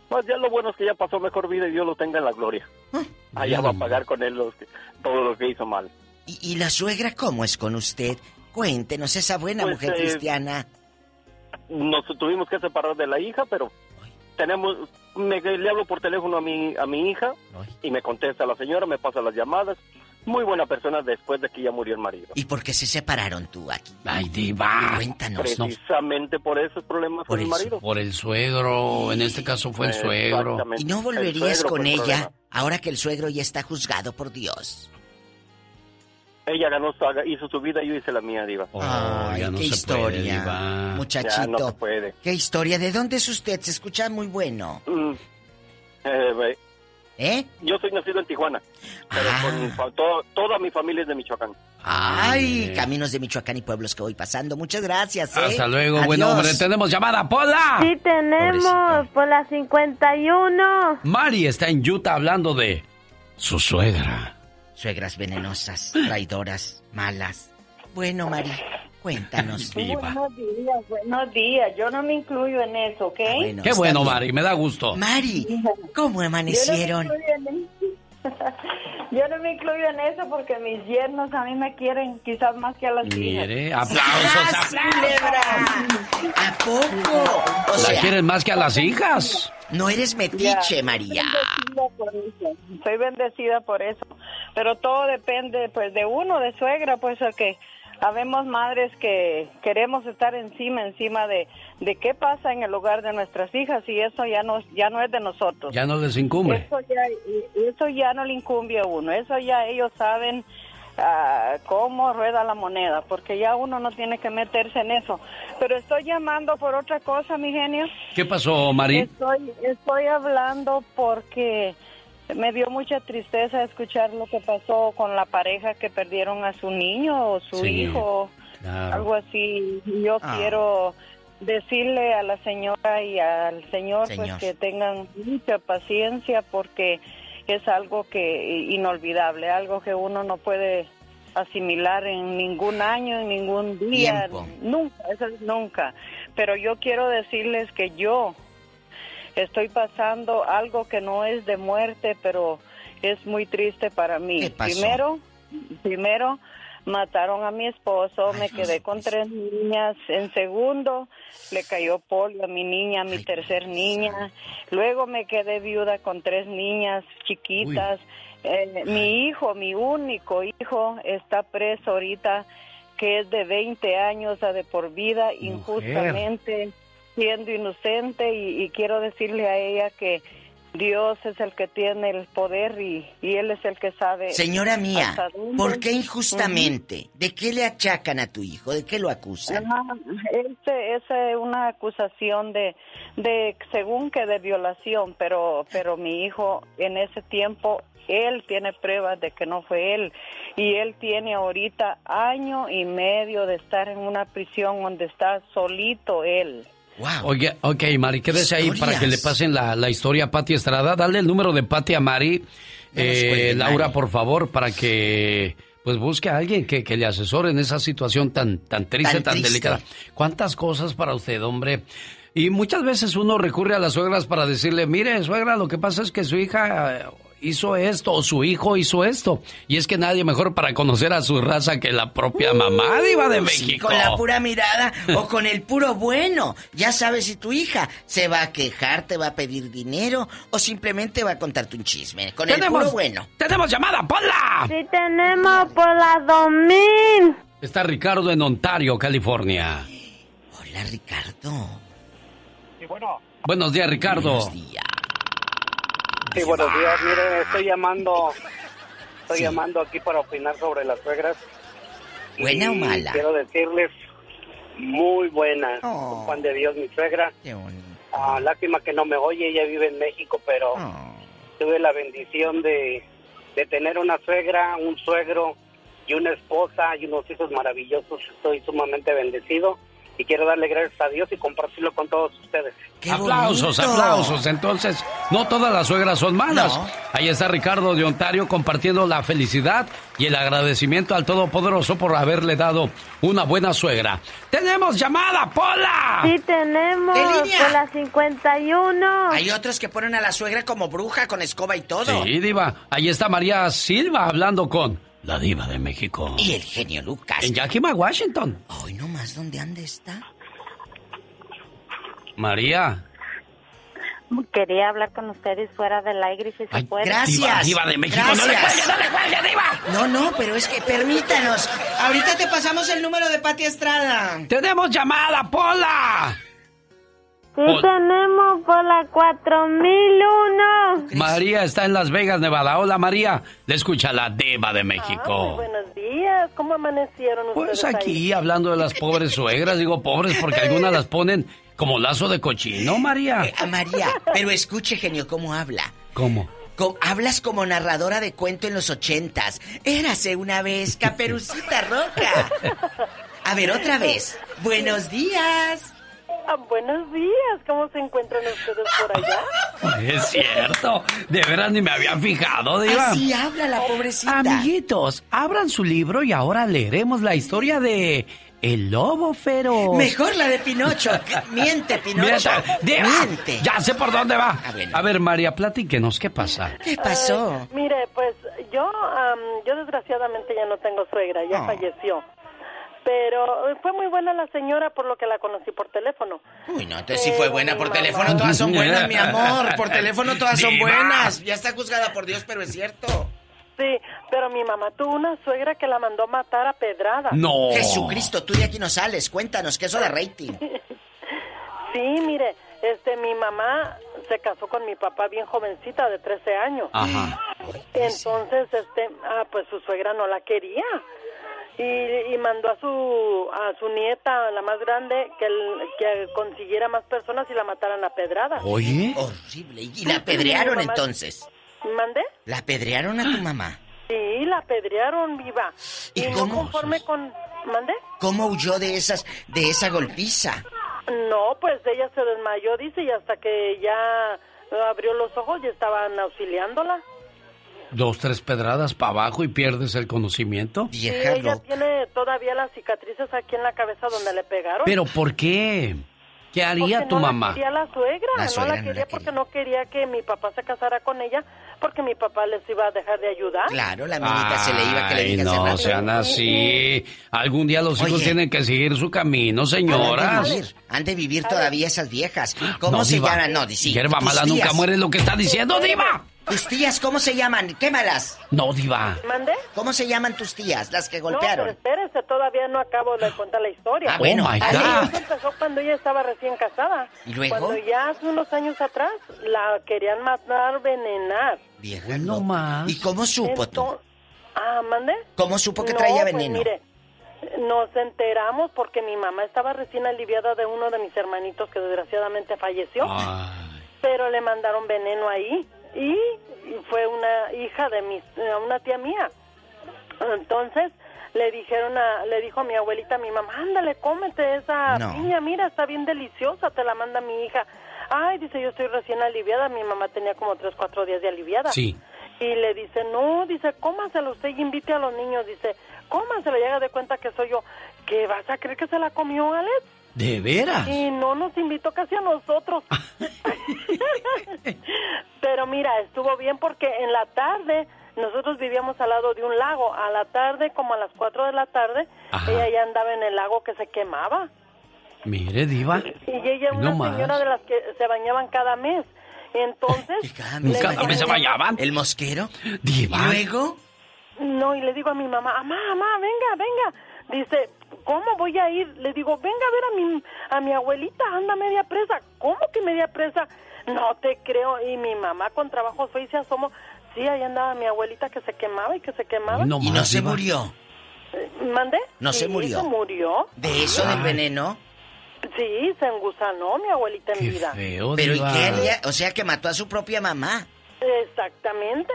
Pues ya lo bueno es que ya pasó mejor vida y Dios lo tenga en la gloria. Allá va a pagar con él los que- todo lo que hizo mal. ¿Y, y la suegra cómo es con usted? Cuéntenos, esa buena Pues, mujer eh, cristiana. Nos tuvimos que separar de la hija, pero tenemos me, le hablo por teléfono a mi a mi hija y me contesta la señora, me pasa las llamadas. Muy buena persona después de que ya murió el marido. ¿Y por qué se separaron tú aquí? Ay, diva. Cuéntanos, ¿no? Precisamente por esos problemas con el marido. Por el suegro, en este caso fue el suegro. Exactamente. ¿Y no volverías con ella problema. ahora que el suegro ya está juzgado por Dios? Ella ganó, su- hizo su vida, yo hice la mía, diva. Ay, ya no qué se historia, puede, diva. muchachito. Ya no se puede. ¿Qué historia? ¿De dónde es usted? Se escucha muy bueno. Mm, eh, ¿Eh? Yo soy nacido en Tijuana, pero Ah. con, todo- toda mi familia es de Michoacán. Ay, caminos de Michoacán y pueblos que voy pasando. Muchas gracias. ¿eh? Hasta luego, Adiós. buen hombre. Tenemos llamada, Pola. Sí tenemos, por la 51. Mari está en Utah hablando de su suegra. Suegras venenosas, traidoras, malas. Bueno, Mari, cuéntanos. Buenos días, buenos días. Yo no me incluyo en eso, ¿ok? Ah, bueno, Qué bueno, bien. Mari, me da gusto. Mari, ¿cómo amanecieron? Yo no, me incluyo en eso. Yo no me incluyo en eso porque mis yernos a mí me quieren quizás más que a las hijas. Mire, aplausos. ¡Sas, culebra! ¿A poco? O ¿La sea, quieren más que a las hijas? no eres metiche, María. Bendecida por eso. Soy bendecida por eso. Pero todo depende pues de uno, de suegra, pues a que habemos madres que queremos estar encima, encima de, de qué pasa en el hogar de nuestras hijas y eso ya no, ya no es de nosotros. Ya no les incumbe. Eso ya, eso ya no le incumbe a uno, eso ya ellos saben ah, cómo rueda la moneda, porque ya uno no tiene que meterse en eso. Pero estoy llamando por otra cosa, mi genio. ¿Qué pasó, Mari? Estoy, estoy hablando porque me dio mucha tristeza escuchar lo que pasó con la pareja que perdieron a su niño o su Sí, hijo, claro. algo así. Yo Ah. quiero decirle a la señora y al señor, Señor. pues que tengan mucha paciencia porque es algo que inolvidable, algo que uno no puede asimilar en ningún año, en ningún día, Tiempo. nunca, eso es nunca. pero yo quiero decirles que yo estoy pasando algo que no es de muerte, pero es muy triste para mí. ¿Qué pasó? Primero, primero mataron a mi esposo, me quedé con tres niñas. En segundo, le cayó polio a mi niña, a mi tercer niña. Luego me quedé viuda con tres niñas chiquitas. Eh, mi hijo, mi único hijo, está preso ahorita, que es de 20 años a de por vida, injustamente, siendo inocente. Y, y quiero decirle a ella que Dios es el que tiene el poder y, y Él es el que sabe. Señora mía. ¿por qué injustamente? ¿De qué le achacan a tu hijo? ¿De qué lo acusan? Es una acusación de, de, según que de violación, pero, pero mi hijo en ese tiempo, él tiene pruebas de que no fue él. Y él tiene ahorita año y medio de estar en una prisión donde está solito él. Oye, ok, Mari, quédese ahí para que le pasen la, la historia a Pati Estrada. Dale el número de Pati a Mari. Eh, Laura, Mari. por favor, para que pues busque a alguien que, que le asesore en esa situación tan, tan triste, Tan tan, triste. delicada. ¿Cuántas cosas para usted, hombre? Y muchas veces uno recurre a las suegras para decirle, mire, suegra, lo que pasa es que su hija hizo esto o su hijo hizo esto. Y es que nadie mejor para conocer a su raza que la propia mamá diva de Uh, sí, México. con la pura mirada o con el puro bueno. Ya sabes si tu hija se va a quejar, te va a pedir dinero o simplemente va a contarte un chisme. Con el puro bueno. ¡Tenemos llamada, Pola! Sí tenemos por la 2000. Está Ricardo en Ontario, California. Hola, Ricardo. Sí, bueno. Buenos días, Ricardo. Buenos días. Sí, buenos días. Mire, estoy llamando, estoy Sí. llamando aquí para opinar sobre las suegras. ¿Buena o mala? Quiero decirles, muy buena. Oh. Juan de Dios, mi suegra. Qué bonito. Ah, lástima que no me oye, ella vive en México, pero Oh. tuve la bendición de, de tener una suegra, un suegro y una esposa y unos hijos maravillosos. Estoy sumamente bendecido y quiero darle gracias a Dios y compartirlo con todos ustedes. Qué aplausos, bonito. aplausos. Entonces, no todas las suegras son malas. No. Ahí está Ricardo de Ontario compartiendo la felicidad y el agradecimiento al Todopoderoso por haberle dado una buena suegra. ¡Tenemos llamada, Pola! Sí tenemos ¿De línea? por la 51. Hay otros que ponen a la suegra como bruja con escoba y todo. Sí, Diva. Ahí está María Silva hablando con la Diva de México. Y el genio Lucas. En Yakima, Washington. Hoy nomás, ¿dónde anda está? María. Quería hablar con ustedes fuera del aire si se Ay, puede. Gracias. Diva, Diva de México. No le cuelgue, no le cuelgue, Diva. No, no, pero es que permítanos. Ahorita te pasamos el número de Pati Estrada. ¡Tenemos llamada, Pola! Sí Hola. tenemos por la 4001. María está en Las Vegas, Nevada. Hola, María. Le escucha la Diva de México. buenos días, ¿cómo amanecieron Pues ustedes aquí hablando de las pobres suegras, digo pobres porque algunas las ponen como lazo de cochino, María. Eh, a María, pero escuche, genio, cómo habla. ¿Cómo? Co- hablas como narradora de cuento en los ochentas. Érase una vez Caperucita Roja. A ver, otra vez. Buenos días. Ah, buenos días, ¿cómo se encuentran ustedes por allá? Es cierto. De veras ni me había fijado, Diva. Así habla la pobrecita. Amiguitos, abran su libro y ahora leeremos la historia de El Lobo Feroz. Mejor la de Pinocho. que- Miente, Pinocho. Miente. Ya sé por dónde va. Ah. A ver, María, platíquenos, ¿qué pasa? ¿Qué pasó? Ay, mire, pues yo, am, yo desgraciadamente ya no tengo suegra, ya Oh. falleció. Pero eh, fue muy buena la señora por lo que la conocí por teléfono. Uy, no, entonces sí fue buena. Por teléfono todas son buenas, mi amor. Por teléfono todas son buenas. Ya está juzgada por Dios, pero es cierto. Sí, pero mi mamá tuvo una suegra que la mandó matar a pedrada. No. Jesucristo, tú de aquí no sales. Cuéntanos, ¿qué eso de rating? Sí, mire, este, mi mamá se casó con mi papá bien jovencita, de 13 años. Ajá. Entonces, este, ah, pues su suegra no la quería. Y, y mandó a su a su nieta, la más grande, que, el- que consiguiera más personas y la mataran a pedradas. Oye. Horrible. Y la apedrearon entonces. ¿Mande? La apedrearon a tu mamá. Sí, la apedrearon viva. ¿Y Y, no cómo? conforme con... ¿Mande? ¿Cómo huyó de esas, de esa golpiza? No, pues ella se desmayó, dice, y hasta que ya abrió los ojos y estaban auxiliándola. Dos, tres pedradas para abajo y pierdes el conocimiento. Sí, ella tiene todavía las cicatrices aquí en la cabeza donde le pegaron. Pero ¿por qué? ¿Qué haría Porque tu no mamá? La quería la suegra, La no suegra la no quería la porque no quería que mi papá se casara con ella, porque mi papá les iba a dejar de ayudar. Claro, la minita se le iba que le hace no sean así. Algún día los hijos Oye. tienen que seguir su camino, Han de señoras. vivir, Han de vivir todavía esas viejas. ¿Cómo No, se diva. llaman? No, sí, Hierba mala nunca tías. muere, es lo que está diciendo, diva. ¿Tus tías cómo se llaman? Quémalas. No, diva. ¿Mande? ¿Cómo se llaman tus tías, las que No, pero golpearon? espérese, todavía no acabo de contar la historia. Ah, bueno. Ahí God. Eso empezó cuando ella estaba recién casada. ¿Y luego? Cuando ya hace unos años atrás la querían matar, venenar. Vieja, no más. ¿Y cómo supo tú? Entonces- Ah, ¿mande? ¿Cómo supo que No, traía pues, veneno? mire, nos enteramos porque mi mamá estaba recién aliviada de uno de mis hermanitos que desgraciadamente falleció. Pero le mandaron veneno ahí y fue una hija de mis, eh, una tía mía. Entonces le dijeron a, le dijo a mi abuelita, a mi mamá, ándale, cómete esa No. piña, mira, está bien deliciosa, te la manda mi hija. Ay, dice, yo estoy recién aliviada, mi mamá tenía como tres, cuatro días de aliviada. Sí. Y le dice, no, dice, cómaselo usted y invite a los niños. Dice, cómaselo y haga de cuenta que soy yo. ¿Qué vas a creer que se la comió, Alex? ¿De veras? Y no nos invitó casi a nosotros. Pero mira, estuvo bien porque en la tarde, nosotros vivíamos al lado de un lago. A la tarde, como a las 4 de la tarde, Ajá. ella ya andaba en el lago que se quemaba. Mire, diva. Y ella No una más. señora de las que se bañaban cada mes. Entonces... ¿Cada mes se bañaban? ¿El mosquero? Diva. ¿Y luego? No, y le digo a mi mamá, mamá, mamá, venga, venga. Dice, ¿cómo voy a ir? Le digo, venga a ver a mi, a mi abuelita, anda media presa. ¿Cómo que media presa? No te creo. Y mi mamá con trabajo fue y se asomó. Sí, ahí andaba mi abuelita que se quemaba y que se quemaba. No ¿Y no se murió? Eh, ¿Mande? No se Sí, murió. se murió. ¿De eso del Ay. veneno? Sí, se engusanó mi abuelita en Qué vida. feo, Pero ¿y qué haría? O sea, que mató a su propia mamá. Exactamente.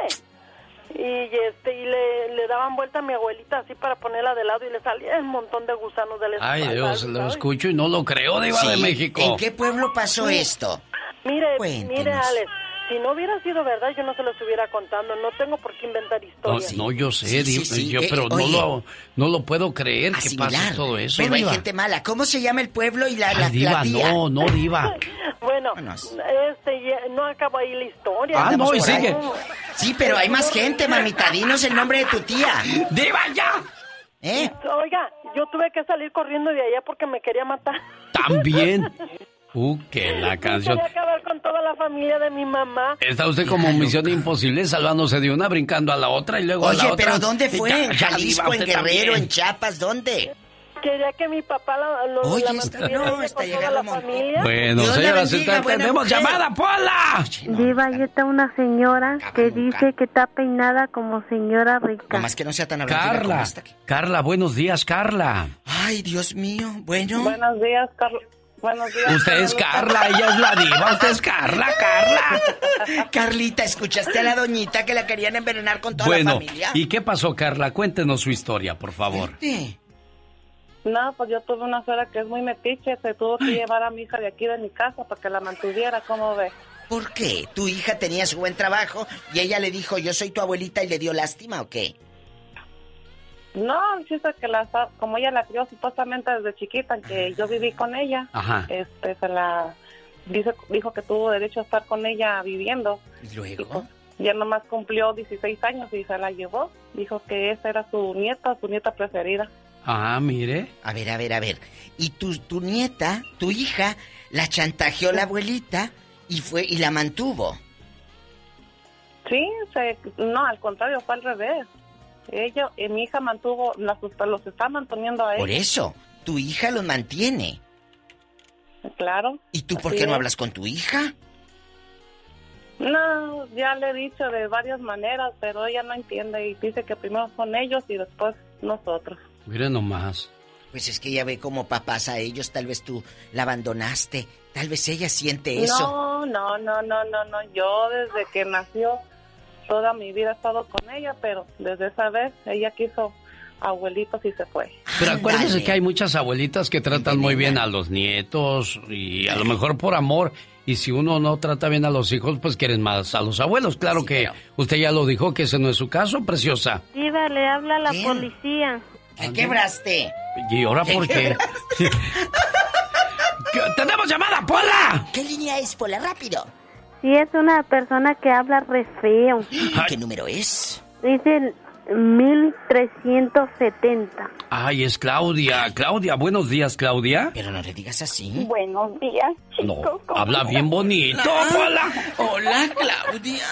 Y este y le, le daban vuelta a mi abuelita así para ponerla de lado y le salía un montón de gusanos de la Ay, espalda, Dios, lo ¿sabes? escucho y no lo creo, diva de Sí. México. ¿En qué pueblo pasó Sí. esto? Mire, Cuéntenos. mire, Alex, si no hubiera sido verdad, yo no se lo estuviera contando. No tengo por qué inventar No, historias. no, yo sé, Sí, sí, sí. yo, Eh, pero no oye. lo, no lo puedo creer que Asimilar. pase todo eso, Pero hay diva. gente mala. ¿Cómo se llama el pueblo y la, la, Ay, diva, la tía? no, no, diva. Bueno, este, no acabo ahí la historia. Ah, no, y por ahí. sigue. Sí, pero hay más gente, mamita. Dinos el nombre de tu tía. ¡Diva, ya! ¿Eh? Oiga, yo tuve que salir corriendo de allá porque me quería matar. También. Uh, que la canción. Quería acabar con toda la familia de mi mamá. Está usted como misión imposible, salvándose de una, brincando a la otra y luego a la Oye, otra. pero ¿dónde fue? ¿En Jalisco, en Guerrero, también. en Chiapas? ¿Dónde? Quería que mi papá la, lo, Oye, la mantuviera no, está con toda llegando la familia. Bueno, está- buena tenemos llamada, Pola. Diva, ahí está una señora que dice que está peinada como señora rica. Nomás que no sea tan Carla. esta. Carla, buenos días, Carla. Ay, Dios mío. Bueno. Buenos días, Carlos. Buenos días. Usted es Carla, ella es la diva, usted es Carla, Carla. Carlita, ¿escuchaste a la doñita que la querían envenenar con toda la Bueno, familia? ¿y qué pasó, Carla? Cuéntenos su historia, por favor. Sí. No, pues yo tuve una suegra que es muy metiche. Se tuvo que llevar a mi hija de aquí de mi casa para que la mantuviera. ¿Cómo ve? ¿Por qué? ¿Tu hija tenía su buen trabajo y ella le dijo, yo soy tu abuelita y le dio lástima o qué? No, dice que la, como ella la crió supuestamente desde chiquita, que yo viví con ella. Ajá. Este, se la dice, dijo que tuvo derecho a estar con ella viviendo. ¿Y luego? Ya nomás cumplió 16 años y se la llevó. Dijo que esa era su nieta, su nieta preferida. Ah, mire. A ver, a ver, a ver. Y tu, tu nieta, tu hija, la chantajeó la abuelita y fue y la mantuvo. Sí, se, no, al contrario, fue al revés. Ella, eh, mi hija mantuvo, las, los está manteniendo a Por ella. eso, tu hija los mantiene. Claro. ¿Y tú por qué no hablas con tu hija? No, ya le he dicho de varias maneras, pero ella no entiende y dice que primero son ellos y después nosotros. Mire nomás. Pues es que ella ve como papás a ellos, tal vez tú la abandonaste, tal vez ella siente eso. No, no, no, no, no, no. Yo desde que nació toda mi vida he estado con ella, pero desde esa vez ella quiso abuelitos y se fue. Pero acuérdese que hay muchas abuelitas que tratan muy bien a los nietos y a lo mejor por amor. Y si uno no trata bien a los hijos, pues quieren más a los abuelos. Claro que usted ya lo dijo que ese no es su caso, preciosa. Diva, le habla la policía. ¿Qué quebraste? ¿Y ahora por qué? ¡Tenemos llamada, Pola! ¿Qué línea es, Pola? Rápido. Sí, es una persona que habla re feo. ¿Qué número es? Dice 1370. Ay, es Claudia. Claudia, buenos días, Claudia. Pero no le digas así. Buenos días, chicos. No, habla bien bonito, Pola. Hola, Claudia.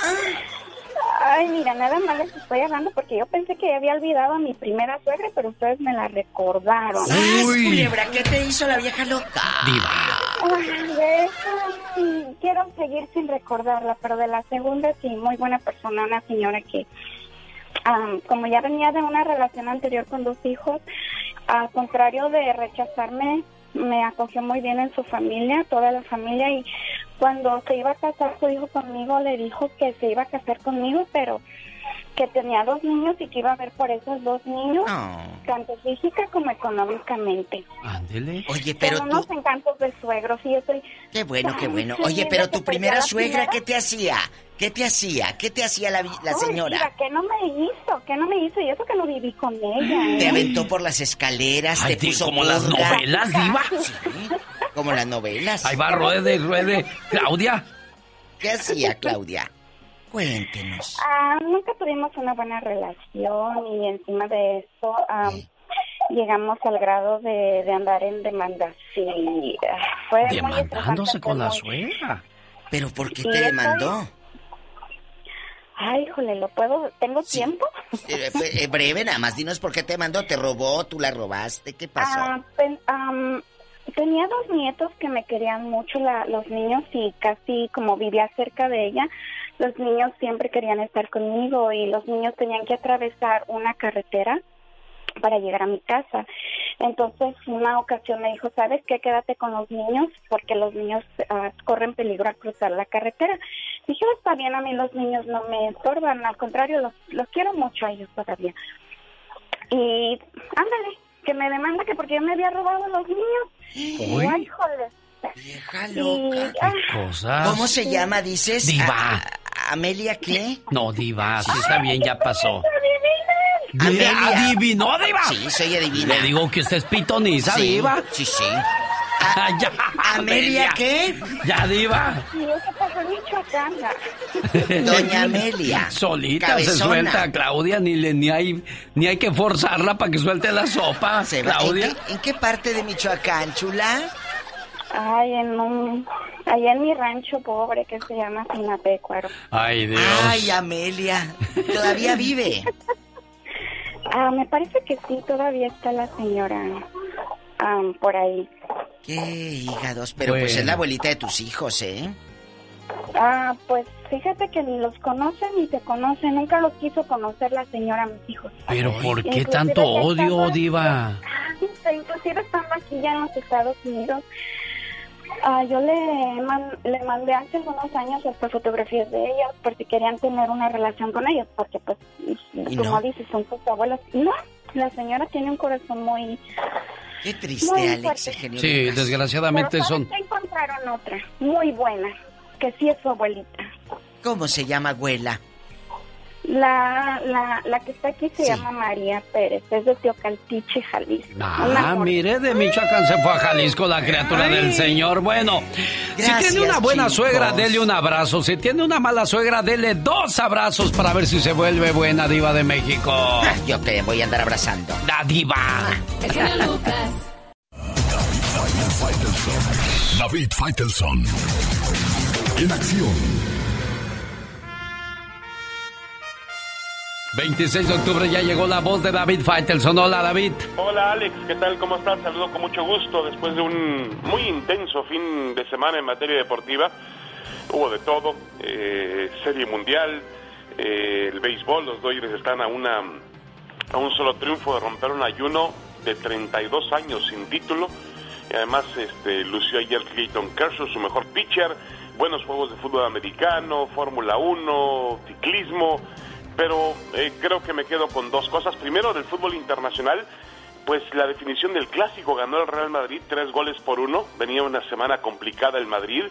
Ay, mira, nada más les estoy hablando porque yo pensé que había olvidado a mi primera suegra, pero ustedes me la recordaron. Uy. culebra, ¿qué te hizo la vieja loca? Ay, de esa sí, quiero seguir sin recordarla, pero de la segunda sí, muy buena persona, una señora que, como ya venía de una relación anterior con dos hijos, al contrario de rechazarme, me acogió muy bien en su familia, toda la familia, y cuando se iba a casar su hijo conmigo, le dijo que se iba a casar conmigo, pero que tenía dos niños y que iba a ver por esos dos niños, tanto física como económicamente. Ándele. Oye, pero Son tú... unos encantos de suegros y yo estoy... Qué bueno, qué bueno. Oye, pero tu primera suegra, primera- ¿qué te hacía? ¿Qué te hacía? ¿Qué te hacía la, la señora? mira, que no me hizo, que no me hizo, y eso que no viví con ella. Te ¿eh? aventó por las escaleras, Ay, te puso como las novelas, diva. Sí, como las novelas. Ahí va, ruede, ruede. Claudia. ¿Qué hacía, Claudia? Cuéntenos. Ah, nunca tuvimos una buena relación y encima de eso am, llegamos al grado de, de andar en demandas ah, fue muy Demandándose estresante, con la muy- suegra. ¿Pero por qué te estoy- demandó? Ay, híjole, ¿lo puedo? ¿Tengo tiempo? Eh, eh, breve, nada más dinos por qué te mandó. ¿Te robó? ¿Tú la robaste? ¿Qué pasó? Ah, pen- tenía dos nietos que me querían mucho, la- los niños, y casi como vivía cerca de ella, los niños siempre querían estar conmigo y los niños tenían que atravesar una carretera para llegar a mi casa. Entonces, una ocasión me dijo, ¿sabes qué? Quédate con los niños porque los niños ah, corren peligro al cruzar la carretera. Dije, "Oh, está bien, a mí los niños no me estorban, al contrario, los, los quiero mucho a ellos todavía. Y ándale, que me demanda que porque yo me había robado los niños. Uy. Ay, híjole. Vieja loca. Cosas. ¿Cómo se llama, dices? Diva. A- a- ¿Amelia qué? No, diva, sí está bien, ya pasó. Amelia. ¿Adivinó, diva? Sí, soy adivina. Le digo que usted es pitoniza, Sí, diva. Sí, sí. ya, ¿Amelia qué? Ya, diva. Y eso pasó en Michoacán. Doña Amelia. Solita se suelta, Claudia, ni, le, ni, hay, ni hay que forzarla para que suelte la sopa, Se va. ¿En, Claudia. qué, en qué parte de Michoacán, chula? Ay, en un... Allá en mi rancho pobre que se llama Sinapecuaro. Ay, Dios. Ay, Amelia. Todavía vive. Ah, me parece que sí, todavía está la señora am, por ahí. Qué hígados. Pero pues es la abuelita de tus hijos, ¿eh? Ah, pues fíjate que ni los conocen ni te conocen. Nunca los quiso conocer la señora, mis hijos. Pero ¿por qué Inclusive tanto odio, estando- diva? Inclusive estando aquí ya en los Estados Unidos, ah, yo le, man- le mandé hace algunos años hasta fotografías de ellos porque querían tener una relación con ellos, porque pues, ¿Y como no? dices, son sus abuelos. No, la señora tiene un corazón muy... Qué triste, Muy Alex, Sí, Lucas. desgraciadamente Pero son... encontraron otra, muy buena, que sí es su abuelita. ¿Cómo se llama, abuela? La, la, la que está aquí se llama María Pérez, es de Teocaltiche, Jalisco. Ah, Una mire, de Michoacán se fue a Jalisco la criatura del Señor. Bueno, si tiene una buena chicos. suegra, dele un abrazo. Si tiene una mala suegra, dele dos abrazos para ver si se vuelve buena diva de México. Ah, Yo te voy a andar abrazando. La diva. David Faitelson. En acción. 26 de octubre ya llegó la voz de David Faitelson. Hola, David. Hola Alex, ¿qué tal? ¿Cómo estás? Saludo con mucho gusto después de un muy intenso fin de semana en materia deportiva. Hubo de todo, eh, serie mundial, eh, el béisbol, los Dodgers están a una a un solo triunfo de romper un ayuno de 32 años sin título. Y además este, lució ayer Clayton Kershaw, su mejor pitcher, buenos juegos de fútbol americano, Fórmula 1, ciclismo, pero eh, creo que me quedo con dos cosas. Primero, del fútbol internacional, pues la definición del clásico ganó el Real Madrid tres goles por uno. Venía una semana complicada el Madrid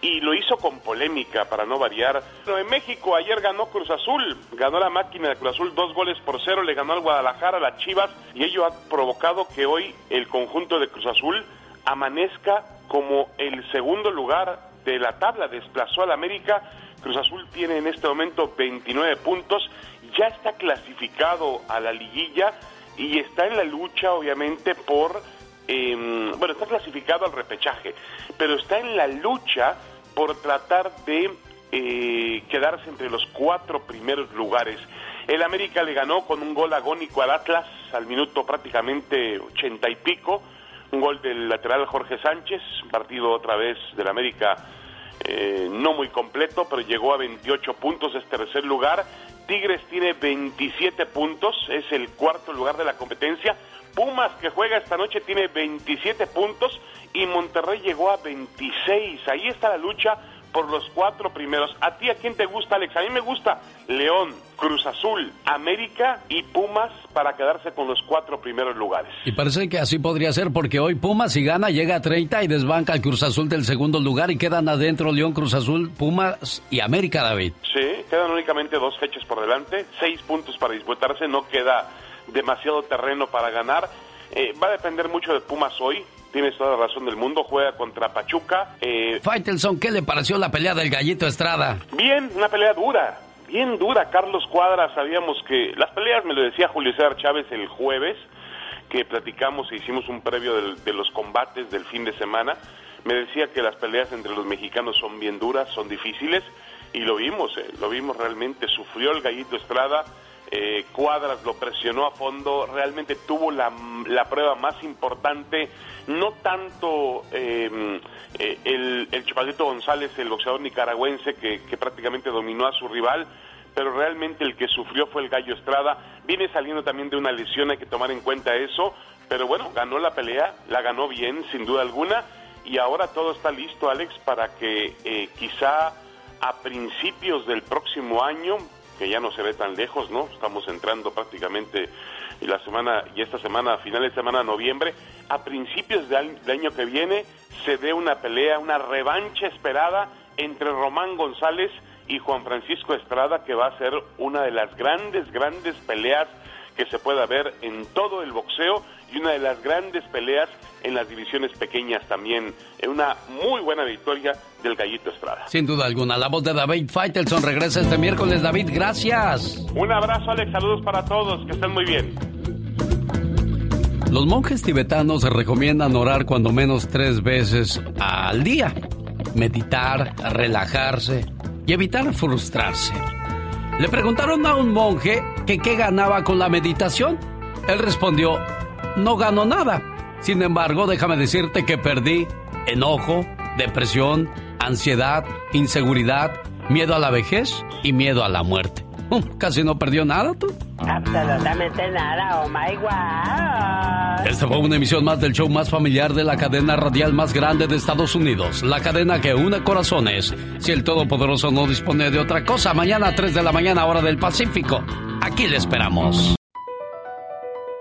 y lo hizo con polémica para no variar. Pero en México ayer ganó Cruz Azul, ganó la máquina de Cruz Azul dos goles por cero, le ganó al Guadalajara, a las Chivas y ello ha provocado que hoy el conjunto de Cruz Azul amanezca como el segundo lugar de la tabla, desplazó al América, Cruz Azul tiene en este momento 29 puntos, ya está clasificado a la liguilla y está en la lucha obviamente por, em, bueno, está clasificado al repechaje, pero está en la lucha por tratar de eh, quedarse entre los cuatro primeros lugares. El América le ganó con un gol agónico al Atlas al minuto prácticamente ochenta y pico, un gol del lateral Jorge Sánchez, partido otra vez del América eh, no muy completo, pero llegó a 28 puntos, es tercer lugar. Tigres tiene 27 puntos, es el cuarto lugar de la competencia. Pumas, que juega esta noche, tiene 27 puntos y Monterrey llegó a 26. Ahí está la lucha por los cuatro primeros. ¿A ti a quién te gusta, Alex? A mí me gusta León, Cruz Azul, América y Pumas para quedarse con los cuatro primeros lugares. Y parece que así podría ser porque hoy Pumas si gana llega a 30 y desbanca al Cruz Azul del segundo lugar y quedan adentro León, Cruz Azul, Pumas y América, David. Sí, quedan únicamente dos fechas por delante, seis puntos para disputarse, no queda demasiado terreno para ganar. Eh, va a depender mucho de Pumas hoy. Tienes toda la razón del mundo. Juega contra Pachuca. Eh, Faitelson, ¿qué le pareció la pelea del Gallito Estrada? Bien, una pelea dura. Bien dura. Carlos Cuadra, sabíamos que. Las peleas me lo decía Julio César Chávez el jueves, que platicamos e hicimos un previo de los combates del fin de semana. Me decía que las peleas entre los mexicanos son bien duras, son difíciles. Y lo vimos, eh, lo vimos realmente. Sufrió el Gallito Estrada eh, Cuadras lo presionó a fondo, realmente tuvo la, la prueba más importante, no tanto em, eh, el, el Chupadito González, el boxeador nicaragüense que, que prácticamente dominó a su rival, pero realmente el que sufrió fue el Gallo Estrada. Viene saliendo también de una lesión, hay que tomar en cuenta eso, pero bueno, ganó la pelea, la ganó bien, sin duda alguna, y ahora todo está listo, Alex, para que eh, quizá a principios del próximo año que ya no se ve tan lejos, ¿no? Estamos entrando prácticamente la semana y esta semana, a finales de semana noviembre, a principios del año que viene se dé una pelea, una revancha esperada entre Román González y Juan Francisco Estrada, que va a ser una de las grandes, grandes peleas que se pueda ver en todo el boxeo y una de las grandes peleas en las divisiones pequeñas también. Una muy buena victoria del Gallito Estrada. Sin duda alguna, la voz de David Faitelson regresa este miércoles. David, gracias. Un abrazo, Alex. Saludos para todos. Que estén muy bien. Los monjes tibetanos recomiendan orar cuando menos tres veces al día, meditar, relajarse y evitar frustrarse. Le preguntaron a un monje que qué ganaba con la meditación. Él respondió, no gano nada. Sin embargo, déjame decirte que perdí enojo, depresión, ansiedad, inseguridad, miedo a la vejez y miedo a la muerte. Casi no perdió nada tú. Absolutamente nada, oh my god. Esta fue una emisión más del show más familiar de la cadena radial más grande de Estados Unidos. La cadena que une corazones. Si el Todopoderoso no dispone de otra cosa, mañana a 3 de la mañana, hora del Pacífico. Aquí le esperamos.